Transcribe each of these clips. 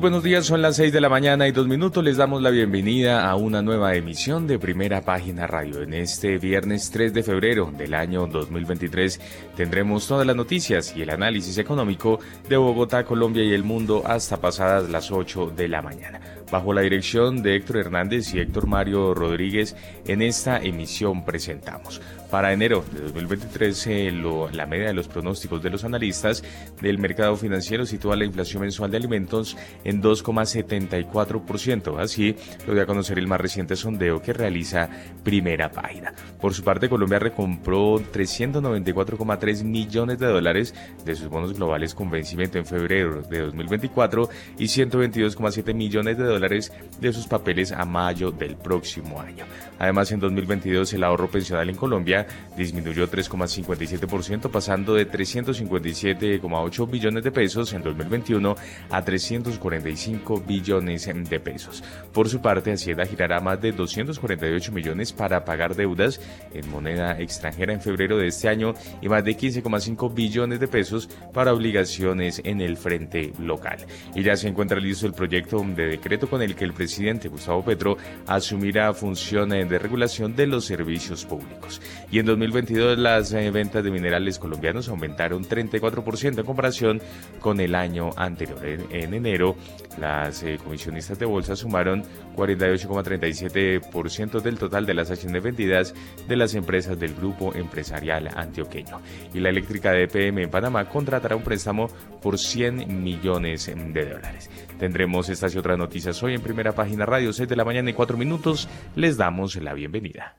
Buenos días, son las 6 de la mañana y dos minutos. Les damos la bienvenida a una nueva emisión de Primera Página Radio. En este viernes 3 de febrero del año 2023 tendremos todas las noticias y el análisis económico de Bogotá, Colombia y el mundo hasta pasadas las 8 de la mañana. Bajo la dirección de Héctor Hernández y Héctor Mario Rodríguez, en esta emisión presentamos para enero de 2023, eh, la media de los pronósticos de los analistas del mercado financiero sitúa la inflación mensual de alimentos en 2,74%. Así lo dio a conocer el más reciente sondeo que realiza Primera Página. Por su parte, Colombia recompró 394,3 millones de dólares de sus bonos globales con vencimiento en febrero de 2024 y 122,7 millones de dólares de sus papeles a mayo del próximo año. Además, en 2022 el ahorro pensional en Colombia disminuyó 3,57%, pasando de 357,8 billones de pesos en 2021 a 345 billones de pesos. Por su parte, Hacienda girará más de 248 millones para pagar deudas en moneda extranjera en febrero de este año y más de 15,5 billones de pesos para obligaciones en el frente local. Y ya se encuentra listo el proyecto de decreto con el que el presidente Gustavo Petro asumirá funciones de regulación de los servicios públicos. Y en 2022 las eh, ventas de minerales colombianos aumentaron 34% en comparación con el año anterior. En, enero, las eh, comisionistas de bolsa sumaron 48,37% del total de las acciones vendidas de las empresas del grupo empresarial antioqueño. Y la eléctrica de EPM en Panamá contratará un préstamo por 100 millones de dólares. Tendremos estas y otras noticias hoy en primera página radio, 6 de la mañana y 4 minutos. Les damos la bienvenida.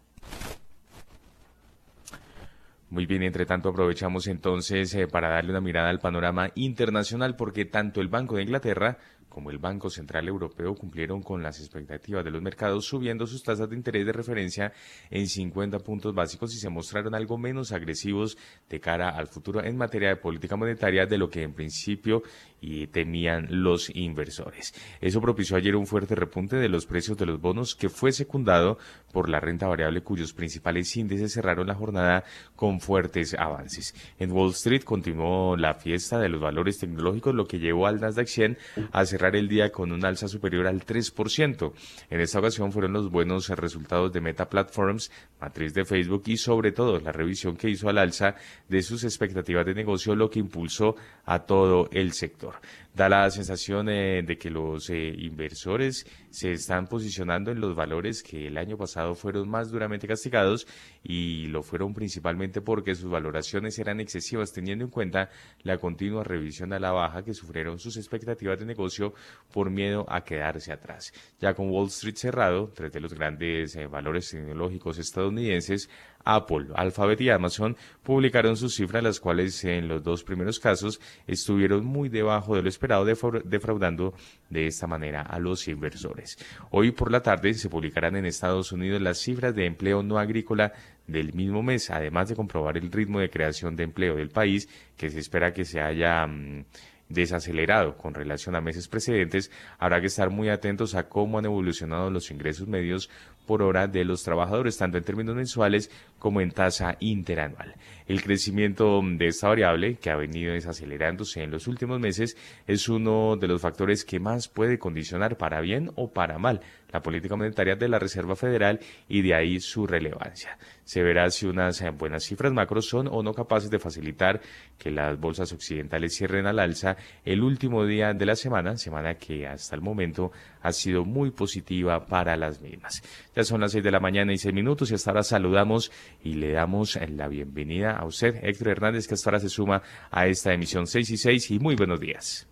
Muy bien, entre tanto aprovechamos entonces eh, para darle una mirada al panorama internacional porque tanto el Banco de Inglaterra como el Banco Central Europeo cumplieron con las expectativas de los mercados subiendo sus tasas de interés de referencia en 50 puntos básicos y se mostraron algo menos agresivos de cara al futuro en materia de política monetaria de lo que en principio y temían los inversores. Eso propició ayer un fuerte repunte de los precios de los bonos que fue secundado por la renta variable cuyos principales índices cerraron la jornada con fuertes avances. En Wall Street continuó la fiesta de los valores tecnológicos, lo que llevó al Nasdaq 100 a cerrar el día con un alza superior al 3%. En esta ocasión fueron los buenos resultados de Meta Platforms, matriz de Facebook y sobre todo la revisión que hizo al alza de sus expectativas de negocio, lo que impulsó a todo el sector. Da la sensación eh, de que los eh, inversores se están posicionando en los valores que el año pasado fueron más duramente castigados y lo fueron principalmente porque sus valoraciones eran excesivas teniendo en cuenta la continua revisión a la baja que sufrieron sus expectativas de negocio por miedo a quedarse atrás. Ya con Wall Street cerrado, tres de los grandes eh, valores tecnológicos estadounidenses Apple, Alphabet y Amazon publicaron sus cifras, las cuales en los dos primeros casos estuvieron muy debajo de lo esperado, defraudando de esta manera a los inversores. Hoy por la tarde se publicarán en Estados Unidos las cifras de empleo no agrícola del mismo mes, además de comprobar el ritmo de creación de empleo del país, que se espera que se haya... Mm, desacelerado con relación a meses precedentes, habrá que estar muy atentos a cómo han evolucionado los ingresos medios por hora de los trabajadores, tanto en términos mensuales como en tasa interanual. El crecimiento de esta variable, que ha venido desacelerándose en los últimos meses, es uno de los factores que más puede condicionar para bien o para mal la política monetaria de la Reserva Federal y de ahí su relevancia. Se verá si unas buenas cifras macro son o no capaces de facilitar que las bolsas occidentales cierren al alza el último día de la semana, semana que hasta el momento ha sido muy positiva para las mismas. Ya son las seis de la mañana y seis minutos y hasta ahora saludamos y le damos la bienvenida a usted, Héctor Hernández, que hasta ahora se suma a esta emisión 6 y 6 y muy buenos días.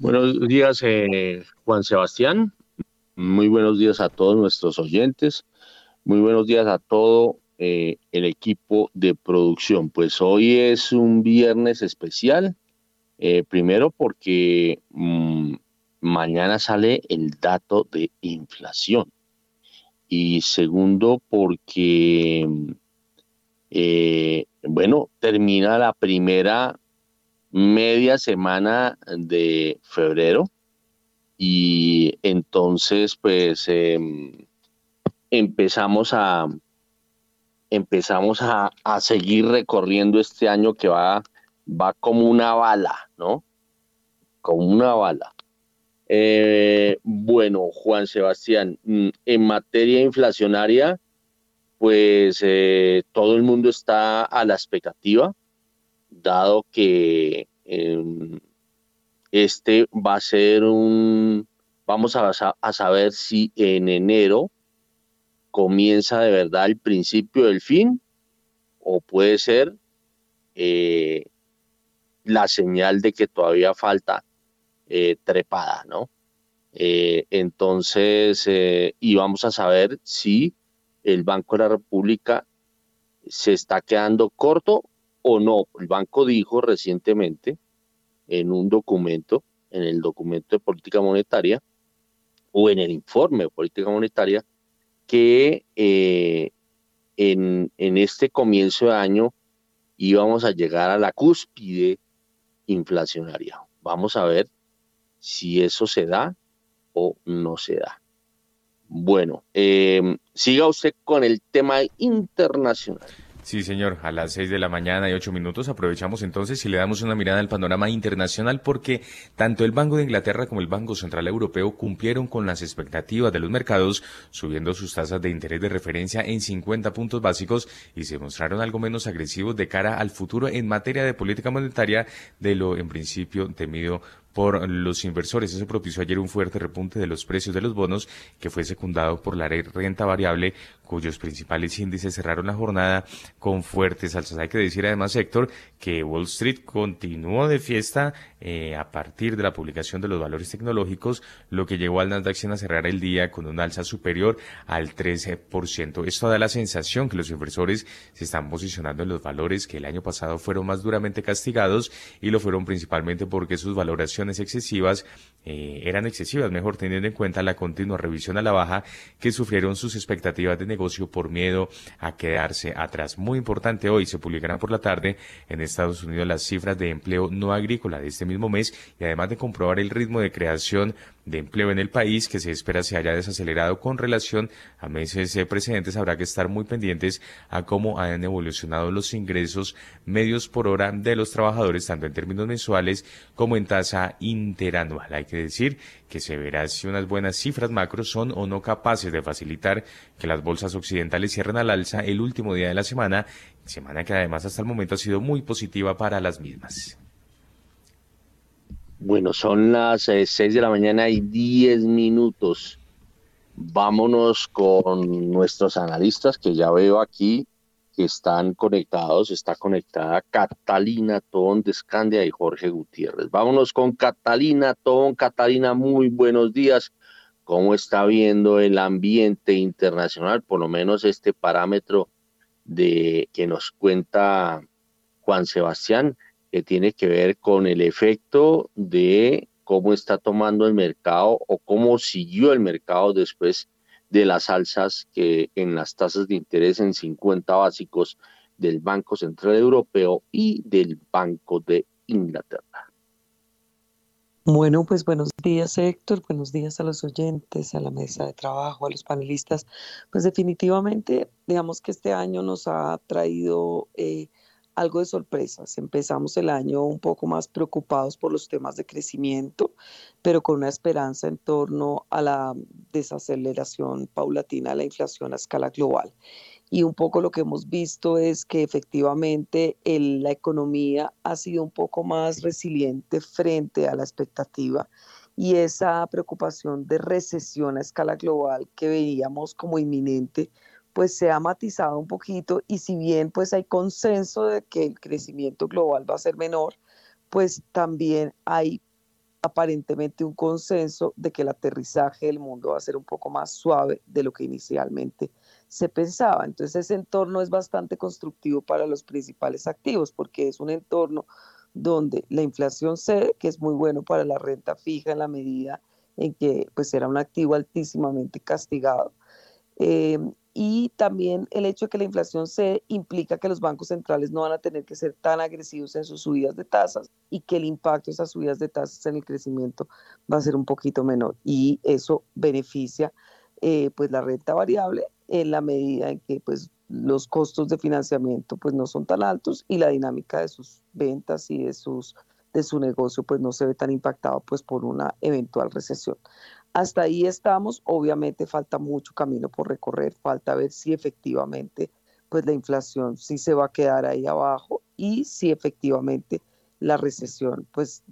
Buenos días, eh, Juan Sebastián. Muy buenos días a todos nuestros oyentes. Muy buenos días a todo eh, el equipo de producción? Pues hoy es un viernes especial, eh, primero porque mm, mañana sale el dato de inflación y segundo porque, eh, bueno, termina la primera media semana de febrero y entonces pues em, empezamos a empezamos a, seguir recorriendo este año que va, va como una bala, ¿no? Como una bala. Eh, bueno, Juan Sebastián, mm, en materia inflacionaria, pues eh, todo el mundo está a la expectativa, dado que em, este va a ser un, vamos a, a saber si en enero comienza de verdad el principio del fin o puede ser eh, la señal de que todavía falta eh, trepada, ¿no? Eh, entonces, y vamos a saber si el Banco de la República se está quedando corto o no. El banco dijo recientemente en un documento, en el documento de política monetaria o en el informe de política monetaria, que eh, en, en este comienzo de año íbamos a llegar a la cúspide inflacionaria. Vamos a ver si eso se da o no se da. Bueno, eh, siga usted con el tema internacional. Sí, señor, a las seis de la mañana y ocho minutos aprovechamos entonces y le damos una mirada al panorama internacional porque tanto el Banco de Inglaterra como el Banco Central Europeo cumplieron con las expectativas de los mercados, subiendo sus tasas de interés de referencia en 50 puntos básicos y se mostraron algo menos agresivos de cara al futuro en materia de política monetaria de lo en principio temido por los inversores. Eso propició ayer un fuerte repunte de los precios de los bonos que fue secundado por la renta variable cuyos principales índices cerraron la jornada con fuertes alzas. Hay que decir además, Héctor, que Wall Street continuó de fiesta eh, a partir de la publicación de los valores tecnológicos, lo que llevó al Nasdaq a cerrar el día con una alza superior al 13%. Esto da la sensación que los inversores se están posicionando en los valores que el año pasado fueron más duramente castigados y lo fueron principalmente porque sus valoraciones excesivas eh, eran excesivas, mejor teniendo en cuenta la continua revisión a la baja que sufrieron sus expectativas de negocio por miedo a quedarse atrás. Muy importante hoy se publicarán por la tarde en Estados Unidos las cifras de empleo no agrícola de este mismo mes y además de comprobar el ritmo de creación de empleo en el país que se espera se haya desacelerado con relación a meses eh, precedentes, habrá que estar muy pendientes a cómo han evolucionado los ingresos medios por hora de los trabajadores, tanto en términos mensuales como en tasa interanual. Hay que decir que se verá si unas buenas cifras macro son o no capaces de facilitar que las bolsas occidentales cierren al alza el último día de la semana, semana que además hasta el momento ha sido muy positiva para las mismas. Bueno, son las eh, seis de la mañana y diez minutos. Vámonos con nuestros analistas que ya veo aquí que están conectados. Está conectada Catalina Ton de Scandia y Jorge Gutiérrez. Vámonos con Catalina Ton. Catalina, muy buenos días. ¿Cómo está viendo el ambiente internacional? Por lo menos este parámetro de que nos cuenta Juan Sebastián que tiene que ver con el efecto de cómo está tomando el mercado o cómo siguió el mercado después de las alzas que en las tasas de interés en 50 básicos del Banco Central Europeo y del Banco de Inglaterra. Bueno, pues buenos días Héctor, buenos días a los oyentes, a la mesa de trabajo, a los panelistas. Pues definitivamente, digamos que este año nos ha traído eh, algo de sorpresas. Empezamos el año un poco más preocupados por los temas de crecimiento, pero con una esperanza en torno a la desaceleración paulatina de la inflación a escala global. Y un poco lo que hemos visto es que efectivamente la economía ha sido un poco más resiliente frente a la expectativa y esa preocupación de recesión a escala global que veíamos como inminente pues se ha matizado un poquito y si bien pues hay consenso de que el crecimiento global va a ser menor, pues también hay aparentemente un consenso de que el aterrizaje del mundo va a ser un poco más suave de lo que inicialmente se pensaba. Entonces ese entorno es bastante constructivo para los principales activos porque es un entorno donde la inflación cede, que es muy bueno para la renta fija en la medida en que pues era un activo altísimamente castigado. Eh, y también el hecho de que la inflación se implica que los bancos centrales no van a tener que ser tan agresivos en sus subidas de tasas y que el impacto de esas subidas de tasas en el crecimiento va a ser un poquito menor y eso beneficia eh, pues la renta variable en la medida en que pues los costos de financiamiento pues no son tan altos y la dinámica de sus ventas y de sus de su negocio pues no se ve tan impactado pues por una eventual recesión. Hasta ahí estamos, obviamente falta mucho camino por recorrer, falta ver si efectivamente pues la inflación sí se va a quedar ahí abajo y si efectivamente la recesión pues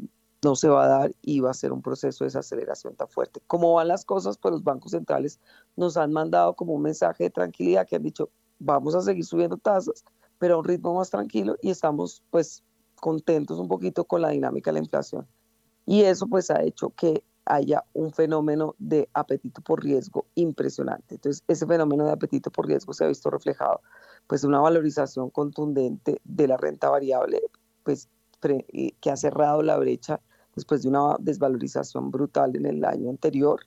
no se va a dar y va a ser un proceso de desaceleración tan fuerte. ¿Cómo van las cosas? Pues los bancos centrales nos han mandado como un mensaje de tranquilidad que han dicho, vamos a seguir subiendo tasas, pero a un ritmo más tranquilo y estamos pues contentos un poquito con la dinámica de la inflación. Y eso pues ha hecho que haya un fenómeno de apetito por riesgo impresionante. Entonces, ese fenómeno de apetito por riesgo se ha visto reflejado pues una valorización contundente de la renta variable, pues que ha cerrado la brecha después de una desvalorización brutal en el año anterior,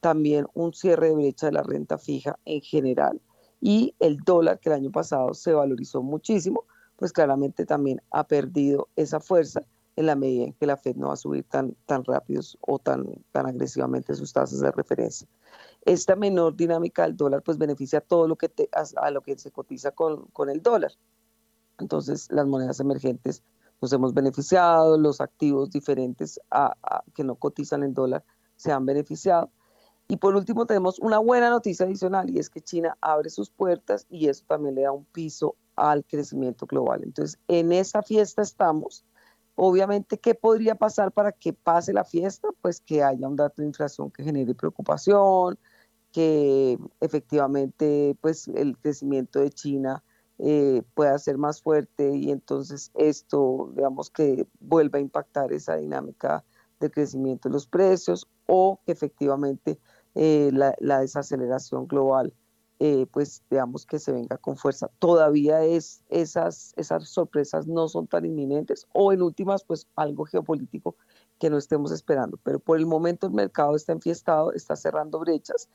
también un cierre de brecha de la renta fija en general y el dólar que el año pasado se valorizó muchísimo, pues claramente también ha perdido esa fuerza en la medida en que la Fed no va a subir tan, tan rápido o tan, tan agresivamente sus tasas de referencia. Esta menor dinámica del dólar pues beneficia a todo lo que, a, lo que se cotiza con, con el dólar. Entonces las monedas emergentes nos hemos beneficiado, los activos diferentes a, que no cotizan en dólar se han beneficiado. Y por último tenemos una buena noticia adicional y es que China abre sus puertas y eso también le da un piso al crecimiento global. Entonces, en esa fiesta estamos Obviamente, ¿qué podría pasar para que pase la fiesta? Pues que haya un dato de inflación que genere preocupación, que efectivamente pues el crecimiento de China eh, pueda ser más fuerte y entonces esto, digamos que vuelva a impactar esa dinámica de crecimiento de los precios o que efectivamente eh, la desaceleración global eh, pues veamos que se venga con fuerza. Todavía es, esas, esas sorpresas no son tan inminentes o en últimas pues algo geopolítico que no estemos esperando. Pero por el momento el mercado está enfiestado, está cerrando brechas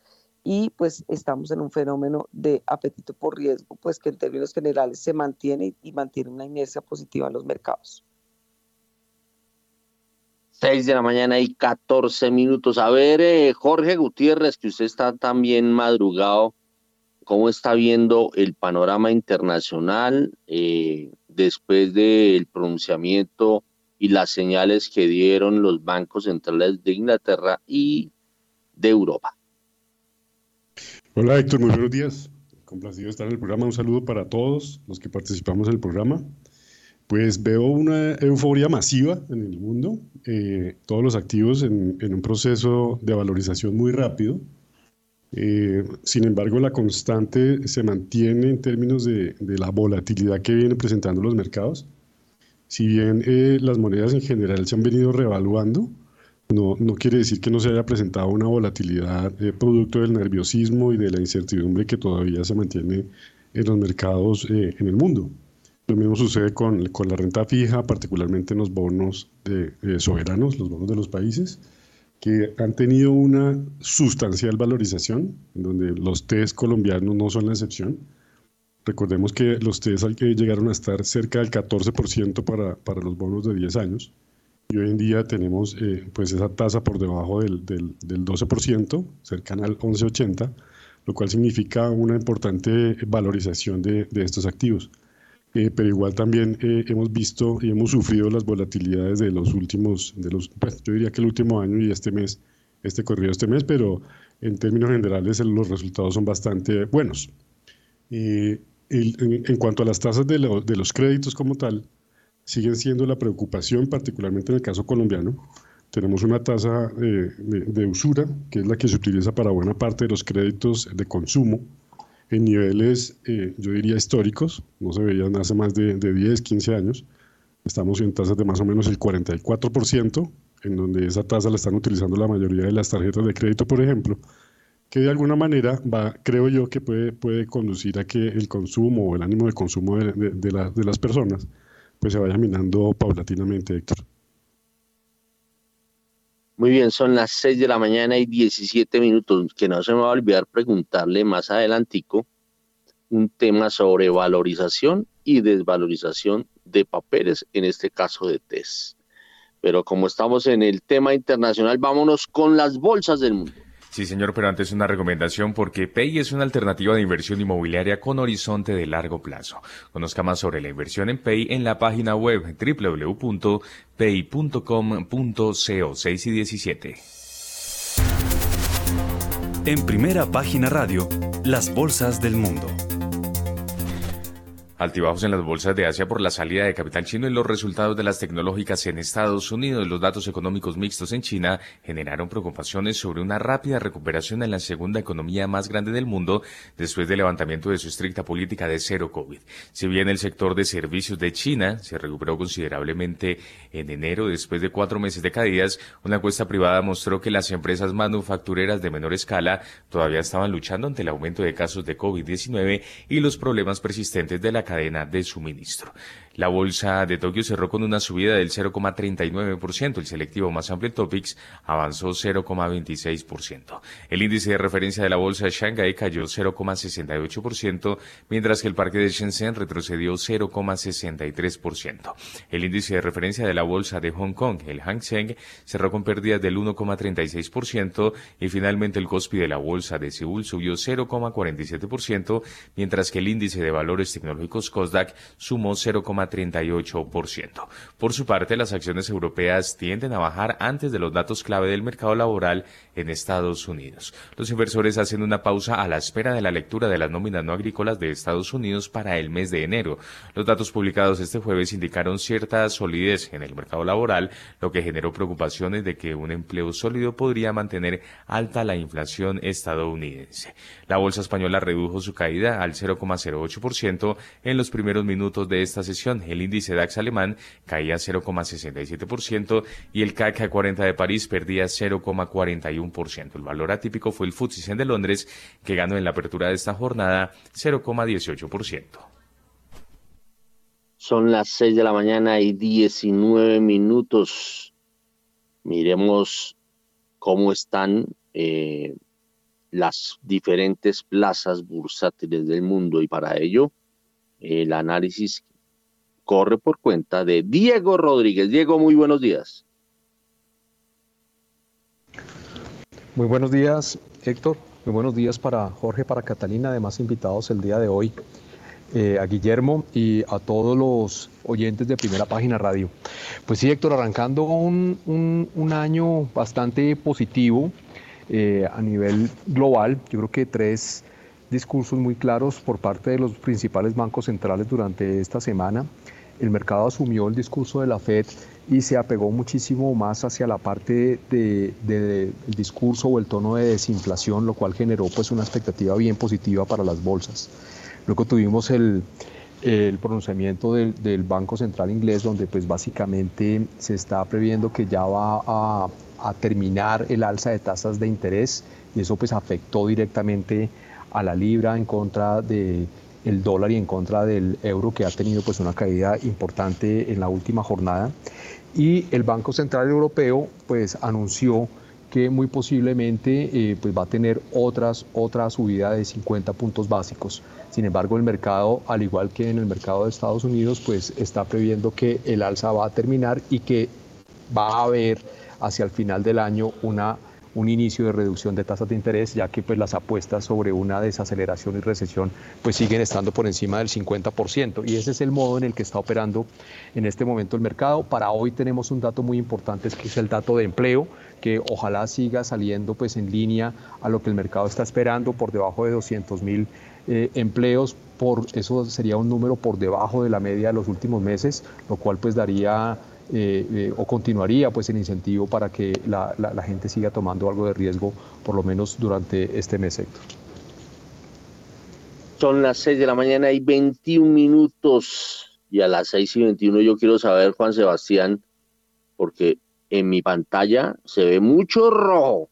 y pues estamos en un fenómeno de apetito por riesgo, pues que en términos generales se mantiene y mantiene una inercia positiva en los mercados. 6 de la mañana y 14 minutos. A ver, eh, Jorge Gutiérrez, que usted está también madrugado cómo está viendo el panorama internacional eh, después del pronunciamiento y las señales que dieron los bancos centrales de Inglaterra y de Europa. Hola Héctor, muy buenos días. Complacido estar en el programa. Un saludo para todos los que participamos en el programa. Pues veo una euforia masiva en el mundo, eh, todos los activos en un proceso de valorización muy rápido eh, sin embargo, la constante se mantiene en términos de, la volatilidad que vienen presentando los mercados. Si bien eh, las monedas en general se han venido revaluando, no, no, quiere decir que no se haya presentado una volatilidad eh, producto del nerviosismo y de la incertidumbre que todavía se mantiene en los mercados en el mundo. Lo mismo sucede con, con, la renta fija, particularmente en los bonos de, soberanos, los bonos de los países que han tenido una sustancial valorización, en donde los test colombianos no son la excepción. Recordemos que los test llegaron a estar cerca del 14% para, para los bonos de 10 años y hoy en día tenemos eh, pues esa tasa por debajo del, del, del 12%, cercana al 11,80%, lo cual significa una importante valorización de, de estos activos. Eh, pero igual también eh, hemos visto y hemos sufrido las volatilidades de los últimos, de los, pues, yo diría que el último año y este mes, este corrido este mes, pero en términos generales los resultados son bastante buenos. en, cuanto a las tasas de, de, los créditos como tal, siguen siendo la preocupación, particularmente en el caso colombiano. Tenemos una tasa de, de usura, que es la que se utiliza para buena parte de los créditos de consumo, en niveles, eh, yo diría, históricos, no se veían hace más de, de, 10, 15 años. Estamos en tasas de más o menos el 44%, en donde esa tasa la están utilizando la mayoría de las tarjetas de crédito, por ejemplo, que de alguna manera va, creo yo que puede, puede conducir a que el consumo o el ánimo de consumo de, de las personas pues se vaya minando paulatinamente, Héctor. Muy bien, son las 6 de la mañana y 17 minutos, que no se me va a olvidar preguntarle más adelantico un tema sobre valorización y desvalorización de papeles, en este caso de TES. Pero como estamos en el tema internacional, vámonos con las bolsas del mundo. Sí, señor, pero antes una recomendación porque Pay es una alternativa de inversión inmobiliaria con horizonte de largo plazo. Conozca más sobre la inversión en Pay en la página web www.pay.com.co 6 y 17. En primera página radio, las bolsas del mundo. Altibajos en las bolsas de Asia por la salida de capital chino y los resultados de las tecnológicas en Estados Unidos. Los datos económicos mixtos en China generaron preocupaciones sobre una rápida recuperación en la segunda economía más grande del mundo después del levantamiento de su estricta política de cero COVID. Si bien el sector de servicios de China se recuperó considerablemente en enero después de cuatro meses de caídas, una encuesta privada mostró que las empresas manufactureras de menor escala todavía estaban luchando ante el aumento de casos de COVID-19 y los problemas persistentes de la cadena de suministro. La bolsa de Tokio cerró con una subida del 0,39%. El selectivo más amplio Topics avanzó 0,26%. El índice de referencia de la bolsa de Shanghai cayó 0,68%, mientras que el parque de Shenzhen retrocedió 0,63%. El índice de referencia de la bolsa de Hong Kong, el Hang Seng, cerró con pérdidas del 1,36% y finalmente el Kospi de la bolsa de Seúl subió 0,47%, mientras que el índice de valores tecnológicos Kosdaq sumó 0,3%. 38%. Por su parte, las acciones europeas tienden a bajar antes de los datos clave del mercado laboral en Estados Unidos. Los inversores hacen una pausa a la espera de la lectura de las nóminas no agrícolas de Estados Unidos para el mes de enero. Los datos publicados este jueves indicaron cierta solidez en el mercado laboral, lo que generó preocupaciones de que un empleo sólido podría mantener alta la inflación estadounidense. La bolsa española redujo su caída al 0,08% en los primeros minutos de esta sesión el índice DAX alemán caía 0,67% y el CAC 40 de París perdía 0,41%. El valor atípico fue el FTSE de Londres, que ganó en la apertura de esta jornada 0,18%. Son las 6 de la mañana y 19 minutos. Miremos cómo están eh, las diferentes plazas bursátiles del mundo y para ello el análisis corre por cuenta de Diego Rodríguez. Diego, muy buenos días. Muy buenos días, Héctor. Muy buenos días para Jorge, para Catalina, además invitados el día de hoy, eh, a Guillermo y a todos los oyentes de Primera Página Radio. Pues sí, Héctor, arrancando un, año bastante positivo eh, a nivel global, yo creo que tres discursos muy claros por parte de los principales bancos centrales durante esta semana el mercado asumió el discurso de la Fed y se apegó muchísimo más hacia la parte del de, discurso o el tono de desinflación, lo cual generó pues una expectativa bien positiva para las bolsas. Luego tuvimos el, pronunciamiento del, del, Banco Central inglés, donde pues básicamente se está previendo que ya va a, a terminar el alza de tasas de interés y eso pues afectó directamente a la libra en contra de el dólar y en contra del euro que ha tenido pues una caída importante en la última jornada y el Banco Central Europeo pues anunció que muy posiblemente eh, pues va a tener otras, otra subida de 50 puntos básicos. Sin embargo, el mercado, al igual que en el mercado de Estados Unidos, pues está previendo que el alza va a terminar y que va a haber hacia el final del año una un inicio de reducción de tasas de interés, ya que pues, las apuestas sobre una desaceleración y recesión pues, siguen estando por encima del 50%. Y ese es el modo en el que está operando en este momento el mercado. Para hoy tenemos un dato muy importante, que es el dato de empleo, que ojalá siga saliendo pues, en línea a lo que el mercado está esperando, por debajo de 200 mil eh, empleos. Por, eso sería un número por debajo de la media de los últimos meses, lo cual pues daría eh, eh, o continuaría pues el incentivo para que la, gente siga tomando algo de riesgo, por lo menos durante este mes, Héctor. Son las 6 de la mañana y 21 minutos y a las 6 y 21 yo quiero saber, Juan Sebastián, porque en mi pantalla se ve mucho rojo.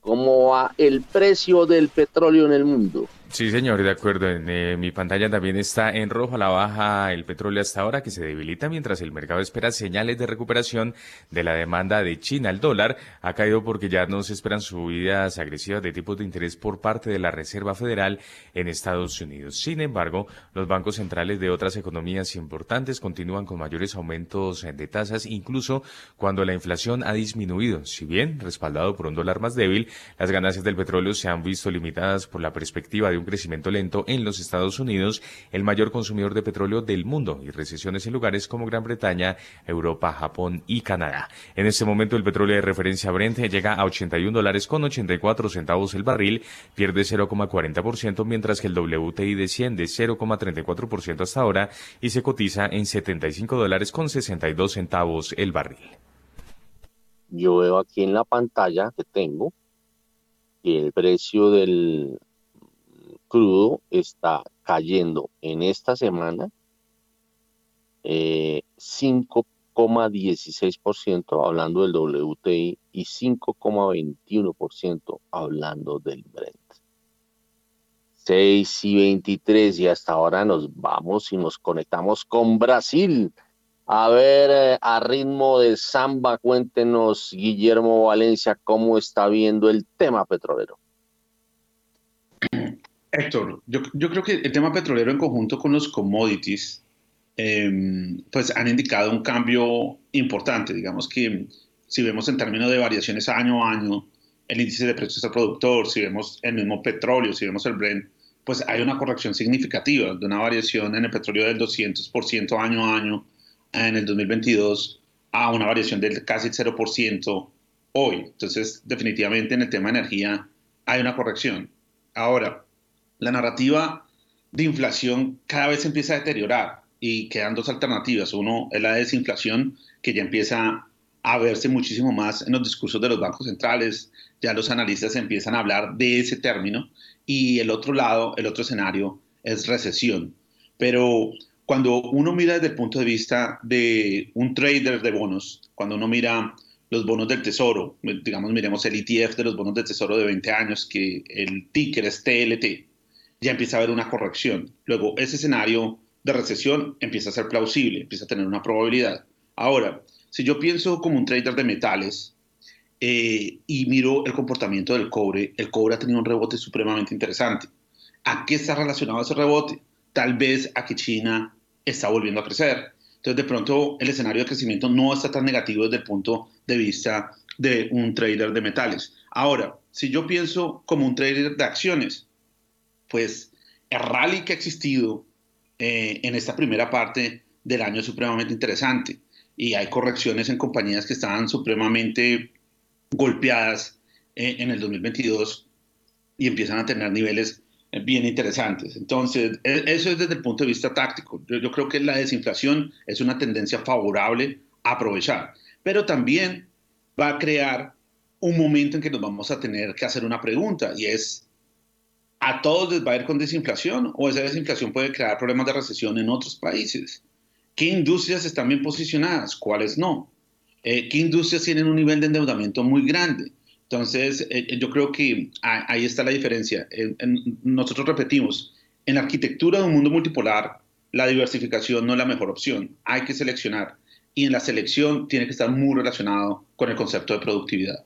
¿Cómo va el precio del petróleo en el mundo? Sí, señor, de acuerdo. En eh, mi pantalla también está en rojo a la baja el petróleo hasta ahora que se debilita mientras el mercado espera señales de recuperación de la demanda de China. El dólar ha caído porque ya no se esperan subidas agresivas de tipos de interés por parte de la Reserva Federal en Estados Unidos. Sin embargo, los bancos centrales de otras economías importantes continúan con mayores aumentos de tasas, incluso cuando la inflación ha disminuido. Si bien respaldado por un dólar más débil, las ganancias del petróleo se han visto limitadas por la perspectiva de un crecimiento lento en los Estados Unidos, el mayor consumidor de petróleo del mundo, y recesiones en lugares como Gran Bretaña, Europa, Japón y Canadá. En este momento el petróleo de referencia Brent llega a 81 dólares con 84 centavos el barril, pierde 0,40%, mientras que el WTI desciende 0,34% hasta ahora y se cotiza en 75 dólares con 62 centavos el barril. Yo veo aquí en la pantalla que tengo el precio del crudo está cayendo en esta semana eh, 5,16% hablando del WTI y 5,21% hablando del Brent. 6 y 23 y hasta ahora nos vamos y nos conectamos con Brasil. A ver, eh, a ritmo de samba, cuéntenos, Guillermo Valencia, cómo está viendo el tema petrolero. Héctor, yo, creo que el tema petrolero en conjunto con los commodities, em, pues han indicado un cambio importante. Digamos que si vemos en términos de variaciones año a año, el índice de precios al productor, si vemos el mismo petróleo, si vemos el Brent, pues hay una corrección significativa de una variación en el petróleo del 200% año a año en el 2022 a una variación del casi 0% hoy. Entonces, definitivamente en el tema de energía hay una corrección. Ahora, la narrativa de inflación cada vez empieza a deteriorar y quedan dos alternativas. Uno es la desinflación, que ya empieza a verse muchísimo más en los discursos de los bancos centrales, ya los analistas empiezan a hablar de ese término, y el otro lado, el otro escenario es recesión. Pero cuando uno mira desde el punto de vista de un trader de bonos, cuando uno mira los bonos del tesoro, digamos, miremos el ETF de los bonos del tesoro de 20 años, que el ticker es TLT, ya empieza a haber una corrección. Luego, ese escenario de recesión empieza a ser plausible, empieza a tener una probabilidad. Ahora, si yo pienso como un trader de metales eh, y miro el comportamiento del cobre, el cobre ha tenido un rebote supremamente interesante. ¿A qué está relacionado ese rebote? Tal vez a que China está volviendo a crecer. Entonces, de pronto, el escenario de crecimiento no está tan negativo desde el punto de vista de un trader de metales. Ahora, si yo pienso como un trader de acciones, pues el rally que ha existido eh, en esta primera parte del año es supremamente interesante y hay correcciones en compañías que estaban supremamente golpeadas eh, en el 2022 y empiezan a tener niveles eh, bien interesantes. Entonces, e, eso es desde el punto de vista táctico. Yo, yo creo que la desinflación es una tendencia favorable a aprovechar, pero también va a crear un momento en que nos vamos a tener que hacer una pregunta y es, ¿a todos les va a ir con desinflación o esa desinflación puede crear problemas de recesión en otros países? ¿Qué industrias están bien posicionadas? ¿Cuáles no? Eh, ¿Qué industrias tienen un nivel de endeudamiento muy grande? Entonces, eh, yo creo que ahí está la diferencia. nosotros repetimos, en la arquitectura de un mundo multipolar, la diversificación no es la mejor opción. Hay que seleccionar. Y en la selección tiene que estar muy relacionado con el concepto de productividad.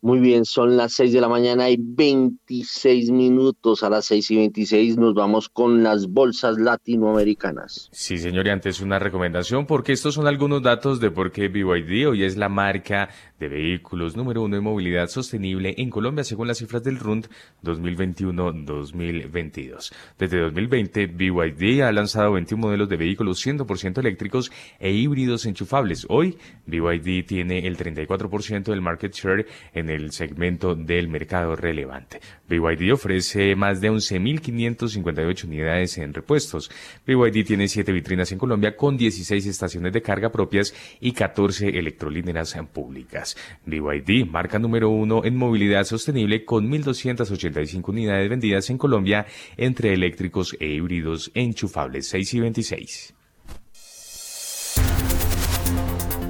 Muy bien, son las 6 de la mañana y 26 minutos. A las 6 y 26 nos vamos con las bolsas latinoamericanas. Sí, señor, y antes una recomendación, porque estos son algunos datos de por qué BYD hoy es la marca de vehículos número uno en movilidad sostenible en Colombia, según las cifras del RUND 2021-2022. Desde 2020, BYD ha lanzado 21 modelos de vehículos 100% eléctricos e híbridos enchufables. Hoy, BYD tiene el 34% del market share en el segmento del mercado relevante. BYD ofrece más de 11.558 unidades en repuestos. BYD tiene 7 vitrinas en Colombia con 16 estaciones de carga propias y 14 electrolíneas públicas. BYD, marca número uno en movilidad sostenible con 1.285 unidades vendidas en Colombia entre eléctricos e híbridos enchufables 6 y 26.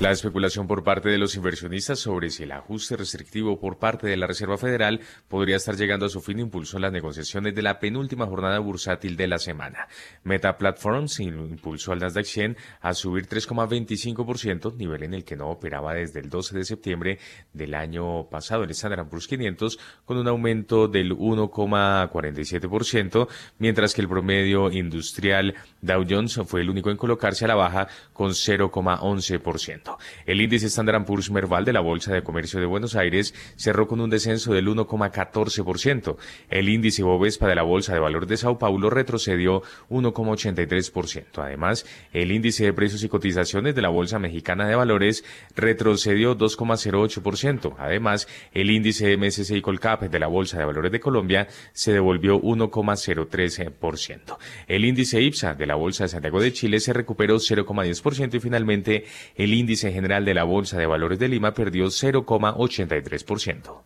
La especulación por parte de los inversionistas sobre si el ajuste restrictivo por parte de la Reserva Federal podría estar llegando a su fin impulsó las negociaciones de la penúltima jornada bursátil de la semana. Meta Platforms impulsó al Nasdaq 100 a subir 3,25%, nivel en el que no operaba desde el 12 de septiembre del año pasado. El Standard Poor's 500 con un aumento del 1,47%, mientras que el promedio industrial Dow Jones fue el único en colocarse a la baja con 0,11%. El índice Standard Poor's Merval de la Bolsa de Comercio de Buenos Aires cerró con un descenso del 1,14%. El índice Bovespa de la Bolsa de Valores de Sao Paulo retrocedió 1,83%. Además, el índice de precios y cotizaciones de la Bolsa Mexicana de Valores retrocedió 2,08%. Además, el índice MSCI Colcap de la Bolsa de Valores de Colombia se devolvió 1,03%. El índice IPSA de la Bolsa de Santiago de Chile se recuperó 0,10% y finalmente el índice índice general de la Bolsa de Valores de Lima perdió 0,83%.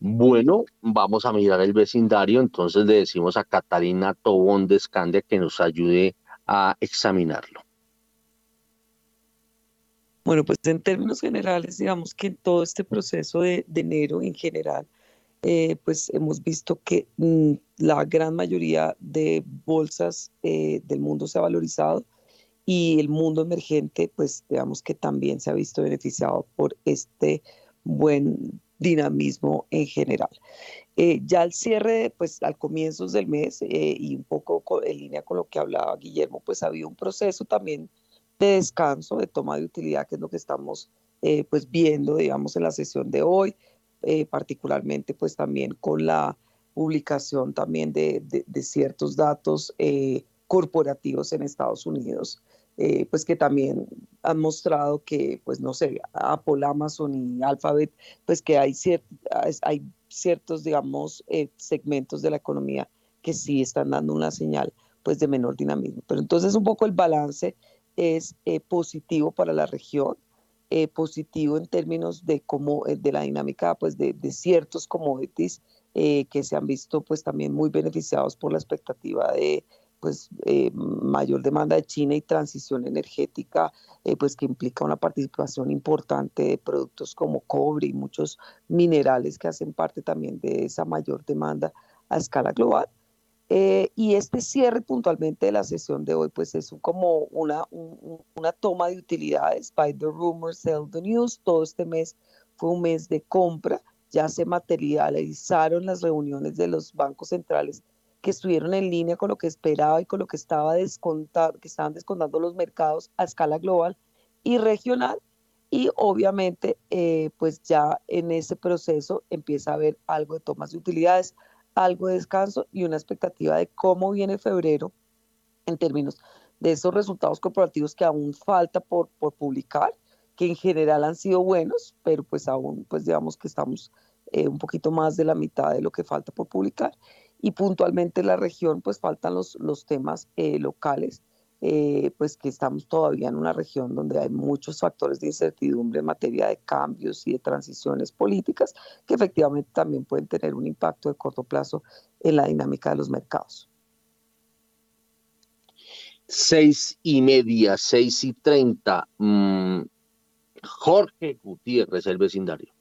Bueno, vamos a mirar el vecindario, entonces le decimos a Catalina Tobón de Scandia que nos ayude a examinarlo. Bueno, pues en términos generales, digamos que en todo este proceso de, enero en general, eh, pues hemos visto que mm, la gran mayoría de bolsas eh, del mundo se ha valorizado y el mundo emergente, pues digamos que también se ha visto beneficiado por este buen dinamismo en general. Eh, ya al cierre, pues al comienzo del mes eh, y un poco en línea con lo que hablaba Guillermo, pues había un proceso también de descanso, de toma de utilidad, que es lo que estamos eh, pues viendo, digamos, en la sesión de hoy, particularmente pues también con la publicación también de, de, de ciertos datos corporativos en Estados Unidos eh, pues que también han mostrado que, pues no sé, Apple, Amazon y Alphabet, pues que hay, hay ciertos, digamos, eh, segmentos de la economía que sí están dando una señal pues de menor dinamismo. Pero entonces un poco el balance es eh, positivo para la región, positivo en términos de cómo, de la dinámica pues de, de ciertos commodities que se han visto pues también muy beneficiados por la expectativa de pues eh, mayor demanda de China y transición energética, eh, pues que implica una participación importante de productos como cobre y muchos minerales que hacen parte también de esa mayor demanda a escala global. Eh, y este cierre puntualmente de la sesión de hoy, pues es como una, una toma de utilidades, by the rumors, sell the news. Todo este mes fue un mes de compra, ya se materializaron las reuniones de los bancos centrales que estuvieron en línea con lo que esperaba y con lo que estaba descontado, que estaban descontando los mercados a escala global y regional. Y obviamente, eh, pues ya en ese proceso empieza a haber algo de tomas de utilidades, algo de descanso y una expectativa de cómo viene febrero en términos de esos resultados corporativos que aún falta por, por publicar, que en general han sido buenos, pero pues aún, pues digamos que estamos eh, un poquito más de la mitad de lo que falta por publicar y puntualmente en la región pues faltan los, los temas eh, locales, eh, pues que estamos todavía en una región donde hay muchos factores de incertidumbre en materia de cambios y de transiciones políticas que efectivamente también pueden tener un impacto de corto plazo en la dinámica de los mercados. Seis y media, seis y treinta. Mm, Jorge Gutiérrez, el vecindario.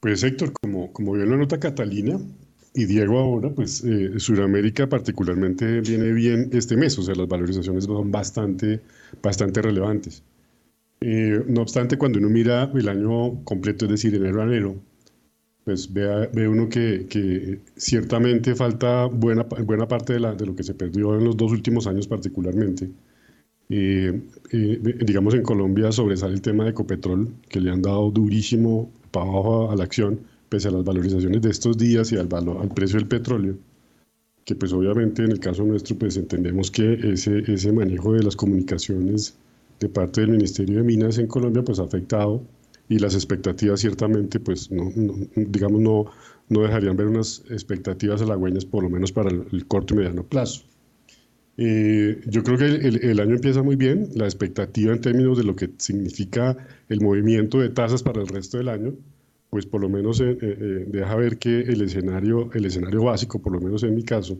Pues Héctor, como, como bien lo nota Catalina y Diego ahora, pues eh, Sudamérica particularmente viene bien este mes, o sea, las valorizaciones son bastante, bastante relevantes. Eh, no obstante, cuando uno mira el año completo, es decir, enero a enero, pues ve, ve uno que, que, ciertamente falta buena, buena parte de, la, de, lo que se perdió en los dos últimos años particularmente. Eh, digamos, en Colombia sobresale el tema de Ecopetrol, que le han dado durísimo para abajo a la acción, pese a las valorizaciones de estos días y al, valor, al precio del petróleo, que pues obviamente en el caso nuestro pues entendemos que ese, ese manejo de las comunicaciones de parte del Ministerio de Minas en Colombia pues ha afectado y las expectativas ciertamente pues no, digamos no, no dejarían ver unas expectativas halagüeñas por lo menos para el, corto y mediano plazo. Eh, yo creo que el, año empieza muy bien, la expectativa en términos de lo que significa el movimiento de tasas para el resto del año, pues por lo menos eh, eh, deja ver que el escenario, el escenario básico, por lo menos en mi caso,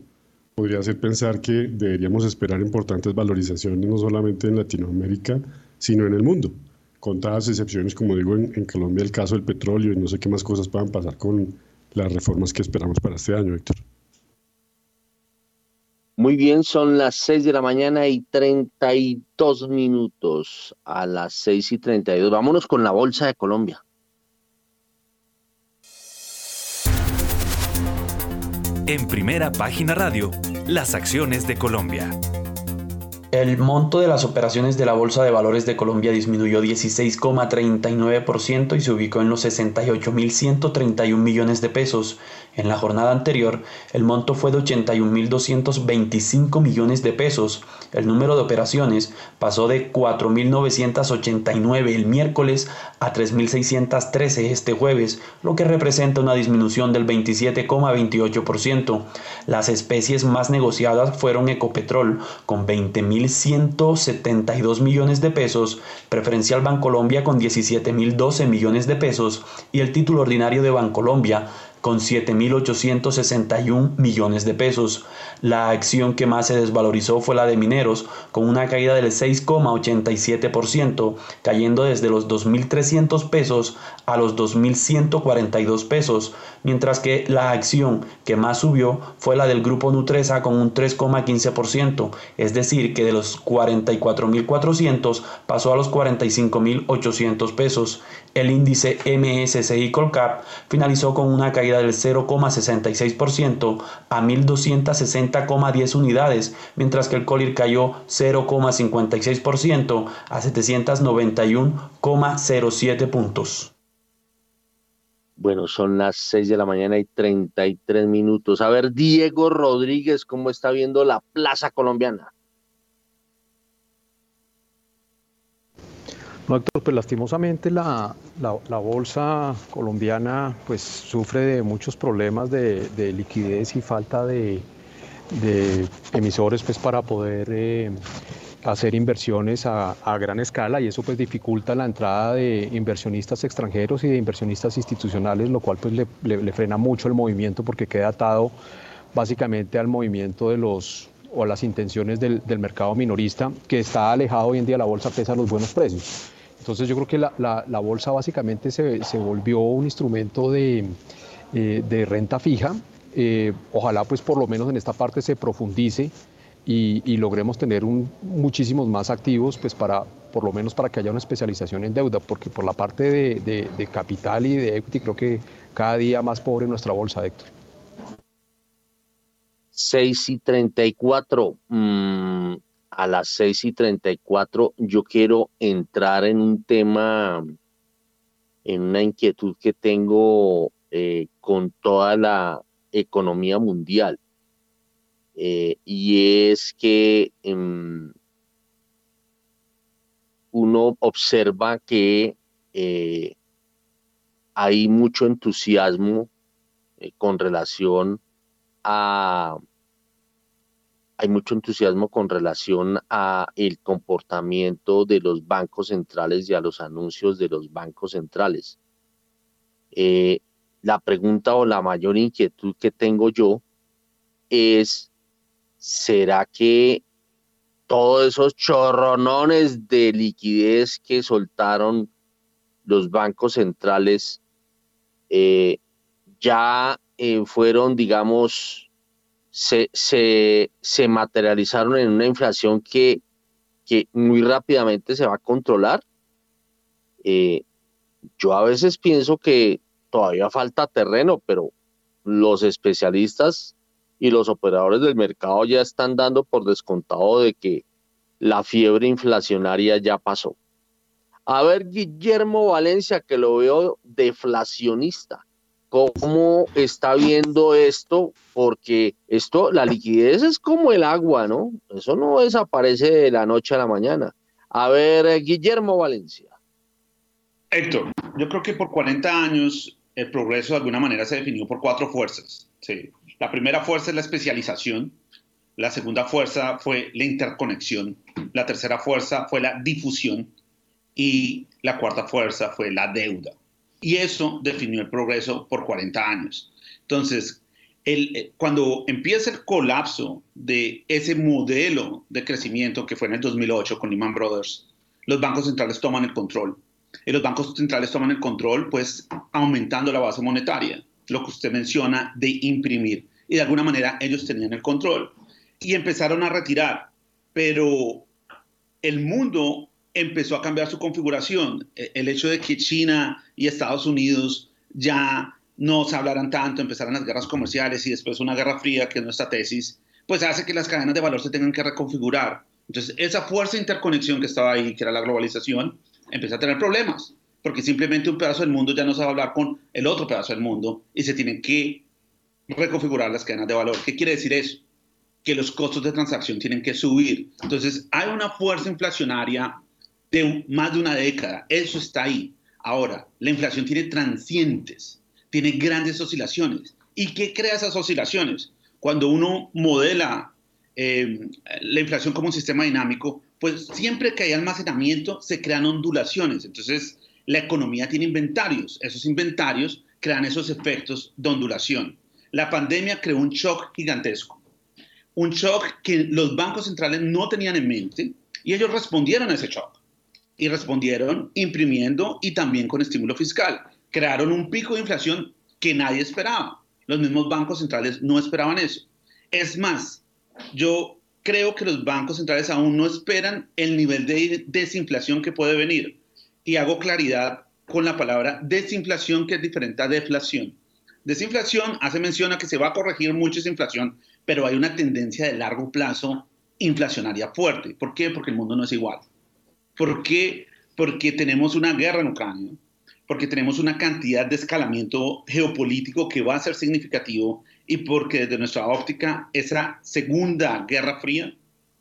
podría ser pensar que deberíamos esperar importantes valorizaciones no solamente en Latinoamérica, sino en el mundo. Con todas excepciones, como digo, en, en Colombia el caso del petróleo y no sé qué más cosas puedan pasar con las reformas que esperamos para este año, Héctor. Muy bien, son las 6 de la mañana y 32 minutos. A las 6 y 32. Vámonos con la Bolsa de Colombia. En primera página radio, las acciones de Colombia. El monto de las operaciones de la Bolsa de Valores de Colombia disminuyó 16,39% y se ubicó en los 68.131 millones de pesos. En la jornada anterior, el monto fue de 81.225 millones de pesos. El número de operaciones pasó de 4.989 el miércoles a 3.613 este jueves, lo que representa una disminución del 27,28%. Las especies más negociadas fueron Ecopetrol con 20.172 millones de pesos, Preferencial Bancolombia con 17.012 millones de pesos y el título ordinario de Bancolombia con 7.861 millones de pesos. La acción que más se desvalorizó fue la de mineros, con una caída del 6,87%, cayendo desde los 2.300 pesos a los 2.142 pesos, mientras que la acción que más subió fue la del grupo Nutresa con un 3,15%, es decir, que de los 44.400 pasó a los 45.800 pesos. El índice MSCI Colcap finalizó con una caída del 0,66% a 1.260,10 unidades, mientras que el Colir cayó 0,56% a 791,07 puntos. Bueno, son las 6 de la mañana y 33 minutos. A ver, Diego Rodríguez, ¿cómo está viendo la plaza colombiana? No, Héctor, pues lastimosamente la, bolsa colombiana pues sufre de muchos problemas de, liquidez y falta de, emisores pues para poder eh, hacer inversiones a, gran escala y eso pues dificulta la entrada de inversionistas extranjeros y de inversionistas institucionales, lo cual pues le, frena mucho el movimiento porque queda atado básicamente al movimiento de los o a las intenciones del, del mercado minorista que está alejado hoy en día de la bolsa pese a los buenos precios. Entonces yo creo que la, bolsa básicamente se, volvió un instrumento de, eh, renta fija. Eh, ojalá pues por lo menos en esta parte se profundice y, logremos tener muchísimos más activos pues para por lo menos para que haya una especialización en deuda, porque por la parte de, capital y de equity creo que cada día más pobre nuestra bolsa, Héctor. 6 y 34 a las 6 y 34 yo quiero entrar en un tema, en una inquietud que tengo eh, con toda la economía mundial. Eh, y es que em, uno observa que eh, hay mucho entusiasmo con relación a hay mucho entusiasmo con relación a el comportamiento de los bancos centrales y a los anuncios de los bancos centrales. Eh, la pregunta o la mayor inquietud que tengo yo es, ¿será que todos esos chorronones de liquidez que soltaron los bancos centrales eh, ya eh, fueron, digamos, se, se, materializaron en una inflación que, que, muy rápidamente se va a controlar. Eh, yo a veces pienso que todavía falta terreno, pero los especialistas y los operadores del mercado ya están dando por descontado de que la fiebre inflacionaria ya pasó. A ver, Guillermo Valencia, que lo veo deflacionista cómo está viendo esto, porque esto, la liquidez es como el agua, ¿no? Eso no desaparece de la noche a la mañana. A ver, eh, Guillermo Valencia. Héctor, yo creo que por 40 años el progreso de alguna manera se definió por cuatro fuerzas. Sí. La primera fuerza es la especialización, la segunda fuerza fue la interconexión, la tercera fuerza fue la difusión y la cuarta fuerza fue la deuda. Y eso definió el progreso por 40 años. Entonces, eh, cuando empieza el colapso de ese modelo de crecimiento que fue en el 2008 con Lehman Brothers, los bancos centrales toman el control. Y los bancos centrales toman el control, pues aumentando la base monetaria, lo que usted menciona de imprimir. Y de alguna manera ellos tenían el control. Y empezaron a retirar. Pero el mundo empezó a cambiar su configuración. E, el hecho de que China y Estados Unidos ya no se hablaran tanto, empezaron las guerras comerciales y después una guerra fría, que es nuestra tesis, pues hace que las cadenas de valor se tengan que reconfigurar. Entonces, esa fuerza de interconexión que estaba ahí, que era la globalización, empieza a tener problemas, porque simplemente un pedazo del mundo ya no sabe hablar con el otro pedazo del mundo y se tienen que reconfigurar las cadenas de valor. ¿Qué quiere decir eso? Que los costos de transacción tienen que subir. Entonces, hay una fuerza inflacionaria de más de una década. Eso está ahí. Ahora, la inflación tiene transientes, tiene grandes oscilaciones. ¿Y qué crea esas oscilaciones? Cuando uno modela eh, la inflación como un sistema dinámico, pues siempre que hay almacenamiento se crean ondulaciones. Entonces, la economía tiene inventarios. Esos inventarios crean esos efectos de ondulación. La pandemia creó un shock gigantesco. Un shock que los bancos centrales no tenían en mente y ellos respondieron a ese shock y respondieron imprimiendo y también con estímulo fiscal. Crearon un pico de inflación que nadie esperaba. Los mismos bancos centrales no esperaban eso. Es más, yo creo que los bancos centrales aún no esperan el nivel de desinflación que puede venir. Y hago claridad con la palabra desinflación, que es diferente a deflación. Desinflación hace mención a que se va a corregir mucho esa inflación, pero hay una tendencia de largo plazo inflacionaria fuerte. ¿Por qué? Porque el mundo no es igual. ¿Por qué? Porque tenemos una guerra en Ucrania, porque tenemos una cantidad de escalamiento geopolítico que va a ser significativo y porque desde nuestra óptica esa segunda guerra fría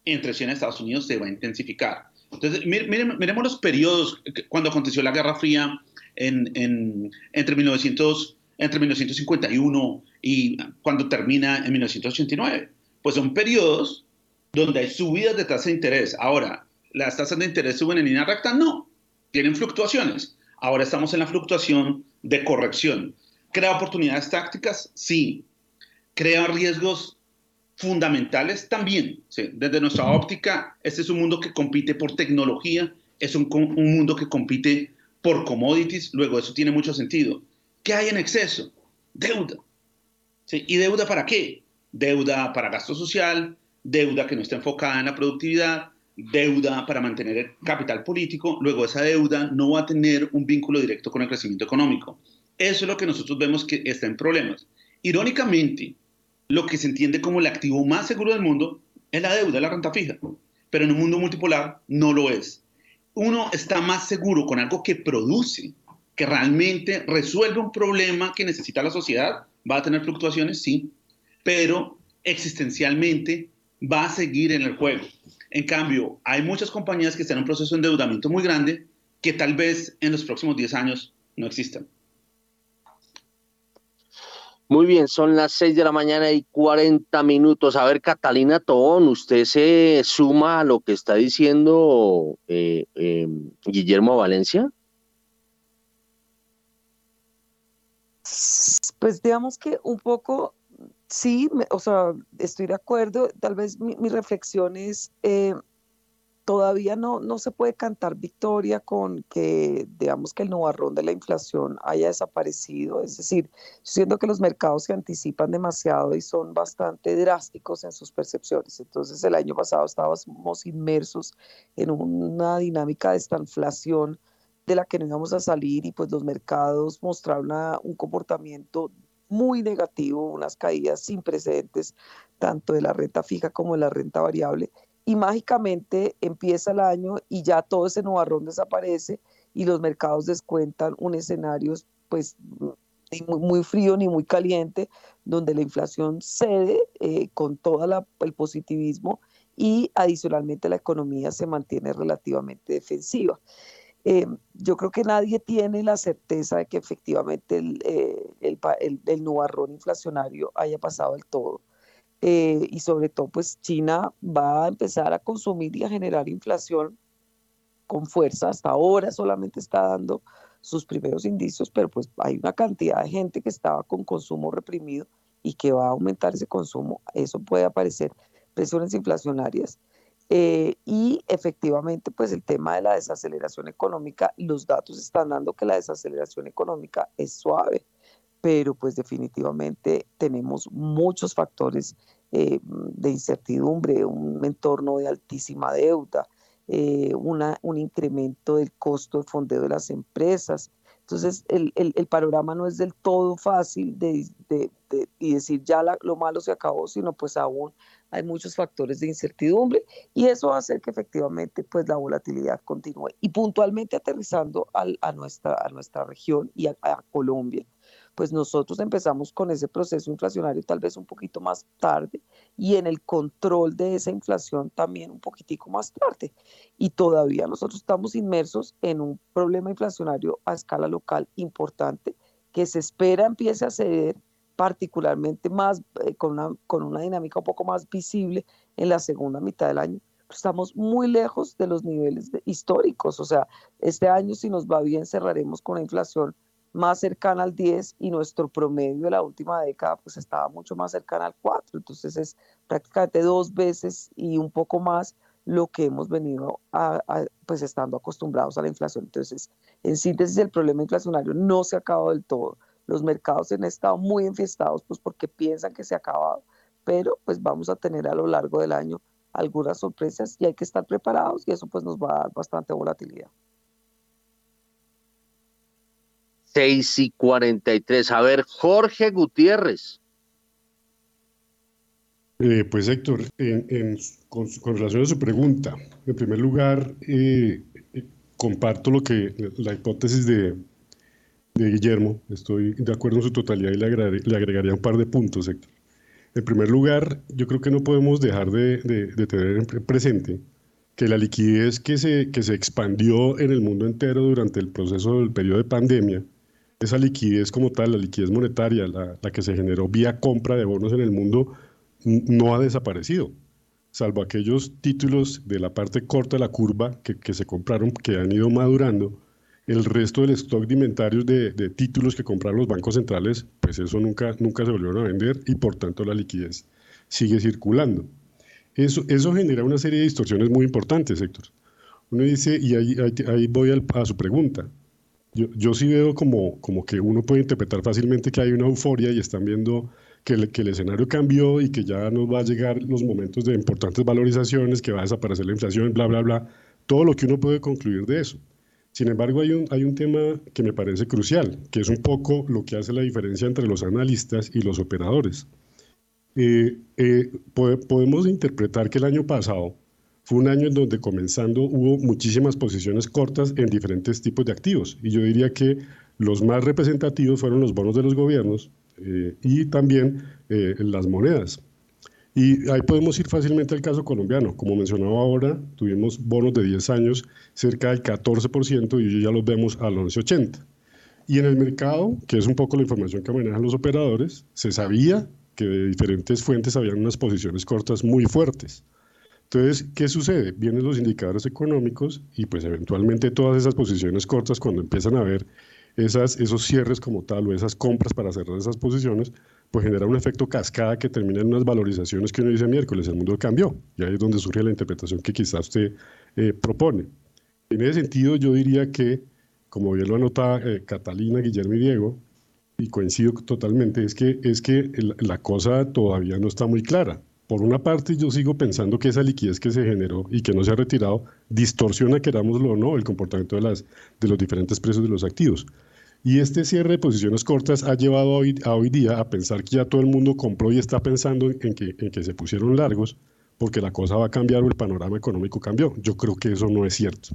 entre China y Estados Unidos se va a intensificar. Entonces, miremos los periodos cuando aconteció la Guerra Fría en, entre, 1900, entre 1951 y cuando termina en 1989. Pues son periodos donde hay subidas de tasa de interés. Ahora, las tasas de interés suben en línea recta, no, tienen fluctuaciones. Ahora estamos en la fluctuación de corrección. ¿Crea oportunidades tácticas? Sí. ¿Crea riesgos fundamentales? También. Desde nuestra óptica, este es un mundo que compite por tecnología, es un, un mundo que compite por commodities, luego eso tiene mucho sentido. ¿Qué hay en exceso? Deuda. ¿Y deuda para qué? Deuda para gasto social, deuda que no está enfocada en la productividad, deuda para mantener el capital político, luego esa deuda no va a tener un vínculo directo con el crecimiento económico. Eso es lo que nosotros vemos que está en problemas. Irónicamente, lo que se entiende como el activo más seguro del mundo es la deuda, la renta fija, pero en un mundo multipolar no lo es. Uno está más seguro con algo que produce, que realmente resuelve un problema que necesita la sociedad. ¿Va a tener fluctuaciones? Sí, pero existencialmente va a seguir en el juego. En cambio, hay muchas compañías que están en un proceso de endeudamiento muy grande que tal vez en los próximos 10 años no existan. Muy bien, son las 6 de la mañana y 40 minutos. A ver, Catalina Tobón, usted se suma a lo que está diciendo eh, em, Guillermo Valencia. Pues digamos que un poco sí, o sea, estoy de acuerdo. Tal vez mi, reflexión es, eh, todavía no, no se puede cantar victoria con que, digamos, que el nubarrón de la inflación haya desaparecido. Es decir, siento que los mercados se anticipan demasiado y son bastante drásticos en sus percepciones. Entonces, el año pasado estábamos inmersos en una dinámica de esta inflación de la que no íbamos a salir y pues los mercados mostraron un comportamiento muy negativo, unas caídas sin precedentes, tanto de la renta fija como de la renta variable, y mágicamente empieza el año y ya todo ese nubarrón desaparece y los mercados descuentan un escenario pues ni muy, frío ni muy caliente, donde la inflación cede eh, con todo el positivismo y adicionalmente la economía se mantiene relativamente defensiva. Eh, yo creo que nadie tiene la certeza de que efectivamente el, eh, el, nubarrón inflacionario haya pasado del todo. Eh, y sobre todo, pues China va a empezar a consumir y a generar inflación con fuerza. Hasta ahora solamente está dando sus primeros indicios, pero pues hay una cantidad de gente que estaba con consumo reprimido y que va a aumentar ese consumo. Eso puede aparecer presiones inflacionarias. Eh, y efectivamente, pues el tema de la desaceleración económica, los datos están dando que la desaceleración económica es suave, pero pues definitivamente tenemos muchos factores eh, de incertidumbre, un entorno de altísima deuda, eh, una, un incremento del costo de fondeo de las empresas. Entonces, el, el, el panorama no es del todo fácil de, de, de y decir ya la, lo malo se acabó, sino pues aún hay muchos factores de incertidumbre y eso va a hacer que efectivamente pues la volatilidad continúe. Y puntualmente aterrizando al, a, nuestra, a nuestra región y a, a Colombia, pues nosotros empezamos con ese proceso inflacionario tal vez un poquito más tarde y en el control de esa inflación también un poquitico más tarde. Y todavía nosotros estamos inmersos en un problema inflacionario a escala local importante que se espera empiece a ceder particularmente más eh, con, una, con una dinámica un poco más visible en la segunda mitad del año. Estamos muy lejos de los niveles históricos, o sea, este año si nos va bien cerraremos con una inflación más cercana al 10 y nuestro promedio de la última década pues estaba mucho más cercana al 4, entonces es prácticamente dos veces y un poco más lo que hemos venido a, a, pues estando acostumbrados a la inflación. Entonces, en síntesis, el problema inflacionario no se ha acabado del todo. Los mercados han estado muy enfiestados pues porque piensan que se ha acabado, pero pues vamos a tener a lo largo del año algunas sorpresas y hay que estar preparados y eso pues nos va a dar bastante volatilidad. 6 y 43. A ver, Jorge Gutiérrez. Eh, pues Héctor, en, con, relación a su pregunta, en primer lugar, eh, comparto lo que la hipótesis de, Guillermo, estoy de acuerdo en su totalidad y le agregaría un par de puntos, Héctor. En primer lugar, yo creo que no podemos dejar de, de, de tener presente que la liquidez que se, que se expandió en el mundo entero durante el proceso del periodo de pandemia, esa liquidez como tal, la liquidez monetaria, la, la, que se generó vía compra de bonos en el mundo, no ha desaparecido, salvo aquellos títulos de la parte corta de la curva que, que se compraron, que han ido madurando. El resto del stock de inventarios de, de, títulos que compraron los bancos centrales, pues eso nunca, nunca se volvieron a vender y por tanto la liquidez sigue circulando. Eso, eso genera una serie de distorsiones muy importantes, Héctor. Uno dice, y ahí, ahí, voy a su pregunta, yo, sí veo como, como que uno puede interpretar fácilmente que hay una euforia y están viendo que el escenario cambió y que ya nos va a llegar los momentos de importantes valorizaciones, que va a desaparecer la inflación, bla, bla, bla. Todo lo que uno puede concluir de eso. Sin embargo, hay un, hay un tema que me parece crucial, que es un poco lo que hace la diferencia entre los analistas y los operadores. Eh, eh, podemos interpretar que el año pasado fue un año en donde comenzando hubo muchísimas posiciones cortas en diferentes tipos de activos. Y yo diría que los más representativos fueron los bonos de los gobiernos eh, y también eh, las monedas. Y ahí podemos ir fácilmente al caso colombiano. Como mencionaba ahora, tuvimos bonos de 10 años cerca del 14% y ya los vemos al 11,80. Y en el mercado, que es un poco la información que manejan los operadores, se sabía que de diferentes fuentes habían unas posiciones cortas muy fuertes. Entonces, ¿qué sucede? Vienen los indicadores económicos y pues eventualmente todas esas posiciones cortas, cuando empiezan a ver esos cierres como tal o esas compras para cerrar esas posiciones, pues genera un efecto cascada que termina en unas valorizaciones que uno dice miércoles, el mundo cambió. Y ahí es donde surge la interpretación que quizás usted eh, propone. En ese sentido, yo diría que, como bien lo anota eh, Catalina, Guillermo y Diego, y coincido totalmente, es que, es que la cosa todavía no está muy clara. Por una parte, yo sigo pensando que esa liquidez que se generó y que no se ha retirado distorsiona, querámoslo o no, el comportamiento de, las, de los diferentes precios de los activos. Y este cierre de posiciones cortas ha llevado a hoy día a pensar que ya todo el mundo compró y está pensando en que, en que se pusieron largos porque la cosa va a cambiar o el panorama económico cambió. Yo creo que eso no es cierto.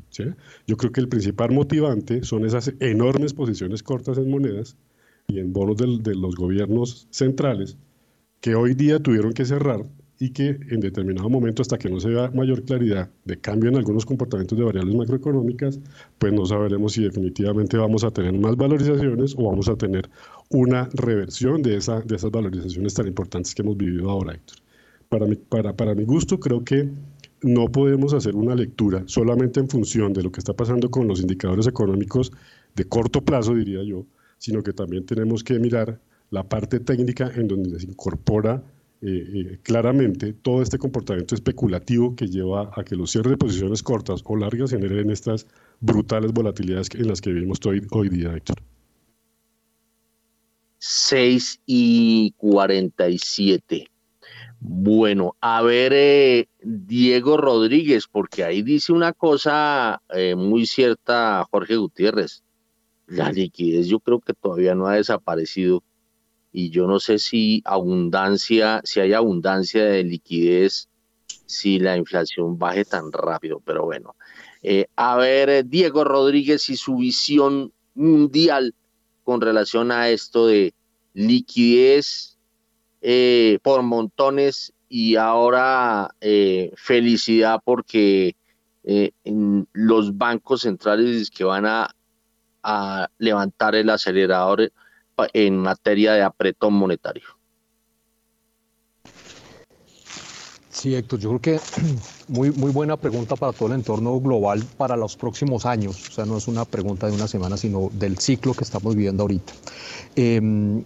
Yo creo que el principal motivante son esas enormes posiciones cortas en monedas y en bonos de los gobiernos centrales que hoy día tuvieron que cerrar y que en determinado momento, hasta que no se vea mayor claridad de cambio en algunos comportamientos de variables macroeconómicas, pues no sabremos si definitivamente vamos a tener más valorizaciones o vamos a tener una reversión de, esa, de esas valorizaciones tan importantes que hemos vivido ahora, Héctor. Para mi, para, para mi gusto, creo que no podemos hacer una lectura solamente en función de lo que está pasando con los indicadores económicos de corto plazo, diría yo, sino que también tenemos que mirar la parte técnica en donde se incorpora eh, eh, claramente todo este comportamiento especulativo que lleva a que los cierres de posiciones cortas o largas generen estas brutales volatilidades en las que vivimos hoy, hoy día, Héctor. 6 y 47. Bueno, a ver, eh, Diego Rodríguez, porque ahí dice una cosa muy cierta Jorge Gutiérrez. La liquidez yo creo que todavía no ha desaparecido y yo no sé si abundancia, si hay abundancia de liquidez, si la inflación baje tan rápido, pero bueno. Eh, a ver, Diego Rodríguez y su visión mundial con relación a esto de liquidez eh, por montones y ahora eh, felicidad porque eh, los bancos centrales que van a, levantar el acelerador en materia de apretón monetario. Sí, Héctor, yo creo que muy, muy buena pregunta para todo el entorno global para los próximos años. O sea, no es una pregunta de una semana, sino del ciclo que estamos viviendo ahorita. Em,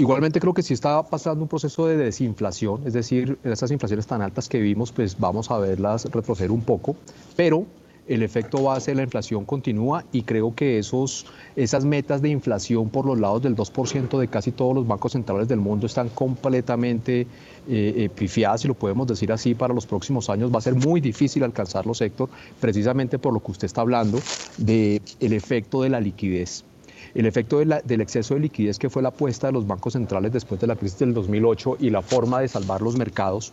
Igualmente creo que sí está pasando un proceso de desinflación, es decir, esas inflaciones tan altas que vimos, pues vamos a verlas retroceder un poco, pero el efecto base de la inflación continúa y creo que esos, esas metas de inflación por los lados del 2% de casi todos los bancos centrales del mundo están completamente eh, eh, pifiadas, si lo podemos decir así, para los próximos años. Va a ser muy difícil alcanzarlos, sector, precisamente por lo que usted está hablando del el efecto de la liquidez. El efecto del exceso de liquidez que fue la apuesta de los bancos centrales después de la crisis del 2008 y la forma de salvar los mercados,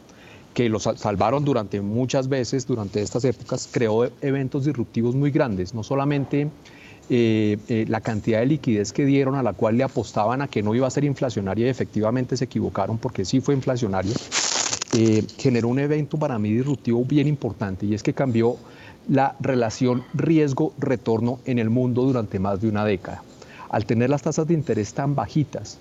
que los salvaron durante muchas veces, durante estas épocas, creó eventos disruptivos muy grandes, no solamente eh, eh, la cantidad de liquidez que dieron a la cual le apostaban a que no iba a ser inflacionaria y efectivamente se equivocaron porque sí fue inflacionaria, eh, generó un evento para mí disruptivo bien importante y es que cambió la relación riesgo-retorno en el mundo durante más de una década. Al tener las tasas de interés tan bajitas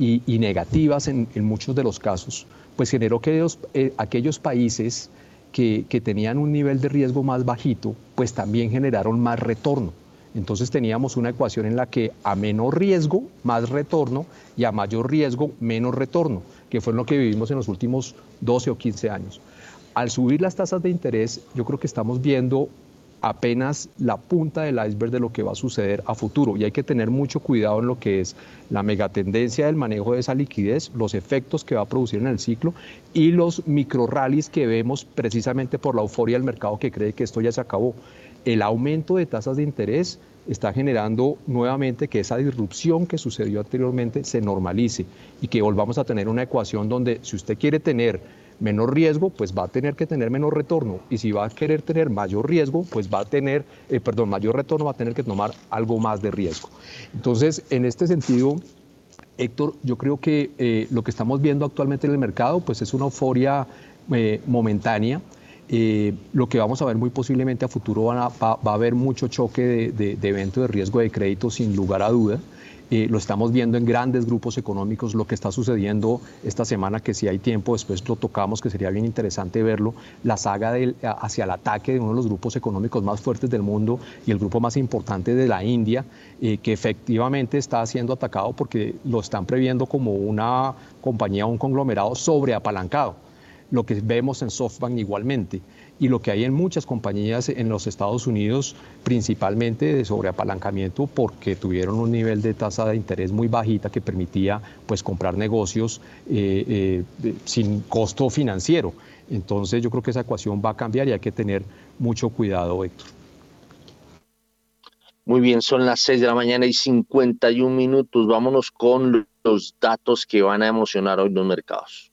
y, negativas en, muchos de los casos, pues generó que eh, aquellos países que, tenían un nivel de riesgo más bajito, pues también generaron más retorno. Entonces teníamos una ecuación en la que a menor riesgo, más retorno y a mayor riesgo, menos retorno, que fue lo que vivimos en los últimos 12 o 15 años. Al subir las tasas de interés, yo creo que estamos viendo apenas la punta del iceberg de lo que va a suceder a futuro y hay que tener mucho cuidado en lo que es la megatendencia del manejo de esa liquidez, los efectos que va a producir en el ciclo y los micro rallies que vemos precisamente por la euforia del mercado que cree que esto ya se acabó. El aumento de tasas de interés está generando nuevamente que esa disrupción que sucedió anteriormente se normalice y que volvamos a tener una ecuación donde si usted quiere tener menor riesgo, pues va a tener que tener menor retorno. Y si va a querer tener mayor riesgo, pues va a tener, eh, perdón, mayor retorno, va a tener que tomar algo más de riesgo. Entonces, en este sentido, Héctor, yo creo que eh, lo que estamos viendo actualmente en el mercado, pues es una euforia eh, momentánea. lo que vamos a ver muy posiblemente a futuro va, a haber mucho choque de, de eventos de riesgo de crédito sin lugar a duda. Eh, lo estamos viendo en grandes grupos económicos, lo que está sucediendo esta semana, que si hay tiempo después lo tocamos, que sería bien interesante verlo, la saga hacia el ataque de uno de los grupos económicos más fuertes del mundo y el grupo más importante de la India, eh, que efectivamente está siendo atacado porque lo están previendo como una compañía, un conglomerado sobreapalancado. Lo que vemos en SoftBank igualmente y lo que hay en muchas compañías en los Estados Unidos, principalmente de sobreapalancamiento, porque tuvieron un nivel de tasa de interés muy bajita que permitía pues, comprar negocios eh, eh, sin costo financiero. Entonces yo creo que esa ecuación va a cambiar y hay que tener mucho cuidado, Héctor. Muy bien, son las 6 de la mañana y 51 minutos. Vámonos con los datos que van a emocionar hoy los mercados.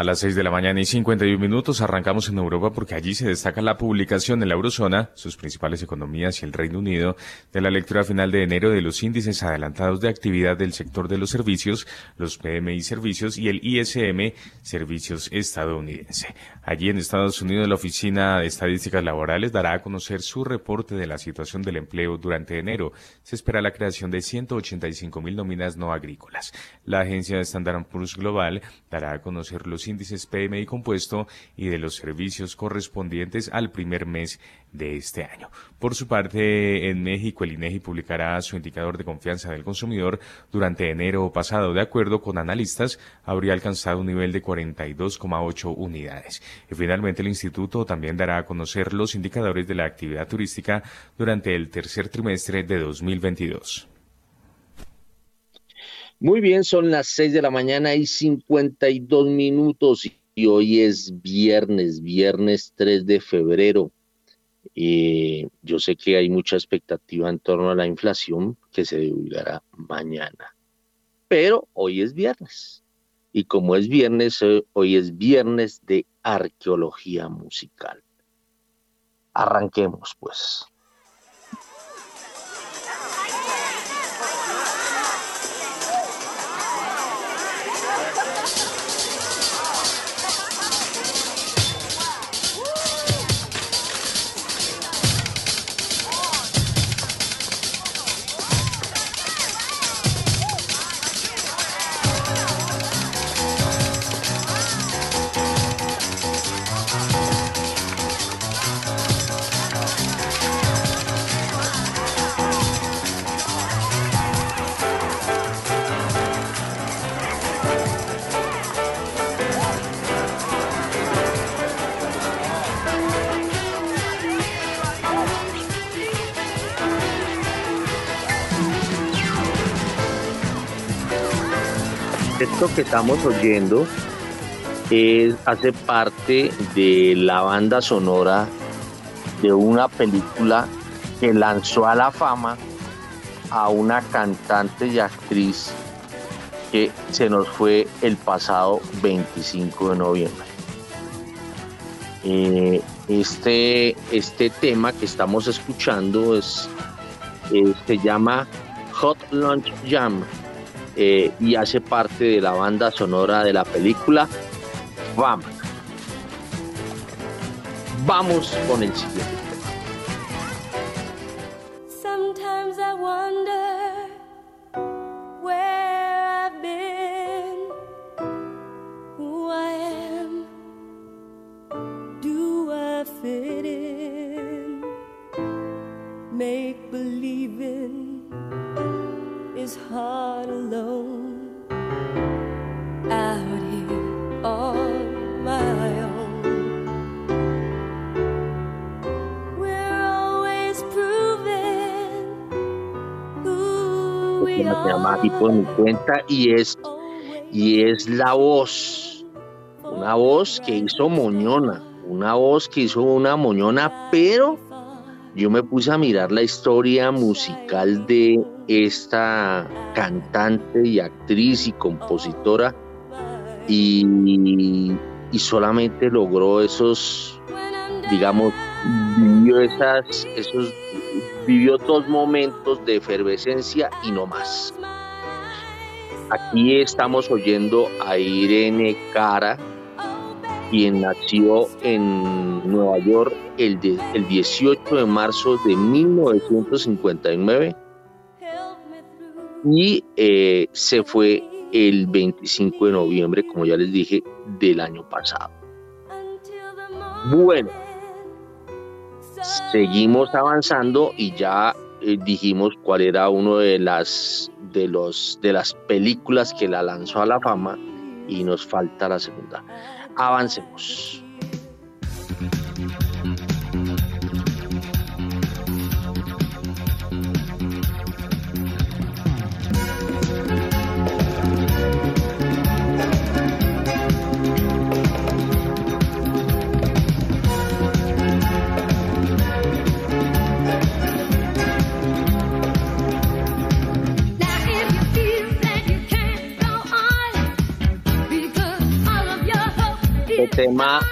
A las 6 de la mañana y 51 minutos arrancamos en Europa porque allí se destaca la publicación en la eurozona, sus principales economías y el Reino Unido, de la lectura final de enero de los índices adelantados de actividad del sector de los servicios, los PMI servicios y el ISM servicios estadounidense. Allí en Estados Unidos la Oficina de Estadísticas Laborales dará a conocer su reporte de la situación del empleo durante enero. Se espera la creación de 185 mil nóminas no agrícolas. La agencia Standard Poor's Global dará a conocer los índices PMI compuesto y de los servicios correspondientes al primer mes de este año. Por su parte, en México, el INEGI publicará su indicador de confianza del consumidor durante enero pasado. De acuerdo con analistas, habría alcanzado un nivel de 42,8 unidades. Y finalmente, el instituto también dará a conocer los indicadores de la actividad turística durante el tercer trimestre de 2022. Muy bien, son las 6 de la mañana y 52 minutos y hoy es viernes, viernes 3 de febrero. Eh, yo sé que hay mucha expectativa en torno a la inflación que se divulgará mañana, pero hoy es viernes. Y como es viernes, eh, hoy es viernes de arqueología musical. Arranquemos pues. Esto que estamos oyendo es, hace parte de la banda sonora de una película que lanzó a la fama a una cantante y actriz que se nos fue el pasado 25 de noviembre. Eh, este, este tema que estamos escuchando es, eh, se llama Hot Lunch Jam eh, y hace parte de la banda sonora de la película Vamos. Vamos con el siguiente. Sometimes I wonder where I've been, who I am, do I fit in, make believing is hard alone out here on my own. We're always proving who we are. Se llama Tipo de mi cuenta y es y es la voz, una voz que hizo Moñona, una voz que hizo una Moñona, pero yo me puse a mirar la historia musical de esta cantante y actriz y compositora y, y solamente logró esos, digamos, vivió esas, esos, vivió dos momentos de efervescencia y no más. Aquí estamos oyendo a Irene Cara, quien nació en Nueva York el, el 18 de marzo de 1959 y eh, se fue el 25 de noviembre, como ya les dije, del año pasado. Bueno, seguimos avanzando y ya eh, dijimos cuál era uno de las de los de las películas que la lanzó a la fama y nos falta la segunda. Avancemos.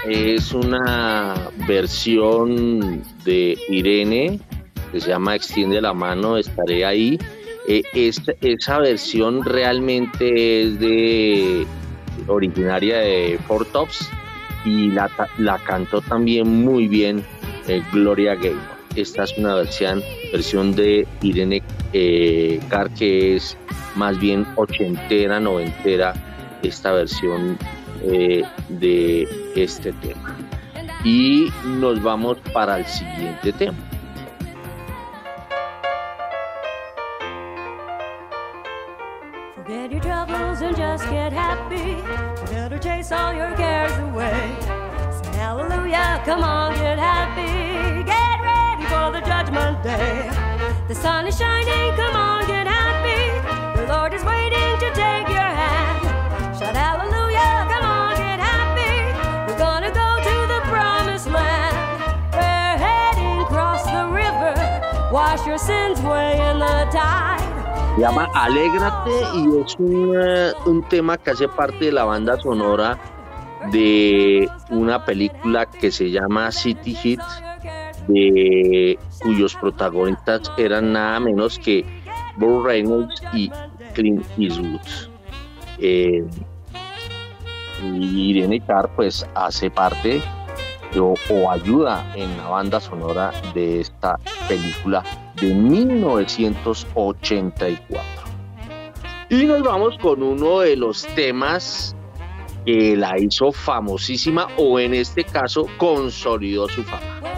Es una versión de Irene que se llama Extiende la mano, estaré ahí. Eh, esa versión realmente es de originaria de Four Tops y la, la cantó también muy bien eh, Gloria Gaynor. Esta es una versión, versión de Irene eh, Carr que es más bien ochentera, noventera, esta versión eh, de este tema. Y nos vamos para el siguiente tema. Forget your troubles and just get happy. Better chase all your cares away. Say hallelujah, come on, get happy. Get ready for the judgment day. The sun is shining, come on, Se llama Alégrate y es un, uh, un tema que hace parte de la banda sonora de una película que se llama City de cuyos protagonistas eran nada menos que Burt Reynolds y Clint Eastwood. Eh, y Irene Carr pues hace parte o, ayuda en la banda sonora de esta película de 1984. Y nos vamos con uno de los temas que la hizo famosísima o en este caso consolidó su fama.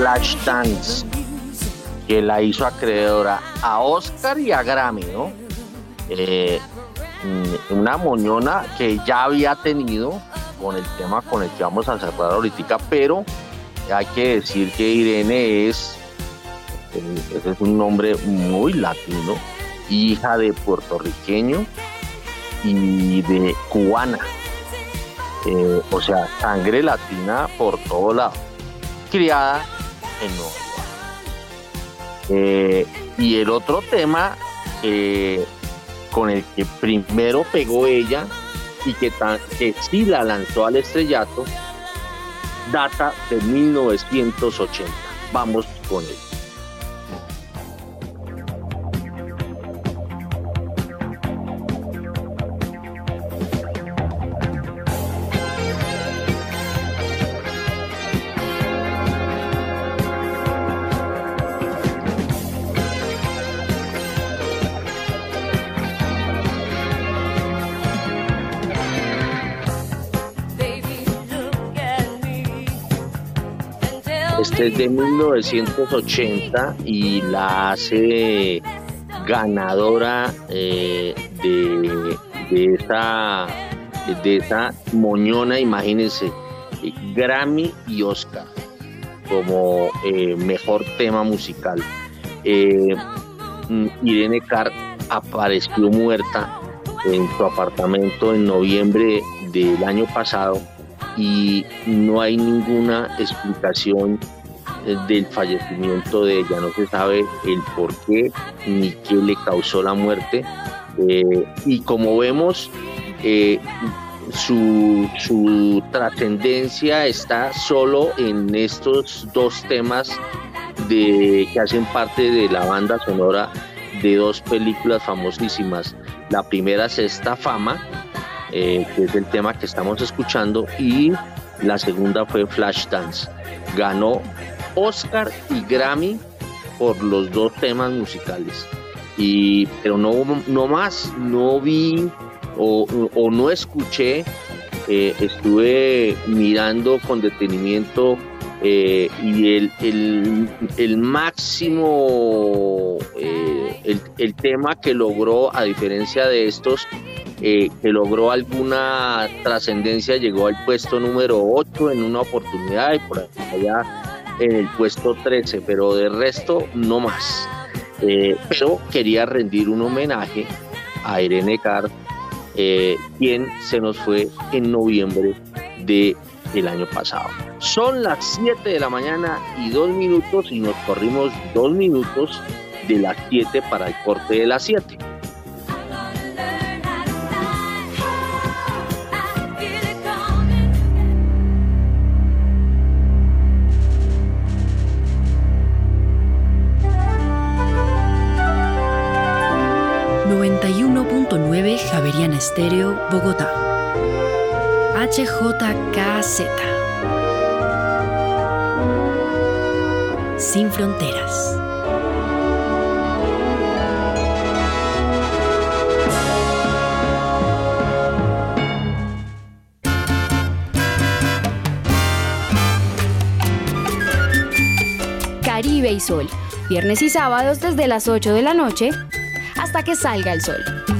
Flashdance, que la hizo acreedora a Oscar y a Grammy, ¿no? Eh, mm, una moñona que ya había tenido con el tema con el que vamos a cerrar ahorita, pero hay que decir que Irene es, eh, es un nombre muy latino, hija de puertorriqueño y de cubana. Eh, o sea, sangre latina por todo lado, criada en. Eh, y el otro tema eh, con el que primero pegó ella y que, que sí la lanzó al estrellato, data de 1980. Vamos con él. Es de 1980 y la hace ganadora eh, de, de, esa, de esa moñona, imagínense, Grammy y Oscar como eh, mejor tema musical. Eh, Irene Carr apareció muerta en su apartamento en noviembre del año pasado y no hay ninguna explicación del fallecimiento de ella, no se sabe el por qué ni qué le causó la muerte. Eh, y como vemos, eh, su, su trascendencia está solo en estos dos temas de, que hacen parte de la banda sonora de dos películas famosísimas. La primera es esta fama, eh, que es el tema que estamos escuchando, y la segunda fue Flashdance. Ganó Oscar y Grammy por los dos temas musicales. Y, pero no, no más, no vi o, no escuché, eh, estuve mirando con detenimiento eh, y el, el, máximo, eh, el, el, tema que logró, a diferencia de estos, que logró alguna trascendencia, llegó al puesto número 8 en una oportunidad y por allá en el puesto 13, pero de resto no más. pero quería rendir un homenaje a Irene Carr, quien se nos fue en noviembre de el año pasado. Son las 7 de la mañana y 2 minutos y nos corrimos 2 minutos de las 7 para el corte de las 7. Estéreo, Bogotá. HJKZ. Sin fronteras. Caribe y Sol. Viernes y sábados desde las 8 de la noche hasta que salga el sol.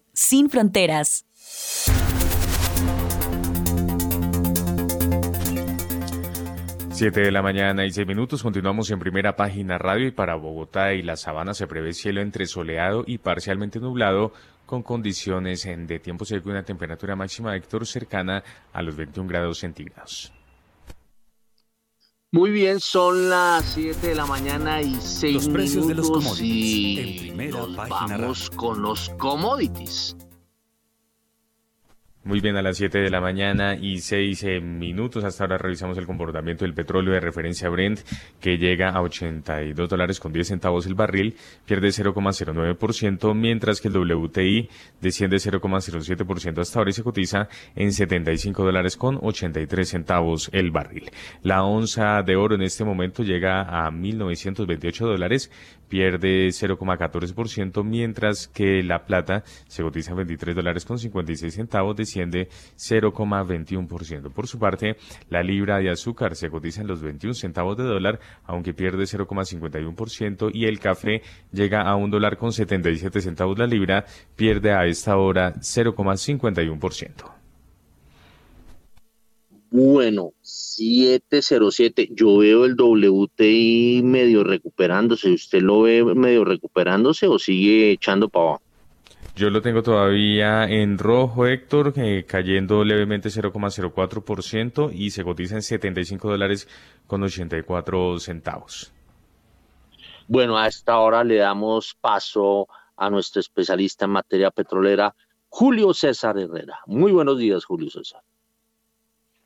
sin fronteras. 7 de la mañana y 6 minutos. Continuamos en primera página radio y para Bogotá y la Sabana se prevé cielo entre soleado y parcialmente nublado con condiciones de tiempo seco y una temperatura máxima, Héctor, cercana a los 21 grados centígrados. Muy bien, son las 7 de la mañana y 6 Los precios de los minutos commodities en y primera nos vamos con los commodities. Muy bien, a las 7 de la mañana y 6 eh, minutos. Hasta ahora revisamos el comportamiento del petróleo de referencia Brent, que llega a 82 dólares con 10 centavos el barril, pierde 0,09%, mientras que el WTI desciende 0,07% hasta ahora y se cotiza en 75 dólares con 83 centavos el barril. La onza de oro en este momento llega a 1.928 dólares, pierde 0,14%, mientras que la plata se cotiza en 23 dólares con 56 centavos, desciende 0,21%. Por su parte, la libra de azúcar se cotiza en los 21 centavos de dólar, aunque pierde 0,51%, y el café llega a un dólar con 77 centavos la libra, pierde a esta hora 0,51%. Bueno, 707. Yo veo el WTI medio recuperándose. ¿Usted lo ve medio recuperándose o sigue echando para abajo? Yo lo tengo todavía en rojo, Héctor, eh, cayendo levemente 0,04% y se cotiza en 75 dólares con 84 centavos. Bueno, a esta hora le damos paso a nuestro especialista en materia petrolera, Julio César Herrera. Muy buenos días, Julio César.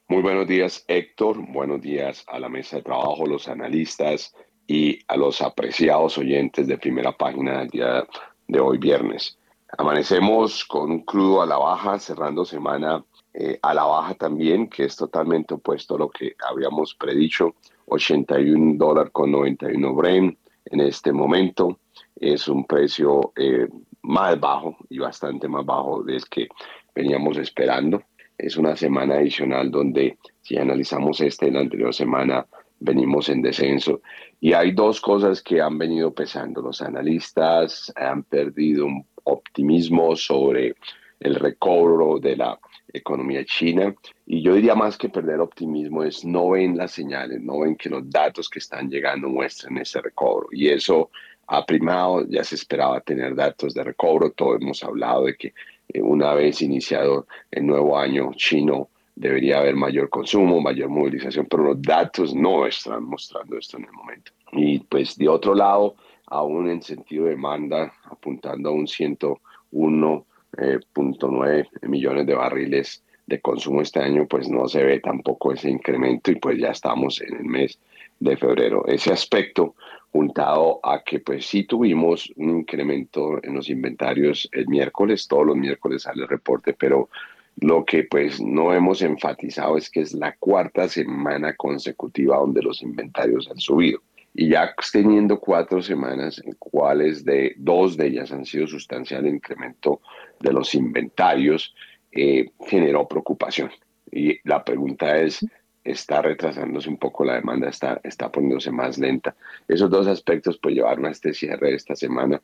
Muy buenos días, Héctor. Buenos días a la mesa de trabajo, los analistas y a los apreciados oyentes de primera página del día de hoy, viernes. Amanecemos con un crudo a la baja, cerrando semana eh, a la baja también, que es totalmente opuesto a lo que habíamos predicho. 81 dólares con 91 Brent en este momento. Es un precio eh, más bajo y bastante más bajo del que veníamos esperando. Es una semana adicional donde si analizamos este y la anterior semana venimos en descenso. Y hay dos cosas que han venido pesando. Los analistas han perdido un optimismo sobre el recobro de la economía china. Y yo diría más que perder optimismo es no ven las señales, no ven que los datos que están llegando muestran ese recobro. Y eso ha primado, ya se esperaba tener datos de recobro, todos hemos hablado de que una vez iniciado el nuevo año chino debería haber mayor consumo, mayor movilización, pero los datos no están mostrando esto en el momento. Y pues de otro lado, aún en sentido de demanda, apuntando a un 101.9 millones de barriles de consumo este año, pues no se ve tampoco ese incremento y pues ya estamos en el mes de febrero. Ese aspecto juntado a que pues sí tuvimos un incremento en los inventarios el miércoles, todos los miércoles sale el reporte, pero lo que pues no hemos enfatizado es que es la cuarta semana consecutiva donde los inventarios han subido. Y ya teniendo cuatro semanas en cuales de dos de ellas han sido sustancial el incremento de los inventarios, eh, generó preocupación. Y la pregunta es, está retrasándose un poco la demanda, está, está poniéndose más lenta. Esos dos aspectos pues llevaron a este cierre esta semana.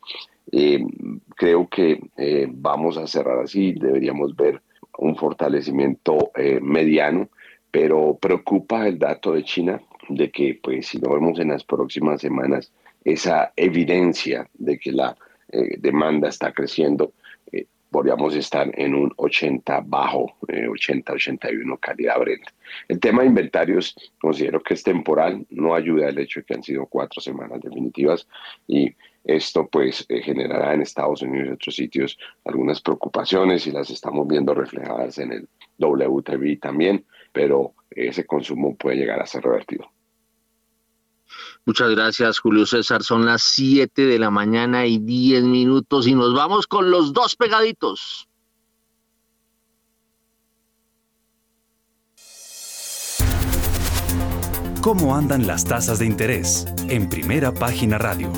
Eh, creo que eh, vamos a cerrar así, deberíamos ver un fortalecimiento eh, mediano, pero preocupa el dato de China de que pues si lo vemos en las próximas semanas, esa evidencia de que la demanda está creciendo, podríamos estar en un 80 bajo, 80-81 calidad Brent. El tema de inventarios considero que es temporal, no ayuda el hecho de que han sido cuatro semanas definitivas y esto pues eh, generará en Estados Unidos y otros sitios algunas preocupaciones y las estamos viendo reflejadas en el WTV también, pero ese consumo puede llegar a ser revertido. Muchas gracias, Julio César. Son las 7 de la mañana y 10 minutos y nos vamos con los dos pegaditos. ¿Cómo andan las tasas de interés? En primera página radio.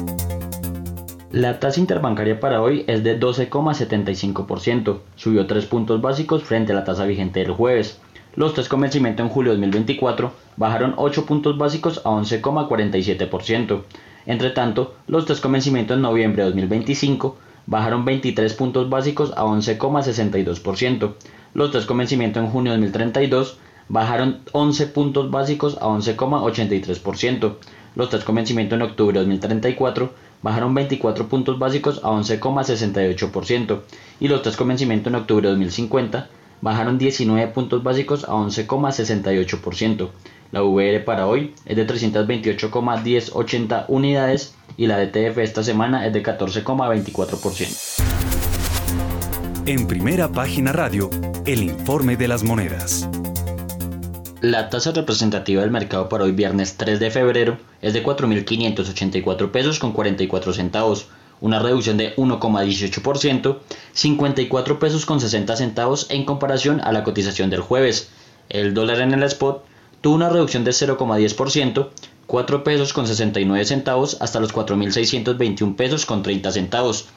La tasa interbancaria para hoy es de 12,75%, subió 3 puntos básicos frente a la tasa vigente del jueves. Los test con vencimiento en julio de 2024 bajaron 8 puntos básicos a 11,47%. Entre tanto, los test con en noviembre de 2025 bajaron 23 puntos básicos a 11,62%. Los test con en junio de 2032 bajaron 11 puntos básicos a 11,83%. Los test con en octubre de 2034 bajaron 24 puntos básicos a 11,68% y los tres con en octubre de 2050 bajaron 19 puntos básicos a 11,68%. La VR para hoy es de 328,1080 unidades y la DTF esta semana es de 14,24%. En primera página radio, el informe de las monedas. La tasa representativa del mercado para hoy viernes 3 de febrero es de 4.584 pesos con 44 centavos, una reducción de 1,18%, 54 pesos con 60 centavos en comparación a la cotización del jueves. El dólar en el spot tuvo una reducción de 0,10%, 4 pesos con 69 centavos hasta los 4.621 pesos con 30 centavos.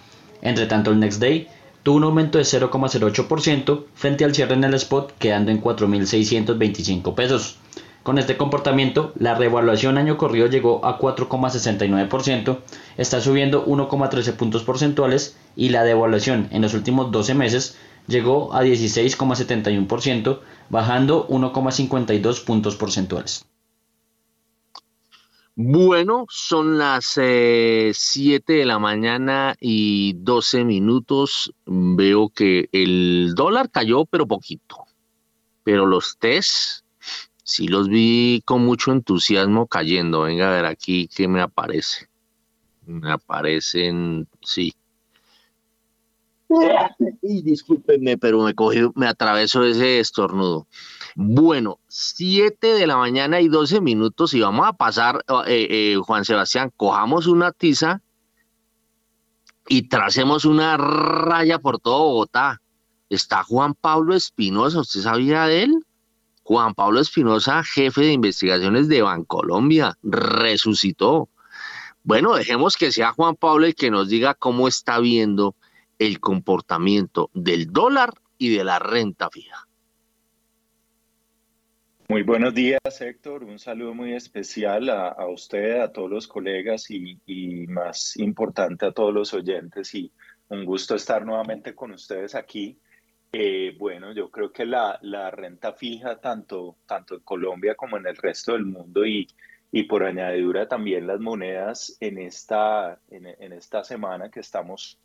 Entre tanto el next day tuvo un aumento de 0,08% frente al cierre en el spot quedando en 4.625 pesos. Con este comportamiento, la revaluación año corrido llegó a 4,69%, está subiendo 1,13 puntos porcentuales y la devaluación en los últimos 12 meses llegó a 16,71%, bajando 1,52 puntos porcentuales. Bueno, son las 7 eh, de la mañana y 12 minutos. Veo que el dólar cayó, pero poquito. Pero los test, sí los vi con mucho entusiasmo cayendo. Venga a ver aquí qué me aparece. Me aparecen, sí. Y discúlpenme, pero me cogí, me atravesó ese estornudo. Bueno, 7 de la mañana y 12 minutos y vamos a pasar, eh, eh, Juan Sebastián, cojamos una tiza y tracemos una raya por todo Bogotá. Está Juan Pablo Espinosa, ¿usted sabía de él? Juan Pablo Espinosa, jefe de investigaciones de Bancolombia, resucitó. Bueno, dejemos que sea Juan Pablo el que nos diga cómo está viendo el comportamiento del dólar y de la renta fija. Muy buenos días, Héctor. Un saludo muy especial a, usted, a todos los colegas y, más importante a todos los oyentes. Y un gusto estar nuevamente con ustedes aquí. Eh, bueno, yo creo que la, renta fija, tanto, tanto en Colombia como en el resto del mundo y, y por añadidura también las monedas en esta, en, en esta semana que estamos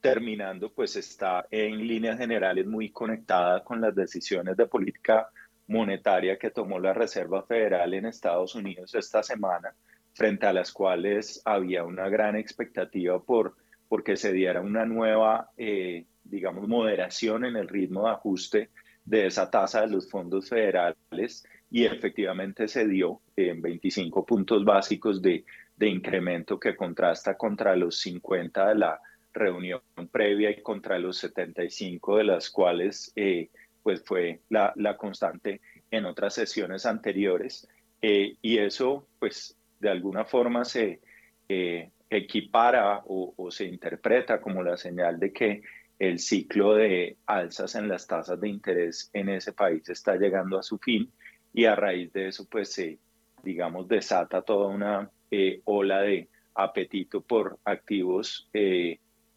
terminando, pues está en líneas generales muy conectada con las decisiones de política monetaria que tomó la Reserva Federal en Estados Unidos esta semana, frente a las cuales había una gran expectativa por porque se diera una nueva, eh, digamos, moderación en el ritmo de ajuste de esa tasa de los fondos federales y efectivamente se dio en 25 puntos básicos de, de incremento que contrasta contra los 50 de la reunión previa y contra los 75 de las cuales eh, pues fue la, la constante en otras sesiones anteriores. Eh, y eso, pues, de alguna forma se eh, equipara o, o, se interpreta como la señal de que el ciclo de alzas en las tasas de interés en ese país está llegando a su fin y a raíz de eso, pues, se, digamos, desata toda una eh, ola de apetito por activos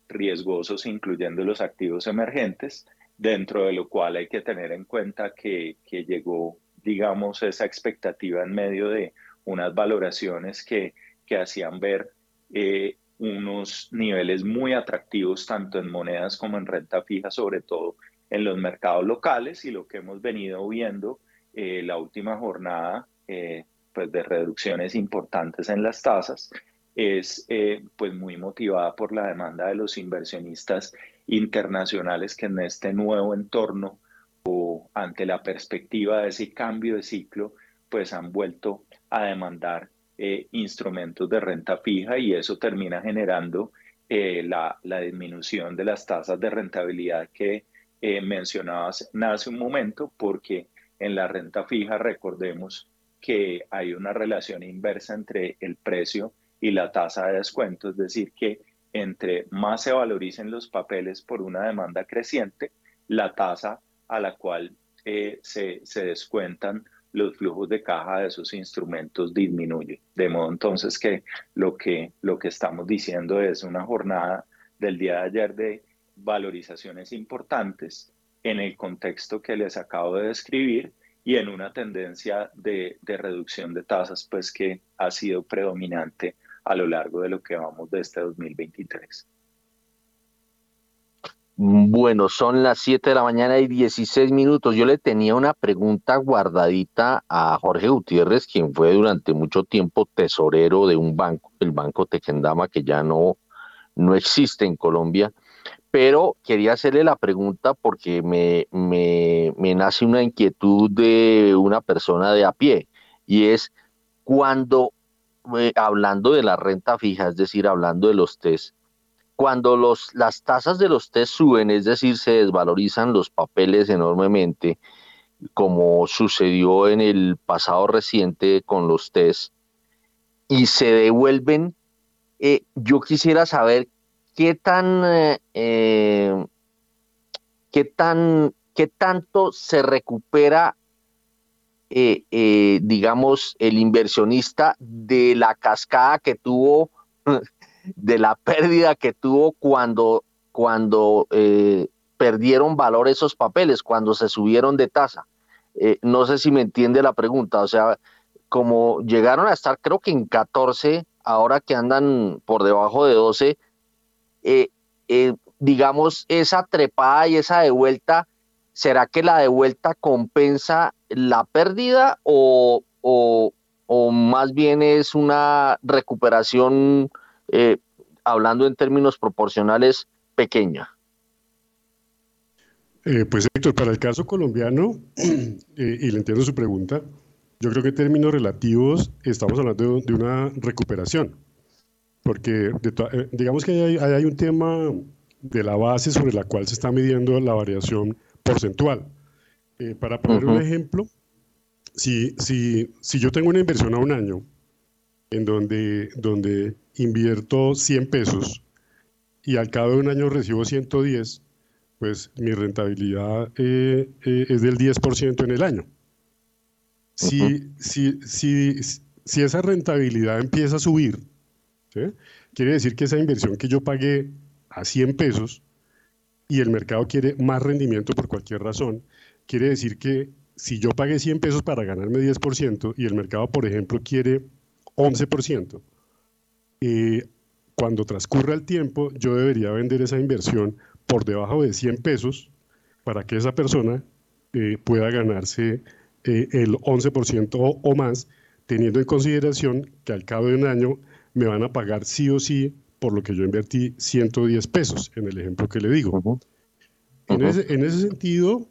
riesgosos, incluyendo los activos emergentes dentro de lo cual hay que tener en cuenta que, llegó, digamos, esa expectativa en medio de unas valoraciones que, que hacían ver eh, unos niveles muy atractivos tanto en monedas como en renta fija, sobre todo en los mercados locales y lo que hemos venido viendo eh, la última jornada eh, pues de reducciones importantes en las tasas es pues muy motivada por la demanda de los inversionistas internacionales que en este nuevo entorno o ante la perspectiva de ese cambio de ciclo, pues han vuelto a demandar eh, instrumentos de renta fija y eso termina generando eh, la, disminución de las tasas de rentabilidad que eh, mencionabas hace un momento, porque en la renta fija recordemos que hay una relación inversa entre el precio y la tasa de descuento, es decir, que entre más se valoricen los papeles por una demanda creciente, la tasa a la cual eh, se, descuentan los flujos de caja de esos instrumentos disminuye. De modo entonces que lo que, lo que estamos diciendo es una jornada del día de ayer de valorizaciones importantes en el contexto que les acabo de describir y en una tendencia de, de reducción de tasas pues que ha sido predominante a lo largo de lo que vamos de este 2023. Bueno, son las 7 de la mañana y 16 minutos. Yo le tenía una pregunta guardadita a Jorge Gutiérrez, quien fue durante mucho tiempo tesorero de un banco, el Banco Tequendama, que ya no, no existe en Colombia. Pero quería hacerle la pregunta porque me, me, me nace una inquietud de una persona de a pie, y es cuando, eh, hablando de la renta fija, es decir, hablando de los test, cuando los, las tasas de los test suben, es decir, se desvalorizan los papeles enormemente, como sucedió en el pasado reciente con los test, y se devuelven, eh, yo quisiera saber qué tan, eh, qué tan, qué tanto se recupera, digamos, el inversionista de la cascada que tuvo de la pérdida que tuvo cuando, cuando eh, perdieron valor esos papeles, cuando se subieron de tasa. Eh, no sé si me entiende la pregunta, o sea, como llegaron a estar creo que en 14, ahora que andan por debajo de 12, eh, digamos, esa trepada y esa devuelta, ¿será que la devuelta compensa la pérdida o, o, o más bien es una recuperación eh, hablando en términos proporcionales, pequeña? Eh, pues Héctor, para el caso colombiano, eh, y le entiendo su pregunta, yo creo que en términos relativos estamos hablando de, una recuperación, porque digamos que hay, un tema de la base sobre la cual se está midiendo la variación porcentual. para poner un ejemplo, si, si, si yo tengo una inversión a un año en donde, donde invierto 100 pesos y al cabo de un año recibo 110, pues mi rentabilidad eh, eh, es del 10% en el año. Si, si, si, si, esa rentabilidad empieza a subir, quiere decir que esa inversión que yo pagué a 100 pesos y el mercado quiere más rendimiento por cualquier razón, quiere decir que si yo pagué 100 pesos para ganarme 10% y el mercado, por ejemplo, quiere 11%, eh, cuando transcurra el tiempo, yo debería vender esa inversión por debajo de 100 pesos para que esa persona eh, pueda ganarse eh, el 11% o, más, teniendo en consideración que al cabo de un año me van a pagar sí o sí por lo que yo invertí 110 pesos, en el ejemplo que le digo. en, ese, sentido,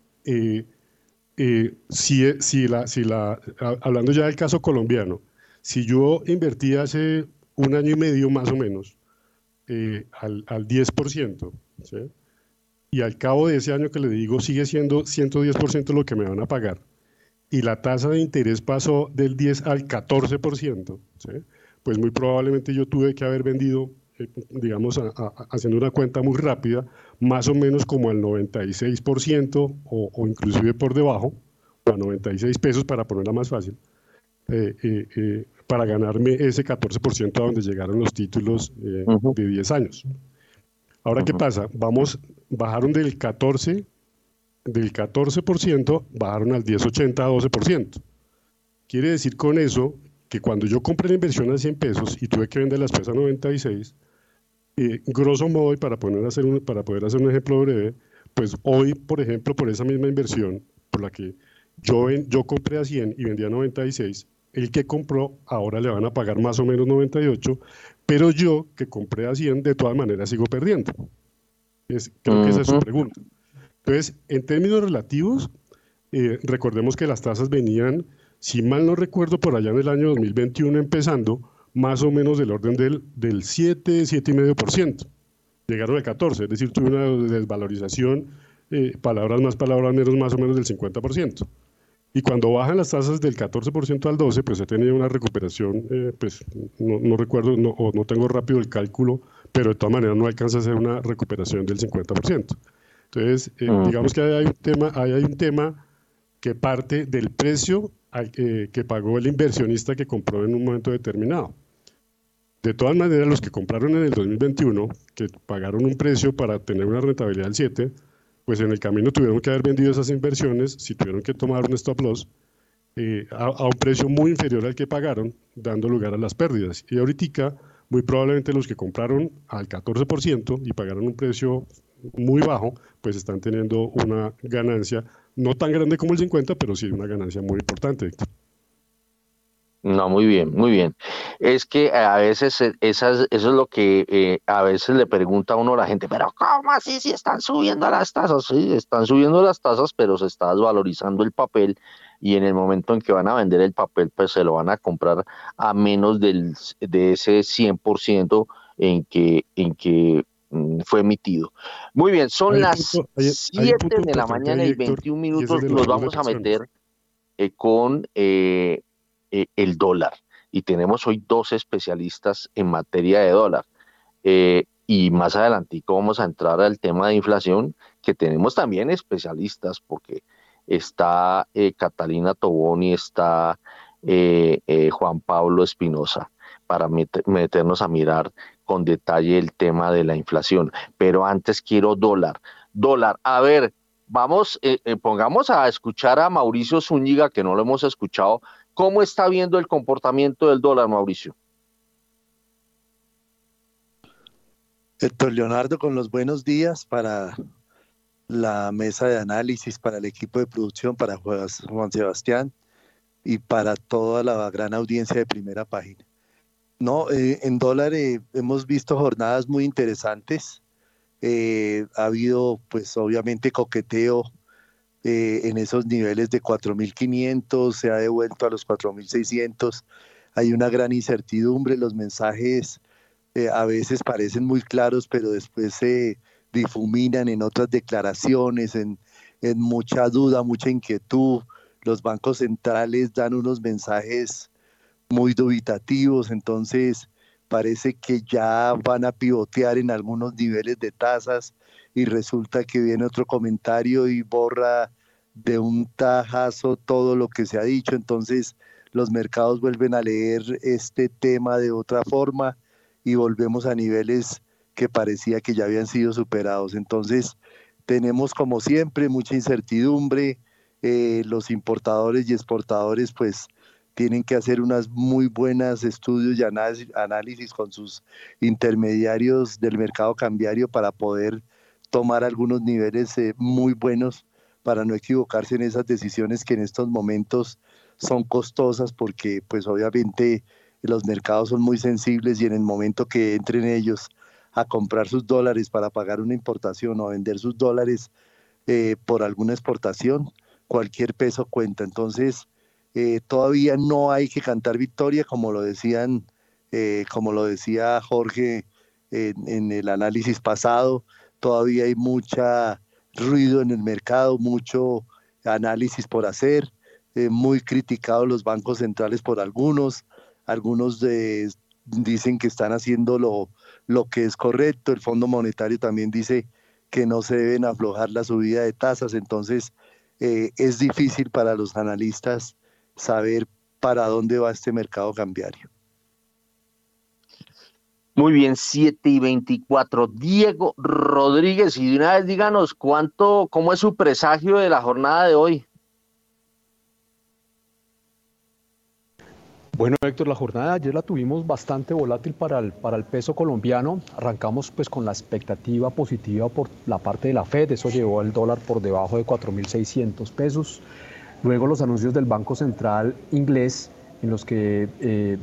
si, si, la, si la, hablando ya del caso colombiano, si yo invertí hace un año y medio más o menos eh, al, al, 10%, y al cabo de ese año que le digo sigue siendo 110% lo que me van a pagar, y la tasa de interés pasó del 10 al 14%, pues muy probablemente yo tuve que haber vendido, eh, digamos, haciendo una cuenta muy rápida, más o menos como al 96% o, o inclusive por debajo, o a 96 pesos para ponerla más fácil. Eh, eh, para ganarme ese 14% a donde llegaron los títulos eh, de 10 años. Ahora, ¿qué pasa? Vamos, bajaron del 14, del 14%, bajaron al 10,80 a 12%. Quiere decir con eso que cuando yo compré la inversión a 100 pesos y tuve que vender las pesas a 96, eh, grosso modo, y para, poner hacer un, para poder hacer un ejemplo breve, pues hoy, por ejemplo, por esa misma inversión, por la que yo, yo compré a 100 y vendía a 96, el que compró ahora le van a pagar más o menos 98, pero yo que compré a 100 de todas maneras sigo perdiendo. Es, creo que esa es su pregunta. Entonces, en términos relativos, eh, recordemos que las tasas venían, si mal no recuerdo, por allá en el año 2021 empezando, más o menos del orden del, del 7, 7,5%. Llegaron al 14, es decir, tuve una desvalorización, eh, palabras más, palabras menos, más o menos del 50%. Y cuando bajan las tasas del 14% al 12%, pues he tenido una recuperación, eh, pues no, recuerdo no, o no tengo rápido el cálculo, pero de todas maneras no alcanza a ser una recuperación del 50%. Entonces, eh, ah, digamos que hay un, tema, hay, un tema que parte del precio eh, que pagó el inversionista que compró en un momento determinado. De todas maneras, los que compraron en el 2021, que pagaron un precio para tener una rentabilidad del 7%, pues en el camino tuvieron que haber vendido esas inversiones, si tuvieron que tomar un stop loss, eh, a, un precio muy inferior al que pagaron, dando lugar a las pérdidas. Y ahorita muy probablemente los que compraron al 14% y pagaron un precio muy bajo, pues están teniendo una ganancia no tan grande como el 50, pero sí una ganancia muy importante. No, muy bien, muy bien. Es que a veces e, esas, eso es lo que eh, a veces le pregunta a uno a la gente, pero ¿cómo así si están subiendo las tasas? Sí, están subiendo las tasas, pero se está desvalorizando el papel y en el momento en que van a vender el papel, pues se lo van a comprar a menos del, de ese 100% en que, en que mm, fue emitido. Muy bien, son las 7 de la mañana y 21 minutos, nos vamos a meter eh, con... Eh, eh, el dólar. Y tenemos hoy dos especialistas en materia de dólar. Eh, y más adelante vamos a entrar al tema de inflación, que tenemos también especialistas, porque está eh, Catalina Tobón está Juan Pablo Espinosa, para meternos a mirar con detalle el tema de la inflación. Pero antes quiero dólar. Dólar, a ver, vamos, pongamos a escuchar a Mauricio Zúñiga, que no lo hemos escuchado, ¿Cómo está viendo el comportamiento del dólar, Mauricio? Héctor Leonardo, con los buenos días para la mesa de análisis, para el equipo de producción, para Juan Sebastián y para toda la gran audiencia de primera página. No, eh, en dólar eh, hemos visto jornadas muy interesantes. Eh, ha habido, pues obviamente, coqueteo eh, en esos niveles de 4.500, se ha devuelto a los 4.600. Hay una gran incertidumbre, los mensajes eh, a veces parecen muy claros, pero después se difuminan en otras declaraciones, en, en mucha duda, mucha inquietud. Los bancos centrales dan unos mensajes muy dubitativos, entonces parece que ya van a pivotear en algunos niveles de tasas y resulta que viene otro comentario y borra de un tajazo todo lo que se ha dicho, entonces los mercados vuelven a leer este tema de otra forma y volvemos a niveles que parecía que ya habían sido superados. Entonces tenemos como siempre mucha incertidumbre, eh, los importadores y exportadores pues tienen que hacer unas muy buenas estudios y análisis con sus intermediarios del mercado cambiario para poder tomar algunos niveles eh, muy buenos para no equivocarse en esas decisiones que en estos momentos son costosas porque pues obviamente los mercados son muy sensibles y en el momento que entren ellos a comprar sus dólares para pagar una importación o vender sus dólares eh, por alguna exportación, cualquier peso cuenta. Entonces, eh, todavía no hay que cantar victoria, como lo decían, como lo decía Jorge en el análisis pasado todavía hay mucha ruido en el mercado, mucho análisis por hacer, eh, muy criticados los bancos centrales por algunos, algunos dicen que están haciendo lo, que es correcto, el Fondo Monetario también dice que no se deben aflojar la subida de tasas, entonces eh, es difícil para los analistas saber para dónde va este mercado cambiario. Muy bien, 7 y 24. Diego Rodríguez, y de una vez díganos cuánto, cómo es su presagio de la jornada de hoy. Bueno, Héctor, la jornada de ayer la tuvimos bastante volátil para el, para el peso colombiano. Arrancamos pues con la expectativa positiva por la parte de la Fed, eso llevó el dólar por debajo de 4.600 pesos. Luego los anuncios del Banco Central inglés en los que eh,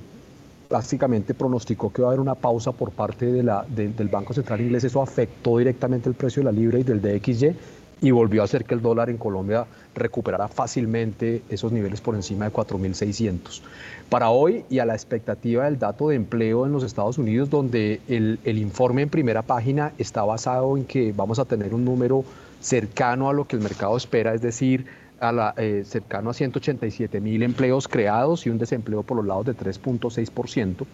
básicamente pronosticó que va a haber una pausa por parte del Banco Central Inglés. Eso afectó directamente el precio de la libra y del DXY y volvió a hacer que el dólar en Colombia recuperara fácilmente esos niveles por encima de 4.600. Para hoy y a la expectativa del dato de empleo en los Estados Unidos, donde el informe en primera página está basado en que vamos a tener un número cercano a lo que el mercado espera, es decir, a la, eh, cercano a 187 mil empleos creados y un desempleo por los lados de 3.6%,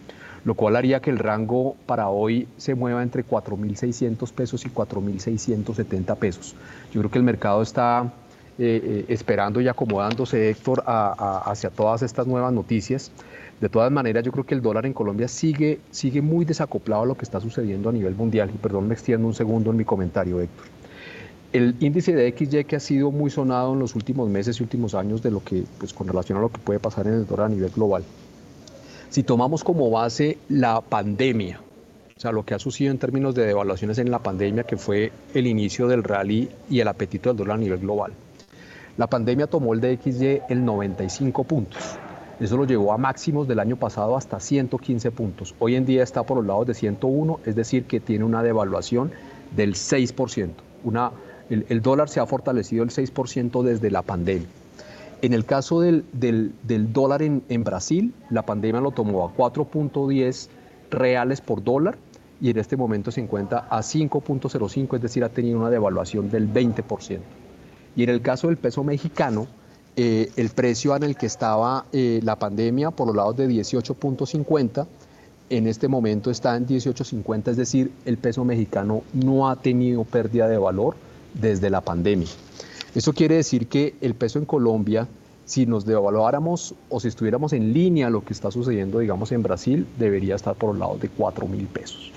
lo cual haría que el rango para hoy se mueva entre 4.600 pesos y 4.670 pesos. Yo creo que el mercado está eh, eh, esperando y acomodándose, Héctor, hacia todas estas nuevas noticias. De todas maneras, yo creo que el dólar en Colombia sigue, sigue muy desacoplado a lo que está sucediendo a nivel mundial. Y perdón, me extiendo un segundo en mi comentario, Héctor el índice de XY que ha sido muy sonado en los últimos meses y últimos años de lo que, pues con relación a lo que puede pasar en el dólar a nivel global. Si tomamos como base la pandemia, o sea, lo que ha sucedido en términos de devaluaciones en la pandemia, que fue el inicio del rally y el apetito del dólar a nivel global. La pandemia tomó el DXY el 95 puntos. Eso lo llevó a máximos del año pasado hasta 115 puntos. Hoy en día está por los lados de 101, es decir, que tiene una devaluación del 6%. Una, el, dólar se ha fortalecido el 6% desde la pandemia. En el caso del, dólar en, en, Brasil, la pandemia lo tomó a 4.10 reales por dólar y en este momento se encuentra a 5.05, es decir, ha tenido una devaluación del 20%. Y en el caso del peso mexicano, eh, el precio en el que estaba eh, la pandemia por los lados de 18.50, en este momento está en 18.50, es decir, el peso mexicano no ha tenido pérdida de valor desde la pandemia. Eso quiere decir que el peso en Colombia, si nos devaluáramos o si estuviéramos en línea lo que está sucediendo, digamos, en Brasil, debería estar por los lados de 4 mil pesos.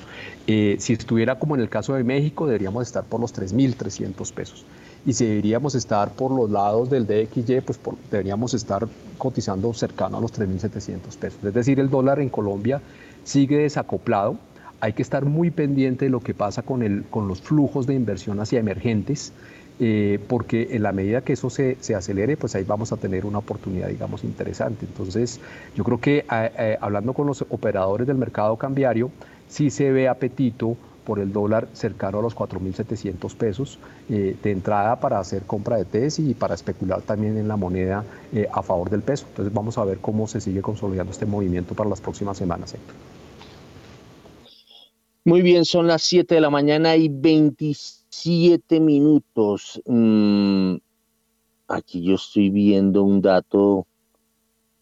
Eh, si estuviera como en el caso de México, deberíamos estar por los 3.300 pesos. Y si deberíamos estar por los lados del DXY, pues deberíamos estar cotizando cercano a los 3.700 pesos. Es decir, el dólar en Colombia sigue desacoplado. Hay que estar muy pendiente de lo que pasa con, el, con los flujos de inversión hacia emergentes. Eh, porque en la medida que eso se, se, acelere, pues ahí vamos a tener una oportunidad, digamos, interesante. Entonces, yo creo que eh, eh, hablando con los operadores del mercado cambiario, sí se ve apetito por el dólar cercano a los 4.700 pesos de entrada para hacer compra de TES y para especular también en la moneda a favor del peso. Entonces vamos a ver cómo se sigue consolidando este movimiento para las próximas semanas, Héctor. Muy bien, son las 7 de la mañana y 27 minutos. Mm, aquí yo estoy viendo un dato,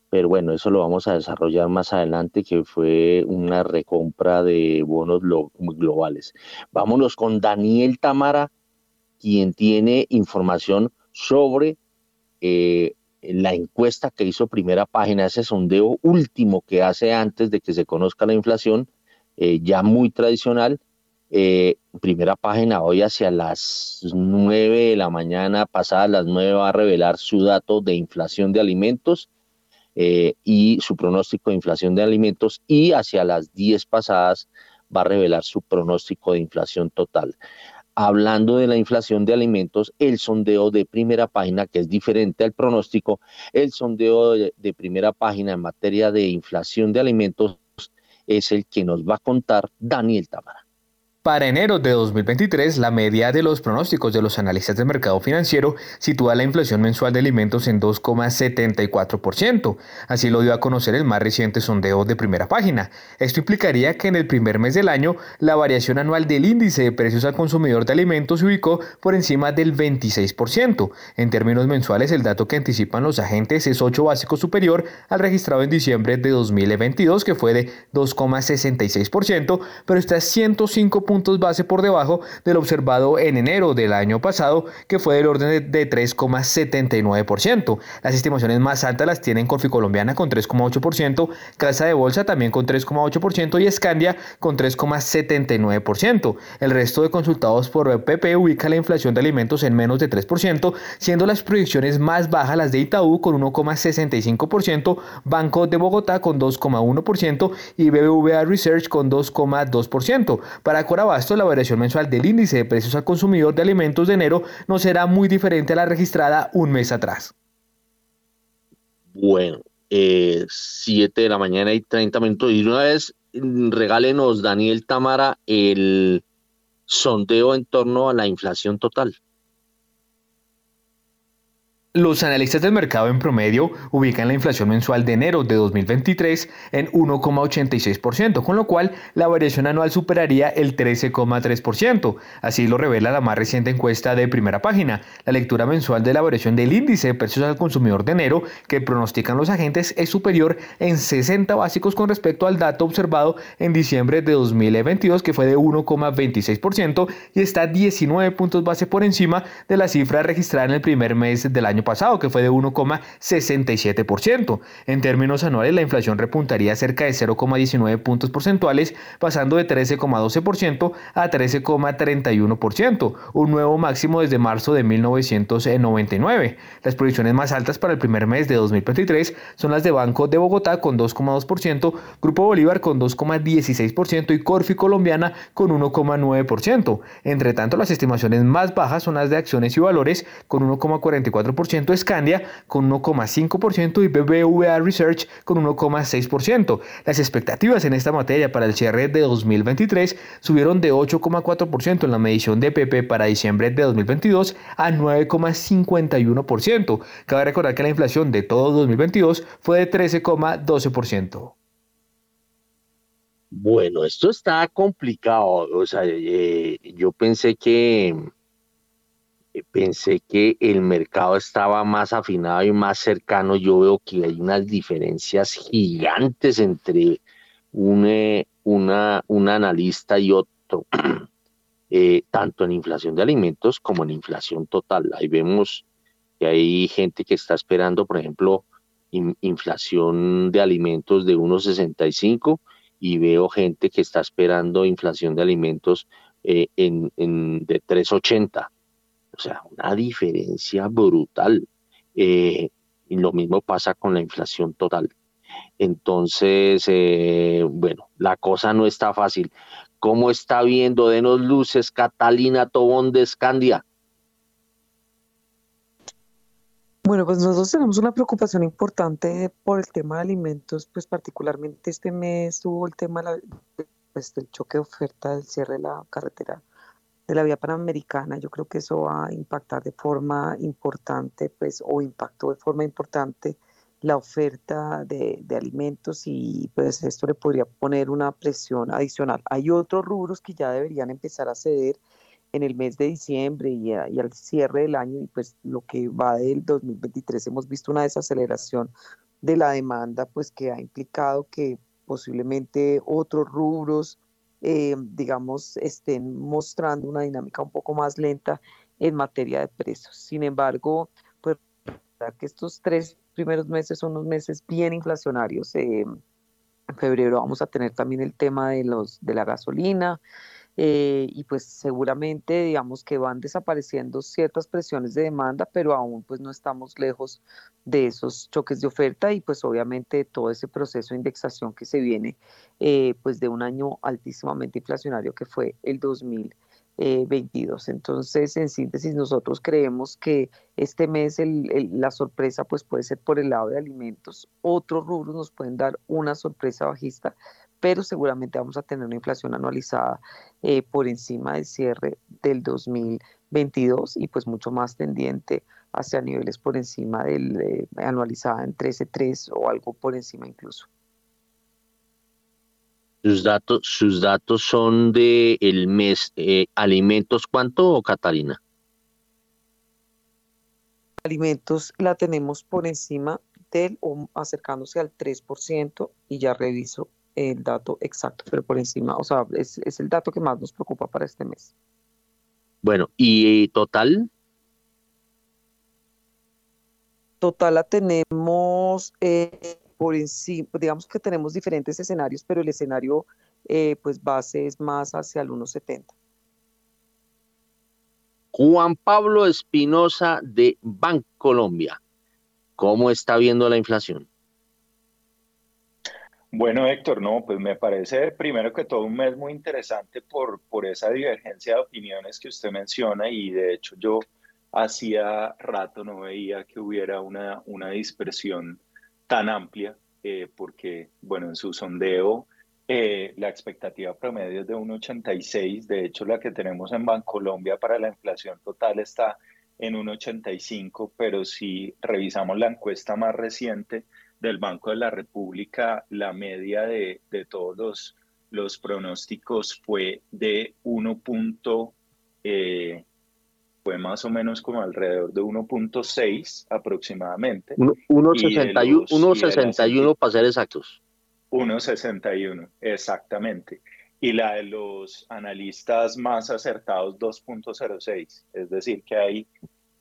pero bueno, eso lo vamos a desarrollar más adelante, que fue una recompra de bonos globales. Vámonos con Daniel Tamara, quien tiene información sobre eh, la encuesta que hizo primera página, ese sondeo último que hace antes de que se conozca la inflación eh, ya muy tradicional. Eh, primera página hoy hacia las 9 de la mañana, pasada las 9 va a revelar su dato de inflación de alimentos eh, y su pronóstico de inflación de alimentos y hacia las 10 pasadas va a revelar su pronóstico de inflación total. Hablando de la inflación de alimentos, el sondeo de primera página, que es diferente al pronóstico, el sondeo de primera página en materia de inflación de alimentos es el que nos va a contar Daniel Tamara. Para enero de 2023, la media de los pronósticos de los analistas del mercado financiero sitúa la inflación mensual de alimentos en 2,74%. Así lo dio a conocer el más reciente sondeo de primera página. Esto implicaría que en el primer mes del año, la variación anual del índice de precios al consumidor de alimentos se ubicó por encima del 26%. En términos mensuales, el dato que anticipan los agentes es 8 básico superior al registrado en diciembre de 2022, que fue de 2,66%, pero está 105 puntos puntos base por debajo del observado en enero del año pasado, que fue del orden de 3,79%. Las estimaciones más altas las tienen Colombiana con 3,8%, Casa de Bolsa también con 3,8% y Scandia con 3,79%. El resto de consultados por PP ubica la inflación de alimentos en menos de 3%, siendo las proyecciones más bajas las de Itaú con 1,65%, Banco de Bogotá con 2,1% y BBVA Research con 2,2%. Para Cora la variación mensual del índice de precios al consumidor de alimentos de enero no será muy diferente a la registrada un mes atrás. Bueno, 7 eh, de la mañana y 30 minutos. Y una vez mm, regálenos, Daniel Tamara, el sondeo en torno a la inflación total. Los analistas del mercado en promedio ubican la inflación mensual de enero de 2023 en 1,86%, con lo cual la variación anual superaría el 13,3%. Así lo revela la más reciente encuesta de primera página. La lectura mensual de la variación del índice de precios al consumidor de enero que pronostican los agentes es superior en 60 básicos con respecto al dato observado en diciembre de 2022, que fue de 1,26% y está 19 puntos base por encima de la cifra registrada en el primer mes del año pasado, que fue de 1,67%. En términos anuales, la inflación repuntaría cerca de 0,19 puntos porcentuales, pasando de 13,12% a 13,31%, un nuevo máximo desde marzo de 1999. Las proyecciones más altas para el primer mes de 2023 son las de Banco de Bogotá con 2,2%, Grupo Bolívar con 2,16% y Corfi Colombiana con 1,9%. Entre tanto, las estimaciones más bajas son las de acciones y valores con 1,44%, Scandia con 1,5% y BBVA Research con 1,6%. Las expectativas en esta materia para el cierre de 2023 subieron de 8,4% en la medición de PP para diciembre de 2022 a 9,51%. Cabe recordar que la inflación de todo 2022 fue de 13,12%. Bueno, esto está complicado. O sea, eh, yo pensé que pensé que el mercado estaba más afinado y más cercano. Yo veo que hay unas diferencias gigantes entre un, eh, una, un analista y otro, eh, tanto en inflación de alimentos como en inflación total. Ahí vemos que hay gente que está esperando, por ejemplo, inflación de alimentos de 1,65 y veo gente que está esperando inflación de alimentos eh, en, de 3,80. O sea, una diferencia brutal. Eh, y lo mismo pasa con la inflación total. Entonces, eh, bueno, la cosa no está fácil. ¿Cómo está viendo? Denos luces, Catalina Tobón de Escandia. Bueno, pues nosotros tenemos una preocupación importante por el tema de alimentos, pues particularmente este mes tuvo el tema pues, del choque de oferta del cierre de la carretera de la vía panamericana. Yo creo que eso va a impactar de forma importante, pues, o impactó de forma importante la oferta de, de, alimentos y pues esto le podría poner una presión adicional. Hay otros rubros que ya deberían empezar a ceder en el mes de diciembre y, al cierre del año y pues lo que va del 2023 hemos visto una desaceleración de la demanda pues que ha implicado que posiblemente otros rubros eh, digamos estén mostrando una dinámica un poco más lenta en materia de precios. Sin embargo, pues que estos tres primeros meses son unos meses bien inflacionarios. Eh, en febrero vamos a tener también el tema de los de la gasolina, eh, y pues seguramente digamos que van desapareciendo ciertas presiones de demanda, pero aún pues no estamos lejos de esos choques de oferta y pues obviamente todo ese proceso de indexación que se viene eh, pues de un año altísimamente inflacionario que fue el 2022. Entonces, en síntesis, nosotros creemos que este mes la sorpresa pues puede ser por el lado de alimentos. Otros rubros nos pueden dar una sorpresa bajista, pero seguramente vamos a tener una inflación anualizada eh, por encima del cierre del 2022 y pues mucho más tendiente hacia niveles por encima del eh, anualizada en 13.3 o algo por encima incluso. Sus datos, sus datos son de el mes eh, alimentos cuánto Catalina? Alimentos la tenemos por encima del o acercándose al 3% y ya reviso el dato exacto, pero por encima, o sea, es, el dato que más nos preocupa para este mes. Bueno, ¿y total? Total la tenemos eh, por encima, digamos que tenemos diferentes escenarios, pero el escenario eh, pues base es más hacia el 1.70. Juan Pablo Espinosa de Colombia, ¿cómo está viendo la inflación? Bueno, Héctor, no, pues me parece primero que todo un mes muy interesante por, por esa divergencia de opiniones que usted menciona y de hecho yo hacía rato no veía que hubiera una, una dispersión tan amplia eh, porque, bueno, en su sondeo eh, la expectativa promedio es de 1,86, de hecho la que tenemos en Bancolombia para la inflación total está en 1,85, pero si revisamos la encuesta más reciente, del Banco de la República, la media de, todos los, pronósticos fue de 1. Eh, fue más o menos como alrededor de 1.6 aproximadamente. 1.61 para ser exactos. 1.61, exactamente. Y la de los analistas más acertados 2.06, es decir, que hay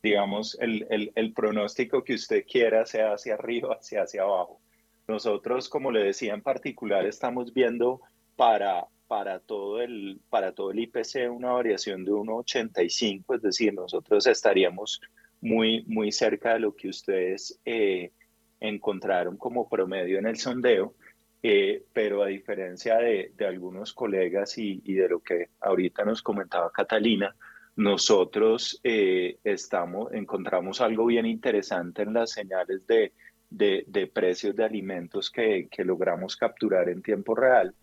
digamos, el, el, el, pronóstico que usted quiera sea hacia arriba, sea hacia abajo. Nosotros, como le decía en particular, estamos viendo para, para, todo, el, para todo el IPC una variación de 1,85, es decir, nosotros estaríamos muy, muy cerca de lo que ustedes eh, encontraron como promedio en el sondeo, eh, pero a diferencia de, de algunos colegas y, y, de lo que ahorita nos comentaba Catalina, nosotros eh, estamos, encontramos algo bien interesante en las señales de, de, de precios de alimentos que, que logramos capturar en tiempo real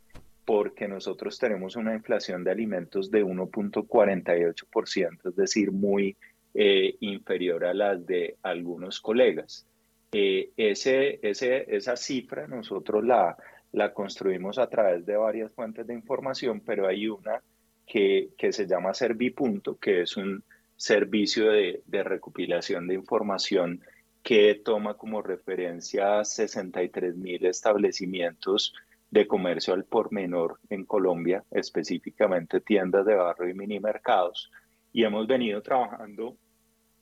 porque nosotros tenemos una inflación de alimentos de 1.48%, es decir, muy eh, inferior a las de algunos colegas. Eh, ese, ese, esa cifra nosotros la, la construimos a través de varias fuentes de información, pero hay una que, se llama Servipunto, que es un servicio de, de, recopilación de información que toma como referencia 63 mil establecimientos de comercio al por menor en Colombia, específicamente tiendas de barrio y mini mercados. Y hemos venido trabajando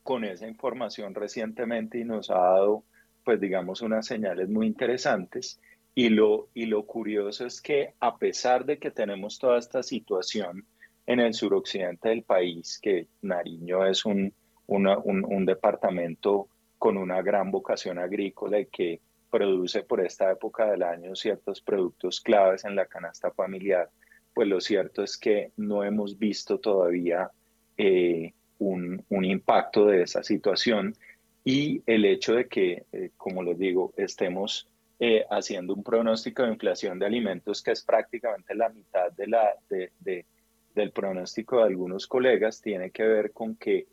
con esa información recientemente y nos ha dado, pues digamos, unas señales muy interesantes. Y lo, y lo curioso es que a pesar de que tenemos toda esta situación en el suroccidente del país, que Nariño es un, un, un departamento con una gran vocación agrícola y que produce por esta época del año ciertos productos claves en la canasta familiar, pues lo cierto es que no hemos visto todavía eh, un, un, impacto de esa situación. Y el hecho de que, eh, como les digo, estemos eh, haciendo un pronóstico de inflación de alimentos que es prácticamente la mitad de la, de, de, del pronóstico de algunos colegas, tiene que ver con que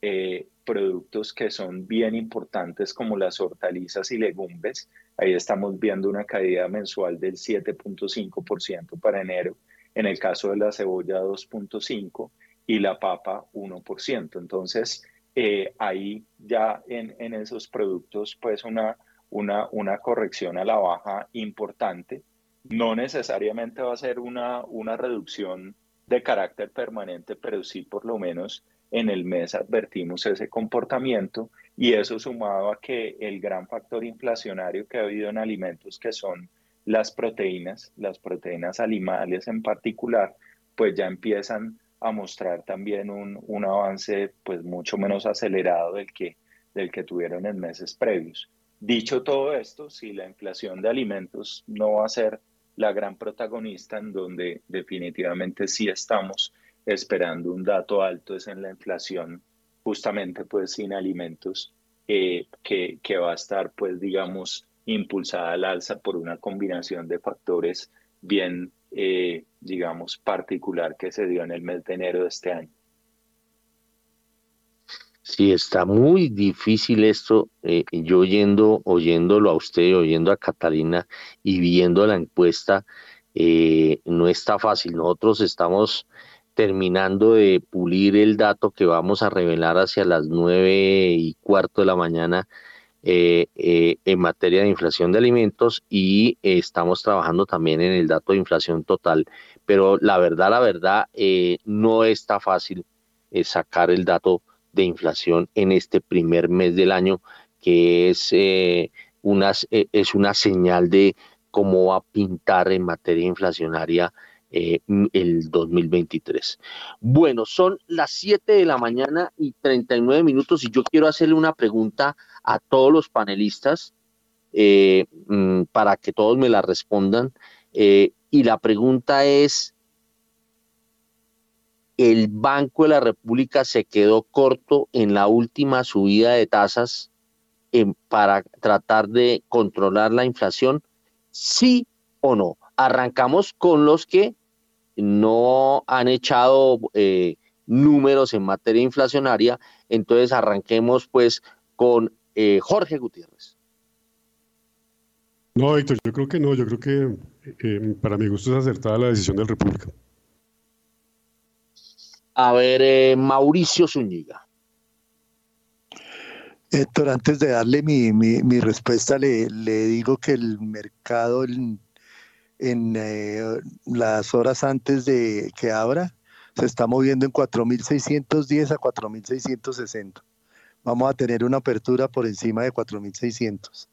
eh, productos que son bien importantes como las hortalizas y legumbres. Ahí estamos viendo una caída mensual del 7.5% para enero, en el caso de la cebolla 2.5% y la papa 1%. Entonces, eh, ahí ya en, en, esos productos, pues una, una, una corrección a la baja importante. No necesariamente va a ser una, una reducción de carácter permanente, pero sí por lo menos en el mes advertimos ese comportamiento y eso sumado a que el gran factor inflacionario que ha habido en alimentos que son las proteínas, las proteínas animales en particular, pues ya empiezan a mostrar también un, un avance pues mucho menos acelerado del que, del que tuvieron en meses previos. Dicho todo esto, si la inflación de alimentos no va a ser la gran protagonista en donde definitivamente sí estamos esperando un dato alto es en la inflación, justamente pues sin alimentos, eh, que, que, va a estar pues digamos impulsada al alza por una combinación de factores bien eh, digamos particular que se dio en el mes de enero de este año. Sí, está muy difícil esto. Eh, yo oyendo, oyéndolo a usted, oyendo a Catalina y viendo la encuesta, eh, no está fácil. Nosotros estamos terminando de pulir el dato que vamos a revelar hacia las nueve y cuarto de la mañana eh, en materia de inflación de alimentos y estamos trabajando también en el dato de inflación total. Pero la verdad, la verdad, no está fácil sacar el dato de inflación en este primer mes del año, que es, una, es una señal de cómo va a pintar en materia inflacionaria eh, el 2023. Bueno, son las 7 de la mañana y 39 minutos y yo quiero hacerle una pregunta a todos los panelistas eh, mm, para que todos me la respondan. Eh, y la pregunta es, ¿el Banco de la República se quedó corto en la última subida de tasas para tratar de controlar la inflación? ¿Sí o no? Arrancamos con los que no han echado eh, números en materia inflacionaria, entonces arranquemos pues con eh, Jorge Gutiérrez. No, Héctor, yo creo que no, yo creo que eh, para mi gusto es acertada la decisión del República. A ver, eh, Mauricio Zúñiga. Héctor, antes de darle mi, mi, mi respuesta, le, le, digo que el mercado, el, en eh, las horas antes de que abra, se está moviendo en 4.610 a 4.660. vamos a tener una apertura por encima de 4.600.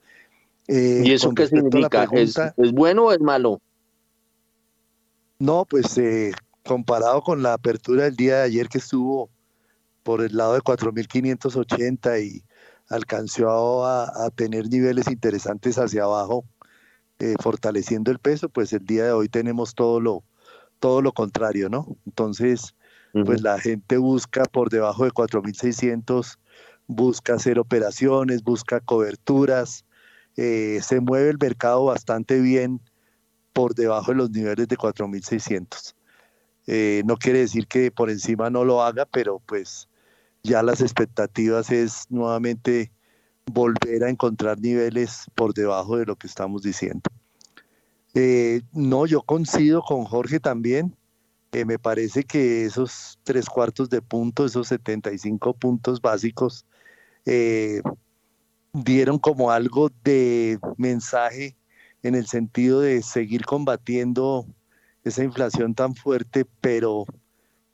Eh, ¿Y eso qué significa? ¿Es, bueno o es malo? No, pues eh, comparado con la apertura del día de ayer que estuvo por el lado de 4.580 y alcanzó a, tener niveles interesantes hacia abajo, eh, fortaleciendo el peso, pues el día de hoy tenemos todo lo, todo lo contrario, ¿no? Entonces, pues la gente busca por debajo de 4.600, busca hacer operaciones, busca coberturas, eh, se mueve el mercado bastante bien por debajo de los niveles de 4.600. Eh, no quiere decir que por encima no lo haga, pero pues ya las expectativas es nuevamente volver a encontrar niveles por debajo de lo que estamos diciendo. Eh, no, yo coincido con Jorge también. me parece que esos tres cuartos de punto, esos 75 puntos básicos, eh, dieron como algo de mensaje en el sentido de seguir combatiendo esa inflación tan fuerte, pero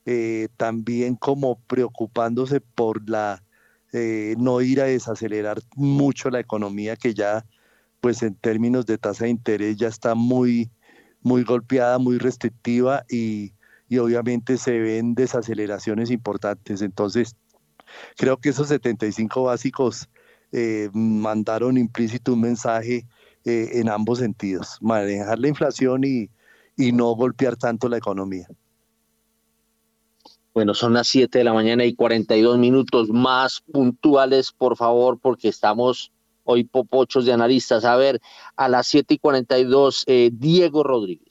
eh, también como preocupándose por la eh, no ir a desacelerar mucho la economía que ya pues en términos de tasa de interés ya está muy muy golpeada, muy restrictiva y, y obviamente se ven desaceleraciones importantes. Entonces, creo que esos 75 básicos eh, mandaron implícito un mensaje en ambos sentidos, manejar la inflación y, no golpear tanto la economía. Bueno, son las 7 de la mañana y 42 minutos más puntuales, por favor, porque estamos hoy popochos de analistas. A ver, a las 7 y 42, eh, Diego Rodríguez.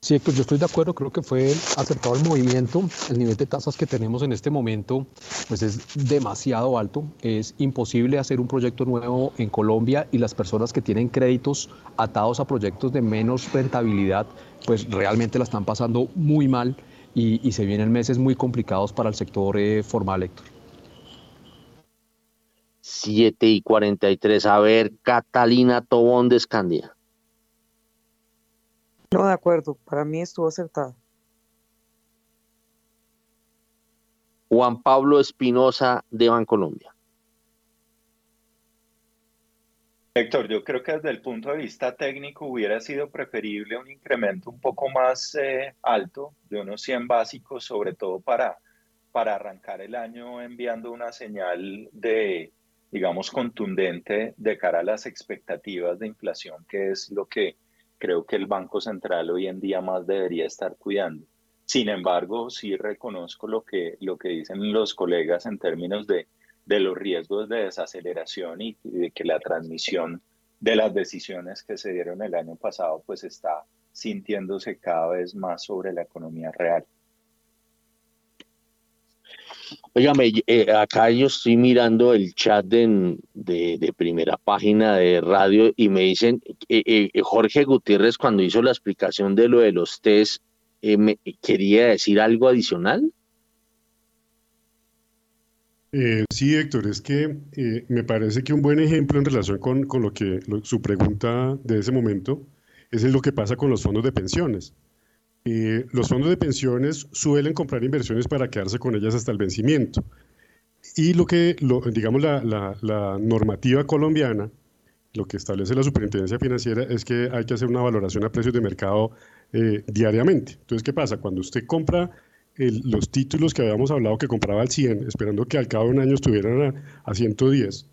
Sí, pues yo estoy de acuerdo, creo que fue acertado el movimiento. El nivel de tasas que tenemos en este momento pues es demasiado alto. Es imposible hacer un proyecto nuevo en Colombia y las personas que tienen créditos atados a proyectos de menos rentabilidad pues realmente la están pasando muy mal y, se vienen meses muy complicados para el sector eh, formal, Héctor. 7 y 43. A ver, Catalina Tobón de Escandia. No, de acuerdo, para mí estuvo acertado. Juan Pablo Espinosa de Bancolombia. Héctor, yo creo que desde el punto de vista técnico hubiera sido preferible un incremento un poco más eh, alto, de unos 100 básicos, sobre todo para, para arrancar el año enviando una señal de, digamos, contundente de cara a las expectativas de inflación, que es lo que creo que el Banco Central hoy en día más debería estar cuidando. Sin embargo, sí reconozco lo que, lo que dicen los colegas en términos de, de los riesgos de desaceleración y de que la transmisión de las decisiones que se dieron el año pasado pues está sintiéndose cada vez más sobre la economía real. Óigame, eh, acá yo estoy mirando el chat de, primera página de radio y me dicen, eh, eh, Jorge Gutiérrez cuando hizo la explicación de lo de los test, me, ¿quería decir algo adicional? sí, Héctor, es que me parece que un buen ejemplo en relación con, lo que su pregunta de ese momento es lo que pasa con los fondos de pensiones. Eh, los fondos de pensiones suelen comprar inversiones para quedarse con ellas hasta el vencimiento. Y lo que, digamos, la, normativa colombiana, lo que establece la superintendencia financiera es que hay que hacer una valoración a precios de mercado eh, diariamente. Entonces, ¿qué pasa? Cuando usted compra los títulos que habíamos hablado que compraba al 100, esperando que al cabo de un año estuvieran a, a 110,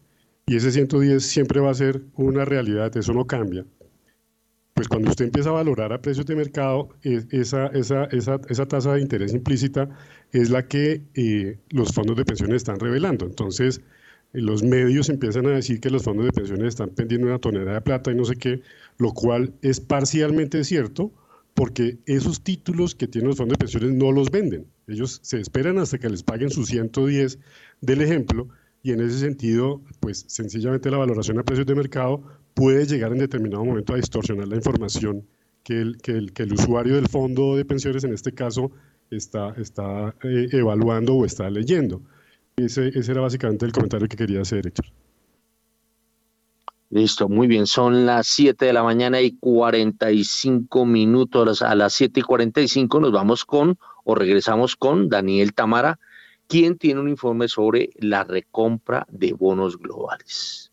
y ese 110 siempre va a ser una realidad, eso no cambia pues cuando usted empieza a valorar a precios de mercado, esa, esa, esa, esa tasa de interés implícita es la que eh, los fondos de pensiones están revelando. Entonces, los medios empiezan a decir que los fondos de pensiones están pendiendo una tonelada de plata y no sé qué, lo cual es parcialmente cierto, porque esos títulos que tienen los fondos de pensiones no los venden. Ellos se esperan hasta que les paguen sus 110 del ejemplo, y en ese sentido, pues sencillamente la valoración a precios de mercado puede llegar en determinado momento a distorsionar la información que el, que el, usuario del fondo de pensiones, en este caso, está, está eh, evaluando o está leyendo. Ese, ese, era básicamente el comentario que quería hacer, Héctor. Listo, muy bien. Son las 7 de la mañana y 45 minutos. A las 7 y 45 nos vamos con, o regresamos con Daniel Tamara, ¿Quién tiene un informe sobre la recompra de bonos globales?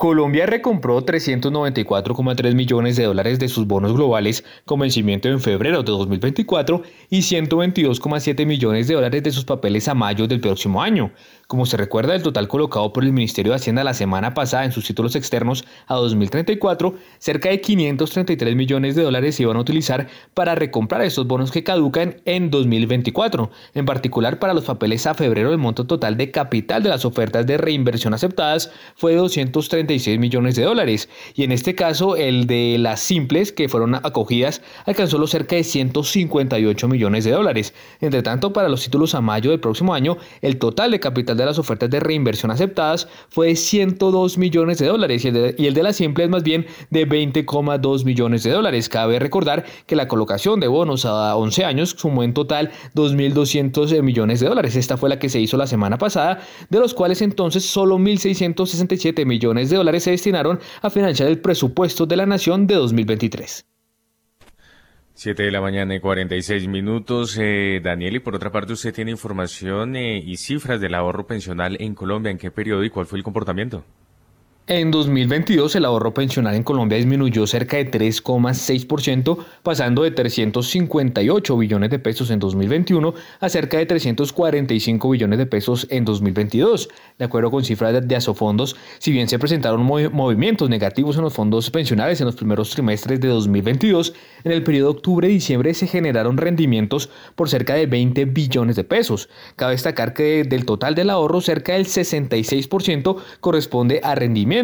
Colombia recompró 394,3 millones de dólares de sus bonos globales con vencimiento en febrero de 2024 y 122,7 millones de dólares de sus papeles a mayo del próximo año. Como se recuerda, el total colocado por el Ministerio de Hacienda la semana pasada en sus títulos externos a 2034, cerca de 533 millones de dólares se iban a utilizar para recomprar estos bonos que caducan en 2024. En particular, para los papeles a febrero, el monto total de capital de las ofertas de reinversión aceptadas fue de 230 millones de dólares y en este caso el de las simples que fueron acogidas alcanzó los cerca de 158 millones de dólares. Entre tanto, para los títulos a mayo del próximo año, el total de capital de las ofertas de reinversión aceptadas fue de 102 millones de dólares y el de, de las simples más bien de 20,2 millones de dólares. Cabe recordar que la colocación de bonos a 11 años sumó en total 2.200 millones de dólares. Esta fue la que se hizo la semana pasada, de los cuales entonces solo 1.667 millones de dólares se destinaron a financiar el presupuesto de la nación de 2023. 7 de la mañana y 46 minutos. Eh, Daniel, y por otra parte, usted tiene información eh, y cifras del ahorro pensional en Colombia. ¿En qué periodo y cuál fue el comportamiento? En 2022 el ahorro pensional en Colombia disminuyó cerca de 3,6%, pasando de 358 billones de pesos en 2021 a cerca de 345 billones de pesos en 2022. De acuerdo con cifras de Asofondos, si bien se presentaron movimientos negativos en los fondos pensionales en los primeros trimestres de 2022, en el periodo octubre-diciembre se generaron rendimientos por cerca de 20 billones de pesos. Cabe destacar que del total del ahorro, cerca del 66% corresponde a rendimientos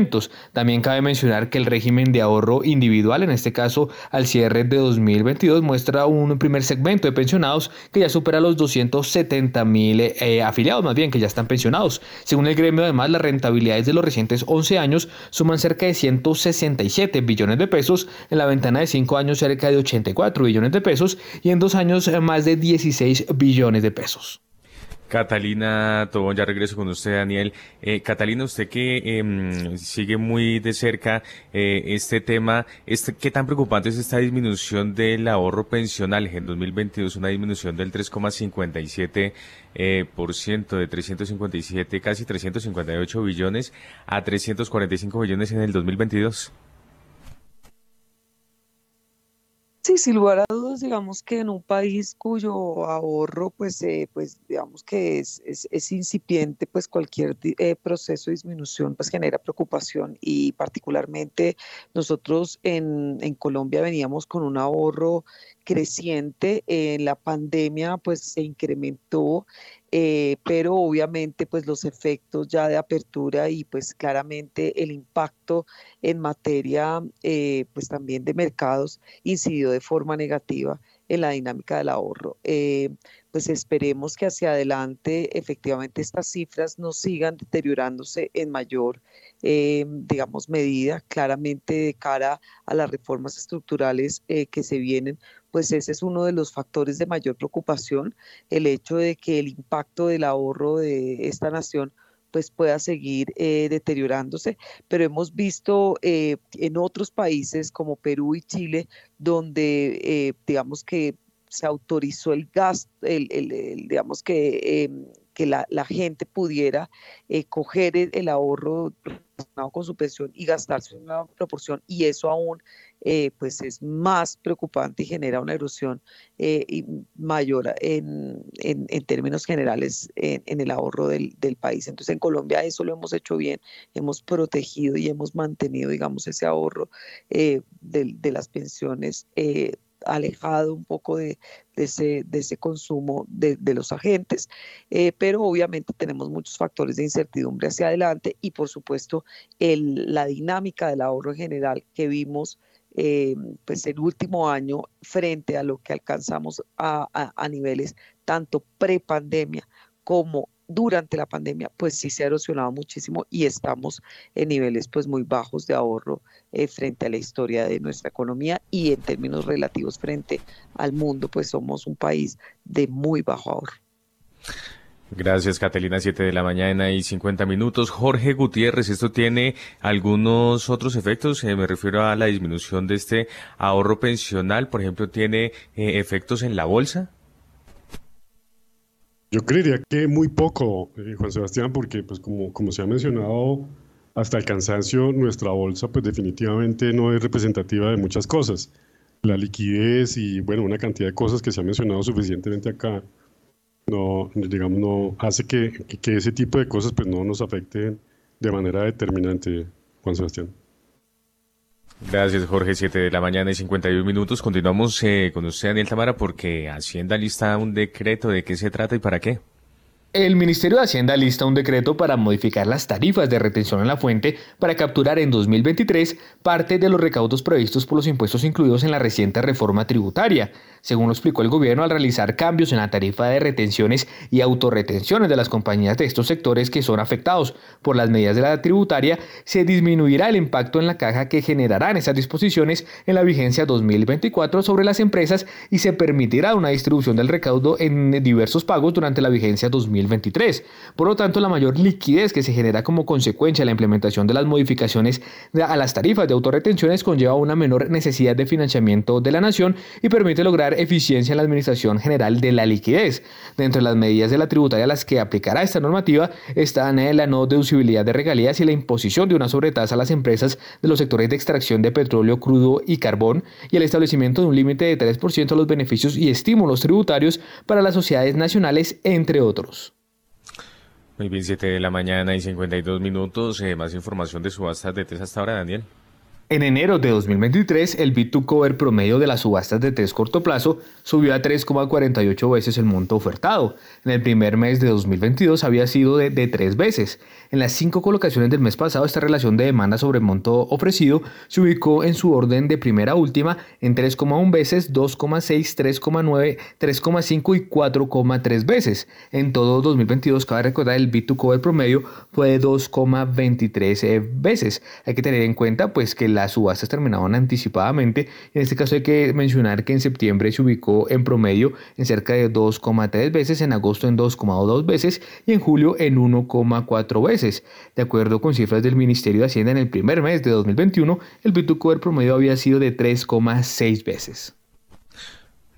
también cabe mencionar que el régimen de ahorro individual, en este caso al cierre de 2022, muestra un primer segmento de pensionados que ya supera los 270 mil eh, afiliados, más bien que ya están pensionados. Según el gremio, además, las rentabilidades de los recientes 11 años suman cerca de 167 billones de pesos, en la ventana de 5 años cerca de 84 billones de pesos y en 2 años más de 16 billones de pesos. Catalina Tobón, ya regreso con usted, Daniel. Eh, Catalina, usted que em, sigue muy de cerca eh, este tema, este, ¿qué tan preocupante es esta disminución del ahorro pensional? En 2022 una disminución del 3,57%, eh, por ciento, de 357, casi 358 billones a 345 billones en el 2022. Sí, sin lugar a dudas, digamos que en un país cuyo ahorro, pues, eh, pues digamos que es, es, incipiente, pues cualquier eh, proceso de disminución, pues genera preocupación y particularmente nosotros en, en Colombia veníamos con un ahorro creciente. En la pandemia, pues se incrementó, eh, pero obviamente, pues los efectos ya de apertura y pues claramente el impacto en materia, eh, pues también de mercados incidió de forma negativa en la dinámica del ahorro. Eh, pues esperemos que hacia adelante efectivamente estas cifras no sigan deteriorándose en mayor, digamos, medida, claramente de cara a las reformas estructurales que se vienen, pues ese es uno de los factores de mayor preocupación, el hecho de que el impacto del ahorro de esta nación pues pueda seguir eh, deteriorándose, pero hemos visto eh, en otros países como Perú y Chile, donde eh, digamos que se autorizó el gasto, el, digamos que, em, que la, gente pudiera coger el, ahorro con su pensión y gastarse una proporción, y eso aún eh, pues es más preocupante y genera una erosión eh, mayor en, términos generales en, el ahorro del, país. Entonces en Colombia eso lo hemos hecho bien, hemos protegido y hemos mantenido, digamos, ese ahorro eh, de, las pensiones alejado un poco de, ese, de ese, consumo de, los agentes, pero obviamente tenemos muchos factores de incertidumbre hacia adelante y por supuesto el, la dinámica del ahorro en general que vimos eh, pues el último año frente a lo que alcanzamos a, a, niveles tanto pre-pandemia como durante la pandemia, pues sí se ha erosionado muchísimo y estamos en niveles pues muy bajos de ahorro eh, frente a la historia de nuestra economía y en términos relativos frente al mundo, pues somos un país de muy bajo ahorro. Gracias, Catalina. Siete de la mañana y 50 minutos. Jorge Gutiérrez, ¿esto tiene algunos otros efectos? Eh, me refiero a la disminución de este ahorro pensional. Por ejemplo, ¿tiene eh, efectos en la bolsa? Yo creería que muy poco, eh, Juan Sebastián, porque pues como, como se ha mencionado hasta el cansancio, nuestra bolsa pues definitivamente no es representativa de muchas cosas. La liquidez y bueno, una cantidad de cosas que se ha mencionado suficientemente acá, no, digamos, no hace que, que ese tipo de cosas pues no nos afecten de manera determinante, Juan Sebastián. Gracias, Jorge. Siete de la mañana y 51 minutos. Continuamos eh, con usted, Daniel Tamara, porque Hacienda lista un decreto. ¿De qué se trata y para qué? El Ministerio de Hacienda lista un decreto para modificar las tarifas de retención en la fuente para capturar en 2023 parte de los recaudos previstos por los impuestos incluidos en la reciente reforma tributaria. Según lo explicó el gobierno al realizar cambios en la tarifa de retenciones y autorretenciones de las compañías de estos sectores que son afectados por las medidas de la tributaria, se disminuirá el impacto en la caja que generarán esas disposiciones en la vigencia 2024 sobre las empresas y se permitirá una distribución del recaudo en diversos pagos durante la vigencia 2023. Por lo tanto, la mayor liquidez que se genera como consecuencia de la implementación de las modificaciones a las tarifas de autorretenciones conlleva una menor necesidad de financiamiento de la nación y permite lograr eficiencia en la administración general de la liquidez. Dentro de las medidas de la tributaria a las que aplicará esta normativa están eh, la no deducibilidad de regalías y la imposición de una sobretasa a las empresas de los sectores de extracción de petróleo crudo y carbón y el establecimiento de un límite de 3% a los beneficios y estímulos tributarios para las sociedades nacionales, entre otros. Muy bien, 7 de la mañana y 52 minutos. Eh, más información de subastas de TES hasta ahora, Daniel. En enero de 2023, el bit to cover promedio de las subastas de test corto plazo subió a 3,48 veces el monto ofertado. En el primer mes de 2022 había sido de, de 3 veces. En las cinco colocaciones del mes pasado, esta relación de demanda sobre monto ofrecido se ubicó en su orden de primera a última en 3,1 veces, 2,6, 3,9, 3,5 y 4,3 veces. En todo 2022, cabe recordar, el bit to cover promedio fue de 2,23 eh, veces. Hay que tener en cuenta pues que las subastas terminaban anticipadamente. En este caso hay que mencionar que en septiembre se ubicó en promedio en cerca de 2,3 veces, en agosto en 2,2 veces y en julio en 1,4 veces. De acuerdo con cifras del Ministerio de Hacienda en el primer mes de 2021, el Bitucover promedio había sido de 3,6 veces.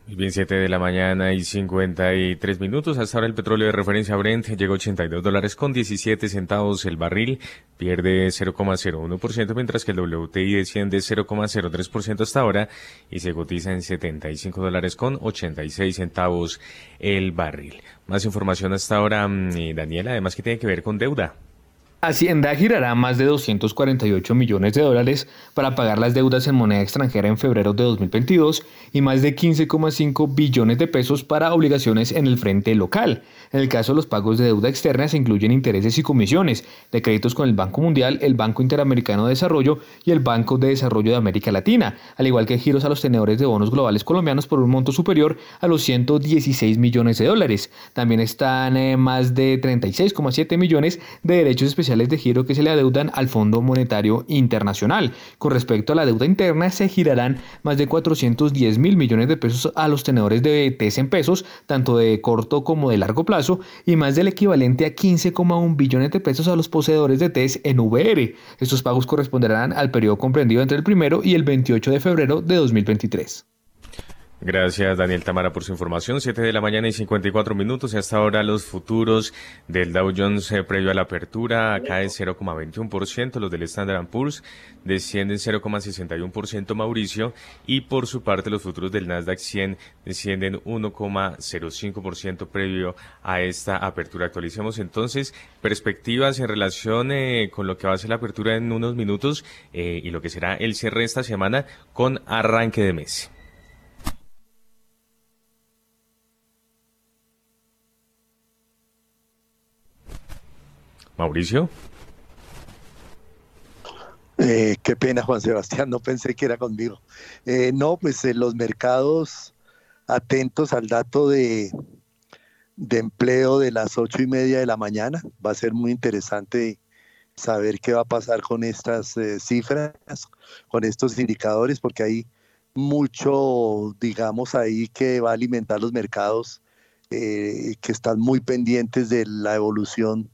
Bien, 7 de la mañana y 53 minutos. Hasta ahora el petróleo de referencia Brent llegó a 82 dólares con 17 centavos el barril, pierde 0,01%, mientras que el WTI desciende 0,03% hasta ahora y se cotiza en 75 dólares con 86 centavos el barril. Más información hasta ahora, mm, Daniela, además que tiene que ver con deuda. Hacienda girará más de 248 millones de dólares para pagar las deudas en moneda extranjera en febrero de 2022 y más de 15,5 billones de pesos para obligaciones en el frente local. En el caso de los pagos de deuda externa se incluyen intereses y comisiones de créditos con el Banco Mundial, el Banco Interamericano de Desarrollo y el Banco de Desarrollo de América Latina, al igual que giros a los tenedores de bonos globales colombianos por un monto superior a los 116 millones de dólares. También están eh, más de 36,7 millones de derechos especiales de giro que se le adeudan al Fondo Monetario Internacional. Con respecto a la deuda interna, se girarán más de 410 mil millones de pesos a los tenedores de TES en pesos, tanto de corto como de largo plazo y más del equivalente a 15,1 billones de pesos a los poseedores de TES en VR. Estos pagos corresponderán al periodo comprendido entre el primero y el 28 de febrero de 2023. Gracias, Daniel Tamara, por su información. Siete de la mañana y 54 minutos. Hasta ahora los futuros del Dow Jones eh, previo a la apertura caen 0,21%. Los del Standard Poor's descienden 0,61% Mauricio. Y por su parte, los futuros del Nasdaq 100 descienden 1,05% previo a esta apertura. Actualicemos entonces perspectivas en relación eh, con lo que va a ser la apertura en unos minutos eh, y lo que será el cierre de esta semana con arranque de mes. Mauricio. Eh, qué pena, Juan Sebastián, no pensé que era conmigo. Eh, no, pues en los mercados atentos al dato de, de empleo de las ocho y media de la mañana. Va a ser muy interesante saber qué va a pasar con estas eh, cifras, con estos indicadores, porque hay mucho, digamos, ahí que va a alimentar los mercados que están muy pendientes de la evolución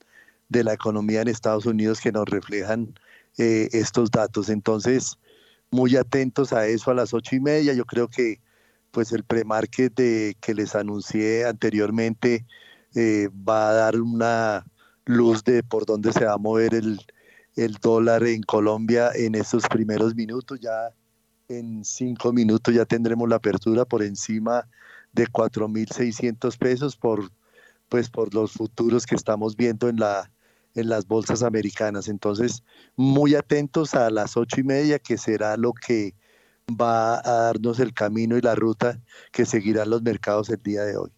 de la economía en Estados Unidos que nos reflejan eh, estos datos. Entonces, muy atentos a eso a las ocho y media. Yo creo que pues el premarket de, que les anuncié anteriormente eh, va a dar una luz de por dónde se va a mover el, el dólar en Colombia en estos primeros minutos. Ya en cinco minutos ya tendremos la apertura por encima de 4.600 pesos por, pues, por los futuros que estamos viendo en, la, en las bolsas americanas. Entonces, muy atentos a las ocho y media, que será lo que va a darnos el camino y la ruta que seguirán los mercados el día de hoy.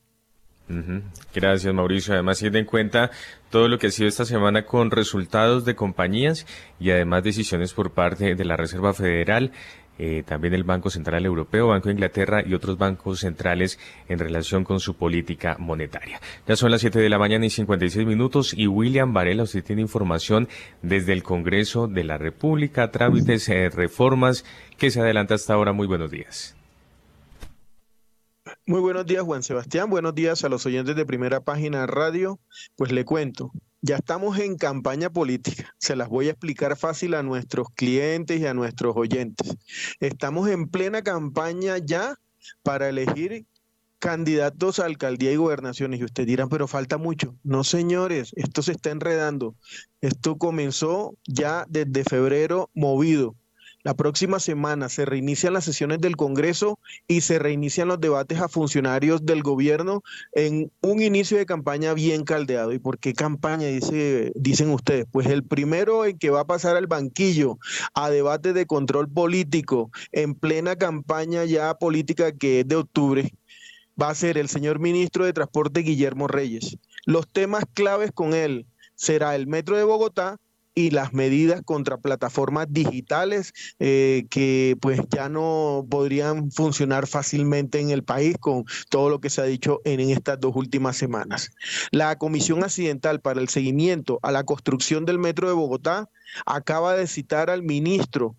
Gracias, Mauricio. Además, tiene en cuenta todo lo que ha sido esta semana con resultados de compañías y además decisiones por parte de la Reserva Federal, eh, también el Banco Central Europeo, Banco de Inglaterra y otros bancos centrales en relación con su política monetaria. Ya son las 7 de la mañana y 56 minutos y William Varela, usted tiene información desde el Congreso de la República, trámites, eh, reformas, que se adelanta hasta ahora. Muy buenos días. Muy buenos días, Juan Sebastián. Buenos días a los oyentes de Primera Página Radio. Pues le cuento, ya estamos en campaña política. Se las voy a explicar fácil a nuestros clientes y a nuestros oyentes. Estamos en plena campaña ya para elegir candidatos a alcaldía y gobernaciones. Y ustedes dirán, pero falta mucho. No, señores, esto se está enredando. Esto comenzó ya desde febrero movido. La próxima semana se reinician las sesiones del Congreso y se reinician los debates a funcionarios del gobierno en un inicio de campaña bien caldeado. ¿Y por qué campaña? Dice, dicen ustedes. Pues el primero en que va a pasar al banquillo a debate de control político en plena campaña ya política que es de octubre va a ser el señor ministro de Transporte Guillermo Reyes. Los temas claves con él será el metro de Bogotá, y las medidas contra plataformas digitales eh, que pues ya no podrían funcionar fácilmente en el país con todo lo que se ha dicho en, en estas dos últimas semanas. La Comisión Accidental para el Seguimiento a la Construcción del Metro de Bogotá acaba de citar al ministro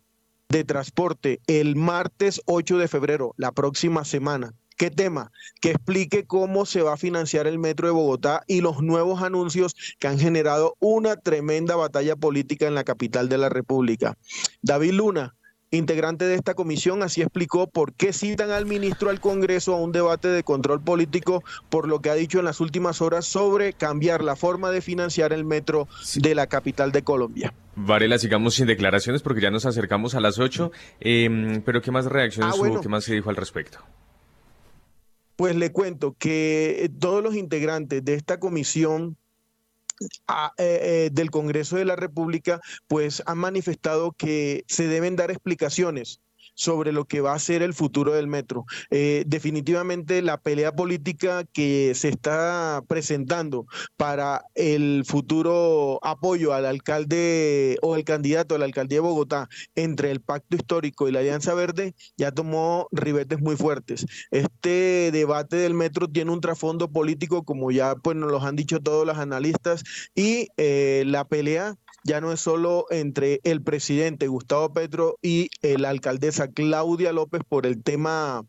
de Transporte el martes 8 de febrero, la próxima semana, ¿Qué tema? Que explique cómo se va a financiar el Metro de Bogotá y los nuevos anuncios que han generado una tremenda batalla política en la capital de la República. David Luna, integrante de esta comisión, así explicó por qué citan al ministro al Congreso a un debate de control político por lo que ha dicho en las últimas horas sobre cambiar la forma de financiar el metro de la capital de Colombia. Varela, sigamos sin declaraciones porque ya nos acercamos a las 8, em, pero ¿qué más reacciones ah, hubo? ¿Qué más se dijo al respecto? Pues le cuento que eh, todos los integrantes de esta comisión ah, eh, eh, del Congreso de la República, pues han manifestado que se deben dar explicaciones sobre lo que va a ser el futuro del metro. Eh, definitivamente la pelea política que se está presentando para el futuro apoyo al alcalde o el candidato a la alcaldía de Bogotá entre el Pacto Histórico y la Alianza Verde ya tomó ribetes muy fuertes. Este debate del metro tiene un trasfondo político, como ya pues, nos lo han dicho todos los analistas, y eh, la pelea ya no es solo entre el presidente Gustavo Petro y la alcaldesa Claudia López por el tema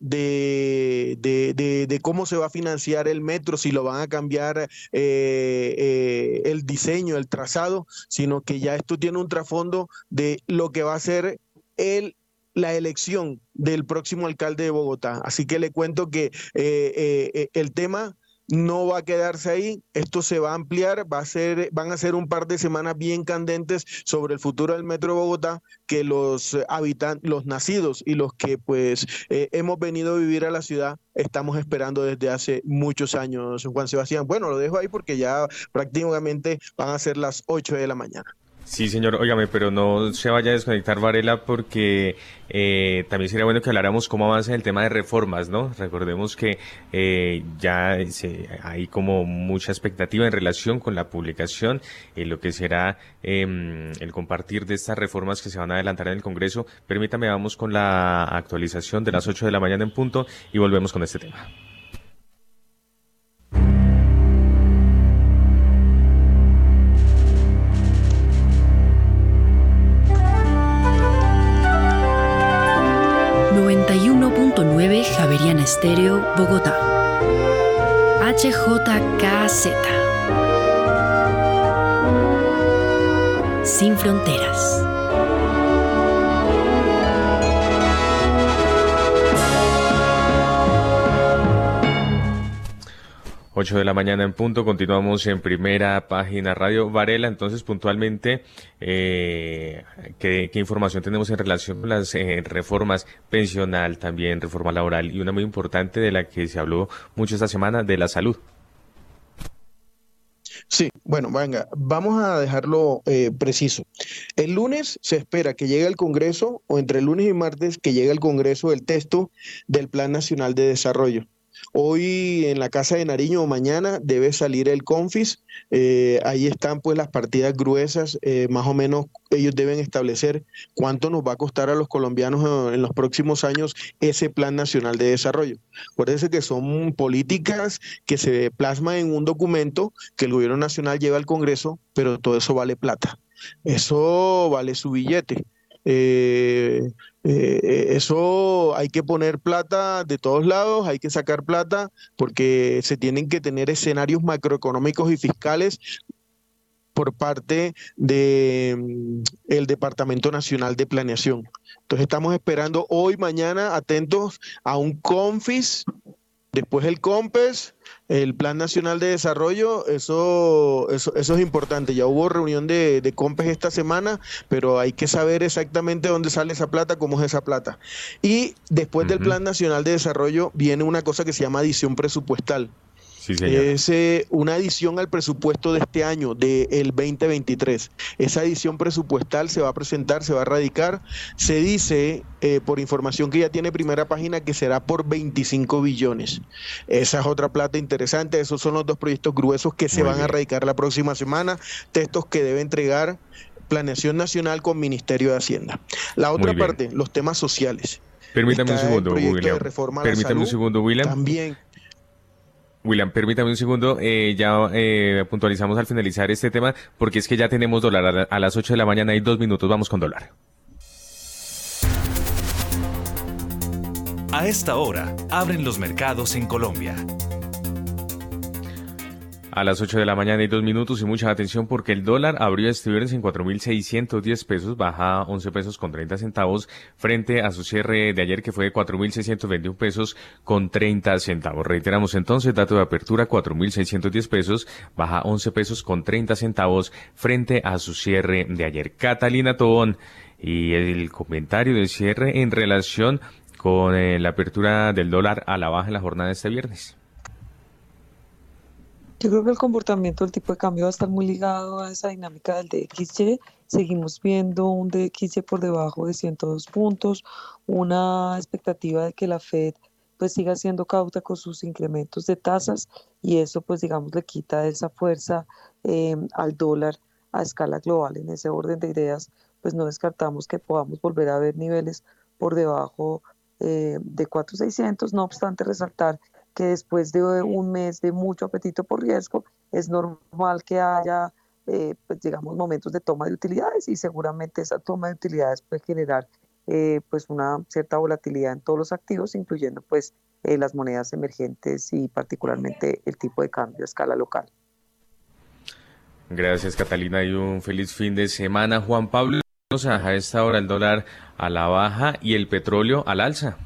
de, de, cómo se va a financiar el metro, si lo van a cambiar eh, eh, el diseño, el trazado, sino que ya esto tiene un trasfondo de lo que va a ser el la elección del próximo alcalde de Bogotá. Así que le cuento que eh, el tema no va a quedarse ahí, esto se va a ampliar, va a ser, van a ser un par de semanas bien candentes sobre el futuro del Metro de Bogotá, que los habitantes, los nacidos y los que pues eh, hemos venido a vivir a la ciudad estamos esperando desde hace muchos años, Juan Sebastián. Bueno, lo dejo ahí porque ya prácticamente van a ser las 8 de la mañana. Sí, señor, óigame, pero no se vaya a desconectar Varela porque eh, también sería bueno que habláramos cómo avanza el tema de reformas, ¿no? Recordemos que eh, ya hay como mucha expectativa en relación con la publicación, en lo que será em, el compartir de estas reformas que se van a adelantar en el Congreso. Permítame, vamos con la actualización de las 8 de la mañana en punto y volvemos con este tema. Javeriana Estéreo, Bogotá. HJKZ. Sin fronteras. 8 de la mañana en punto, continuamos en primera página Radio Varela, entonces puntualmente, eh, ¿qué, información tenemos en relación con las eh, reformas pensional, también reforma laboral y una muy importante de la que se habló mucho esta semana, de la salud? Sí, bueno, venga, vamos a dejarlo eh, preciso. El lunes se espera que llegue al Congreso, o entre el lunes y martes, que llegue al Congreso el texto del Plan Nacional de Desarrollo. Hoy en la Casa de Nariño o mañana debe salir el Confis. Eh, ahí están pues las partidas gruesas. Eh, más o menos ellos deben establecer cuánto nos va a costar a los colombianos eh, en los próximos años ese Plan Nacional de Desarrollo. Acuérdense que son políticas que se plasman en un documento que el gobierno nacional lleva al Congreso, pero todo eso vale plata. Eso vale su billete. Eh, eh, eso hay que poner plata de todos lados, hay que sacar plata porque se tienen que tener escenarios macroeconómicos y fiscales por parte del mm, el Departamento Nacional de Planeación. Entonces estamos esperando hoy, mañana, atentos a un CONFIS, después el COMPES, el Plan Nacional de Desarrollo, eso, eso, eso es importante. Ya hubo reunión de, de, COMPES esta semana, pero hay que saber exactamente dónde sale esa plata, cómo es esa plata. Y después del Plan Nacional de Desarrollo viene una cosa que se llama adición presupuestal es eh, una adición al presupuesto de este año, del 2023. Esa adición presupuestal se va a presentar, se va a radicar. Se dice, eh, por información que ya tiene primera página, que será por 25 billones. Esa es otra plata interesante. Esos son los dos proyectos gruesos que se van a radicar la próxima semana. Textos que debe entregar Planeación Nacional con Ministerio de Hacienda. La otra parte, los temas sociales. Permítame un segundo, William. Permítame un segundo, William. También William, permítame un segundo, eh, ya eh, puntualizamos al finalizar este tema, porque es que ya tenemos dólar a, las 8 de la mañana y dos minutos, vamos con dólar. A esta hora, abren los mercados en Colombia a las 8 de la mañana y dos minutos y mucha atención porque el dólar abrió este viernes en 4.610 pesos, baja 11 pesos con 30 centavos frente a su cierre de ayer que fue de 4.621 pesos con 30 centavos. Reiteramos entonces, dato de apertura 4.610 pesos, baja 11 pesos con 30 centavos frente a su cierre de ayer. Catalina Tobón y el comentario de cierre en relación con eh, la apertura del dólar a la baja en la jornada de este viernes. Yo creo que el comportamiento del tipo de cambio va a estar muy ligado a esa dinámica del DXY. Seguimos viendo un DXY por debajo de 102 puntos, una expectativa de que la Fed pues siga siendo cauta con sus incrementos de tasas y eso pues digamos le quita esa fuerza eh, al dólar a escala global. En ese orden de ideas pues no descartamos que podamos volver a ver niveles por debajo eh, de 4.600, no obstante resaltar que después de un mes de mucho apetito por riesgo, es normal que haya, eh, pues digamos, momentos de toma de utilidades y seguramente esa toma de utilidades puede generar eh, pues una cierta volatilidad en todos los activos, incluyendo pues eh, las monedas emergentes y particularmente el tipo de cambio a escala local. Gracias Catalina y un feliz fin de semana. Juan Pablo, a esta hora el dólar a la baja y el petróleo al alza.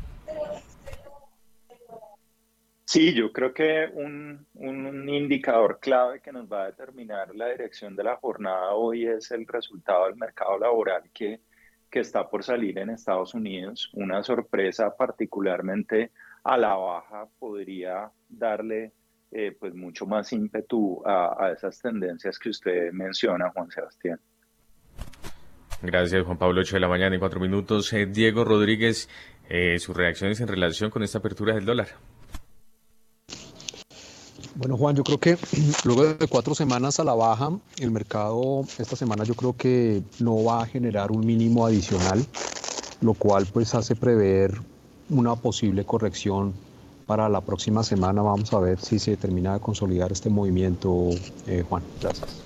Sí, yo creo que un, un, indicador clave que nos va a determinar la dirección de la jornada hoy es el resultado del mercado laboral que, que está por salir en Estados Unidos. Una sorpresa particularmente a la baja podría darle eh, pues mucho más ímpetu a, a, esas tendencias que usted menciona, Juan Sebastián. Gracias, Juan Pablo. 8 de la mañana en cuatro minutos. Eh, Diego Rodríguez, eh, sus reacciones en relación con esta apertura del dólar. Bueno, Juan, yo creo que luego de cuatro semanas a la baja, el mercado esta semana yo creo que no va a generar un mínimo adicional, lo cual pues hace prever una posible corrección para la próxima semana. Vamos a ver si se termina de consolidar este movimiento, eh, Juan. Gracias.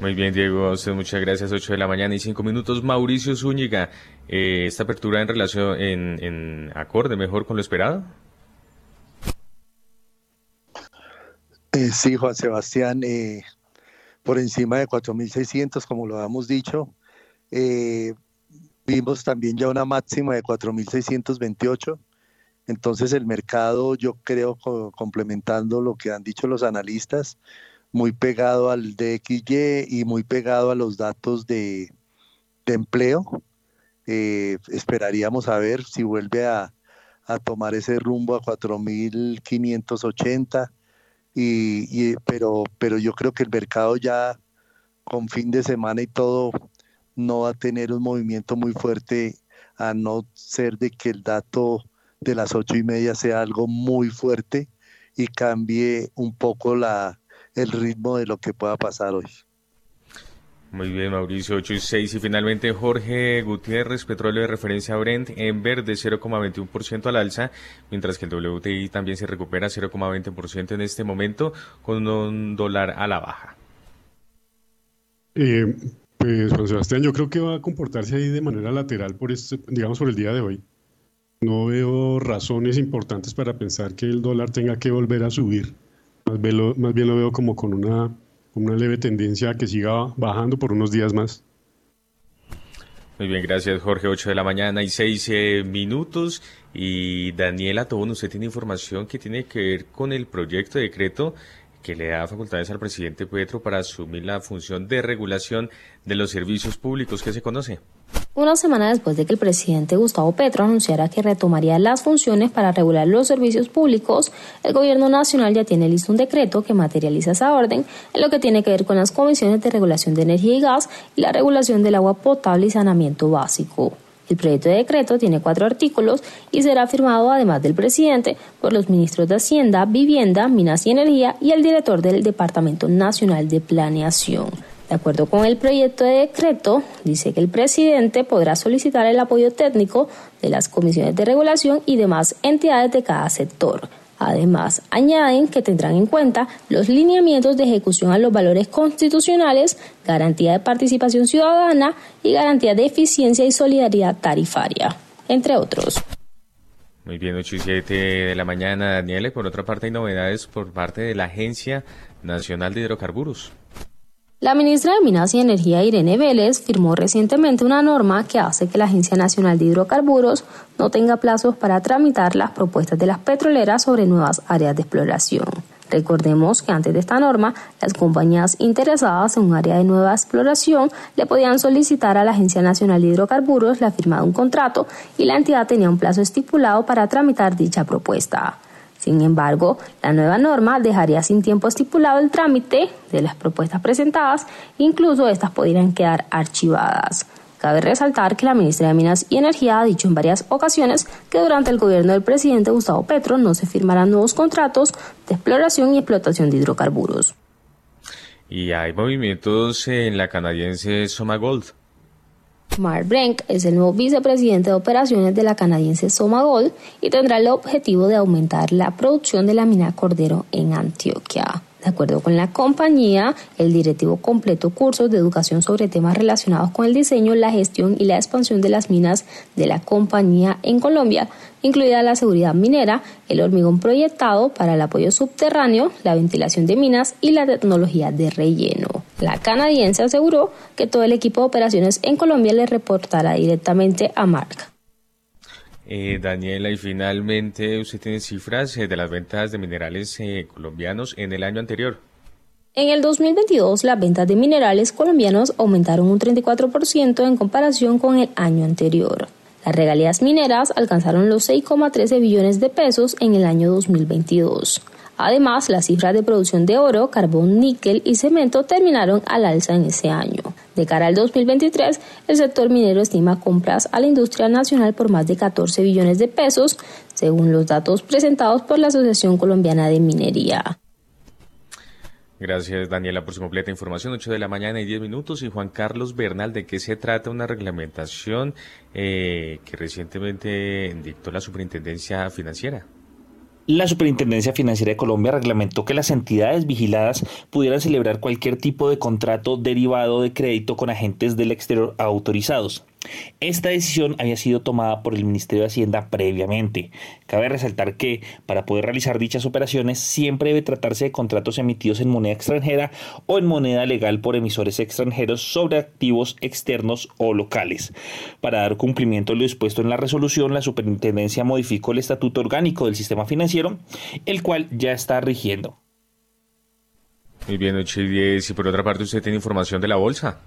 Muy bien, Diego, muchas gracias. 8 de la mañana y 5 minutos. Mauricio Zúñiga, eh, esta apertura en relación, en, en acorde mejor con lo esperado. Eh, sí, Juan Sebastián, eh, por encima de 4.600, como lo habíamos dicho. Eh, vimos también ya una máxima de 4.628. Entonces el mercado, yo creo, complementando lo que han dicho los analistas, muy pegado al DXY y muy pegado a los datos de, empleo. Eh, esperaríamos a ver si vuelve a, tomar ese rumbo a 4.580, y, pero, pero yo creo que el mercado ya con fin de semana y todo no va a tener un movimiento muy fuerte a no ser de que el dato de las ocho y media sea algo muy fuerte y cambie un poco la, el ritmo de lo que pueda pasar hoy. Muy bien, Mauricio, 8 y 6. Y finalmente, Jorge Gutiérrez, petróleo de referencia Brent en verde 0,21% al alza, mientras que el WTI también se recupera 0,20% en este momento, con un dólar a la baja. Eh, pues, Juan Sebastián, yo creo que va a comportarse ahí de manera lateral por este, digamos, por el día de hoy. No veo razones importantes para pensar que el dólar tenga que volver a subir. Más bien lo, más bien lo veo como con una una leve tendencia a que siga bajando por unos días más. Muy bien, gracias Jorge. 8 de la mañana y 6 eh, minutos. Y Daniela Tobón, usted tiene información que tiene que ver con el proyecto de decreto que le da facultades al presidente Petro para asumir la función de regulación de los servicios públicos que se conoce. Una semana después de que el presidente Gustavo Petro anunciara que retomaría las funciones para regular los servicios públicos, el gobierno nacional ya tiene listo un decreto que materializa esa orden en lo que tiene que ver con las comisiones de regulación de energía y gas y la regulación del agua potable y saneamiento básico. El proyecto de decreto tiene cuatro artículos y será firmado, además del presidente, por los ministros de Hacienda, Vivienda, Minas y Energía y el director del Departamento Nacional de Planeación. De acuerdo con el proyecto de decreto, dice que el presidente podrá solicitar el apoyo técnico de las comisiones de regulación y demás entidades de cada sector. Además, añaden que tendrán en cuenta los lineamientos de ejecución a los valores constitucionales, garantía de participación ciudadana y garantía de eficiencia y solidaridad tarifaria, entre otros. Muy bien, 8 y 7 de la mañana, Daniele. Por otra parte, hay novedades por parte de la Agencia Nacional de Hidrocarburos. La ministra de Minas y Energía, Irene Vélez, firmó recientemente una norma que hace que la Agencia Nacional de Hidrocarburos no tenga plazos para tramitar las propuestas de las petroleras sobre nuevas áreas de exploración. Recordemos que antes de esta norma, las compañías interesadas en un área de nueva exploración le podían solicitar a la Agencia Nacional de Hidrocarburos la firma de un contrato y la entidad tenía un plazo estipulado para tramitar dicha propuesta. Sin embargo, la nueva norma dejaría sin tiempo estipulado el trámite de las propuestas presentadas, incluso estas podrían quedar archivadas. Cabe resaltar que la ministra de Minas y Energía ha dicho en varias ocasiones que durante el gobierno del presidente Gustavo Petro no se firmarán nuevos contratos de exploración y explotación de hidrocarburos. Y hay movimientos en la canadiense Somagold. Mark Brink es el nuevo vicepresidente de operaciones de la canadiense Somagol y tendrá el objetivo de aumentar la producción de la mina Cordero en Antioquia. De acuerdo con la compañía, el directivo completó cursos de educación sobre temas relacionados con el diseño, la gestión y la expansión de las minas de la compañía en Colombia, incluida la seguridad minera, el hormigón proyectado para el apoyo subterráneo, la ventilación de minas y la tecnología de relleno. La canadiense aseguró que todo el equipo de operaciones en Colombia le reportará directamente a Mark. Eh, Daniela, y finalmente usted tiene cifras eh, de las ventas de minerales eh, colombianos en el año anterior. En el 2022, las ventas de minerales colombianos aumentaron un 34% en comparación con el año anterior. Las regalías mineras alcanzaron los 6,13 billones de pesos en el año 2022. Además, las cifras de producción de oro, carbón, níquel y cemento terminaron al alza en ese año. De cara al 2023, el sector minero estima compras a la industria nacional por más de 14 billones de pesos, según los datos presentados por la Asociación Colombiana de Minería. Gracias, Daniela, por su completa información. 8 de la mañana y 10 minutos. Y Juan Carlos Bernal, ¿de qué se trata una reglamentación eh, que recientemente dictó la Superintendencia Financiera? La Superintendencia Financiera de Colombia reglamentó que las entidades vigiladas pudieran celebrar cualquier tipo de contrato derivado de crédito con agentes del exterior autorizados. Esta decisión había sido tomada por el Ministerio de Hacienda previamente. Cabe resaltar que para poder realizar dichas operaciones siempre debe tratarse de contratos emitidos en moneda extranjera o en moneda legal por emisores extranjeros sobre activos externos o locales. Para dar cumplimiento a lo dispuesto en la resolución, la Superintendencia modificó el estatuto orgánico del sistema financiero, el cual ya está rigiendo. Muy bien, 8 y 10. Y por otra parte, usted tiene información de la bolsa.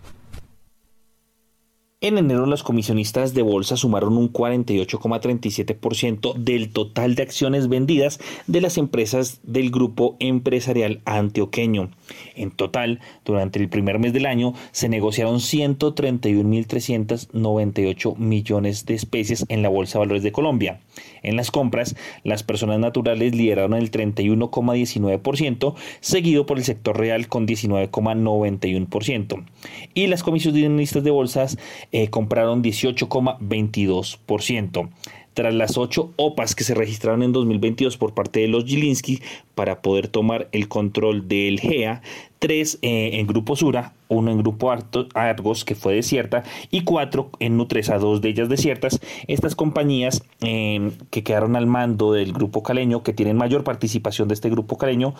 En enero los comisionistas de bolsa sumaron un 48,37% del total de acciones vendidas de las empresas del grupo empresarial antioqueño. En total, durante el primer mes del año se negociaron 131.398 millones de especies en la Bolsa de Valores de Colombia. En las compras, las personas naturales lideraron el 31,19%, seguido por el sector real con 19,91%. Y las comisionistas de bolsas eh, compraron 18,22% tras las ocho OPAs que se registraron en 2022 por parte de los Gilinski para poder tomar el control del GEA, tres eh, en Grupo Sura, uno en Grupo Argos, que fue desierta, y cuatro en Nutresa, dos de ellas desiertas. Estas compañías em, que quedaron al mando del Grupo Caleño, que tienen mayor participación de este Grupo Caleño,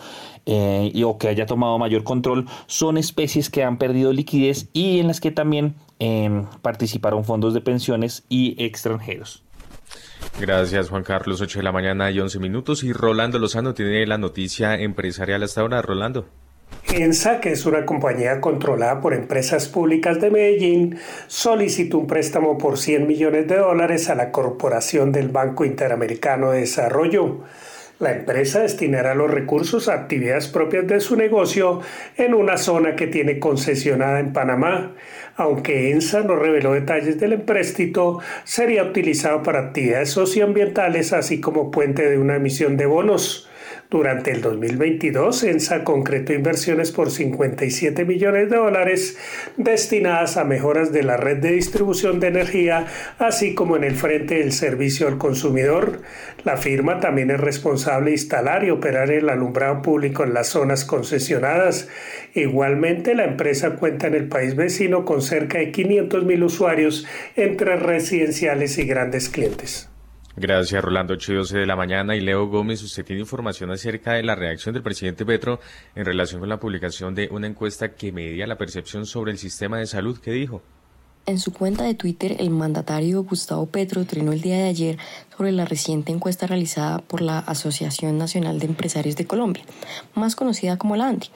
eh, y, o que haya tomado mayor control, son especies que han perdido liquidez y en las que también em, participaron fondos de pensiones y extranjeros. Gracias, Juan Carlos. 8 de la mañana y 11 minutos. Y Rolando Lozano tiene la noticia empresarial hasta ahora. Rolando. ENSA, que es una compañía controlada por empresas públicas de Medellín, solicitó un préstamo por 100 millones de dólares a la Corporación del Banco Interamericano de Desarrollo. La empresa destinará los recursos a actividades propias de su negocio en una zona que tiene concesionada en Panamá. Aunque ENSA no reveló detalles del empréstito, sería utilizado para actividades socioambientales así como puente de una emisión de bonos. Durante el 2022, ENSA concretó inversiones por 57 millones de dólares destinadas a mejoras de la red de distribución de energía, así como en el frente del servicio al consumidor. La firma también es responsable de instalar y operar el alumbrado público en las zonas concesionadas. Igualmente, la empresa cuenta en el país vecino con cerca de 500 mil usuarios entre residenciales y grandes clientes. Gracias, Rolando. 8 y 12 de la mañana. Y Leo Gómez, usted tiene información acerca de la reacción del presidente Petro en relación con la publicación de una encuesta que medía la percepción sobre el sistema de salud. ¿Qué dijo? En su cuenta de Twitter, el mandatario Gustavo Petro trinó el día de ayer sobre la reciente encuesta realizada por la Asociación Nacional de Empresarios de Colombia, más conocida como la ANDI.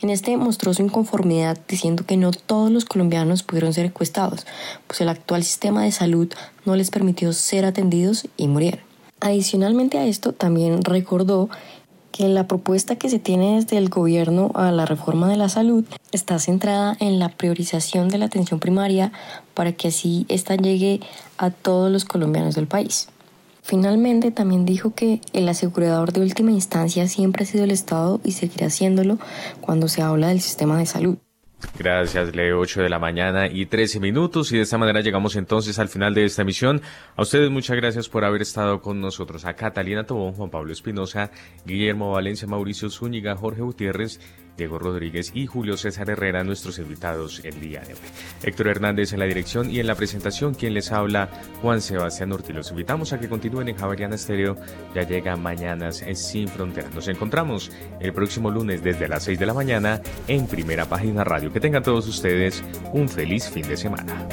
En este mostró su inconformidad diciendo que no todos los colombianos pudieron ser encuestados, pues el actual sistema de salud no les permitió ser atendidos y morir. Adicionalmente a esto, también recordó que la propuesta que se tiene desde el gobierno a la reforma de la salud está centrada en la priorización de la atención primaria para que así ésta llegue a todos los colombianos del país. Finalmente, también dijo que el asegurador de última instancia siempre ha sido el Estado y seguirá siéndolo cuando se habla del sistema de salud. Gracias, Leo. 8 de la mañana y 13 minutos. Y de esta manera llegamos entonces al final de esta emisión. A ustedes muchas gracias por haber estado con nosotros. A Catalina Tobón, Juan Pablo Espinosa, Guillermo Valencia, Mauricio Zúñiga, Jorge Gutiérrez, Diego Rodríguez y Julio César Herrera, nuestros invitados el día de hoy. Héctor Hernández en la dirección y en la presentación, quien les habla, Juan Sebastián Ortiz. Los invitamos a que continúen en Javeriana Estéreo. Ya llega Mañanas Sin Fronteras. Nos encontramos el próximo lunes desde las 6 de la mañana en Primera Página Radio. Que tengan todos ustedes un feliz fin de semana.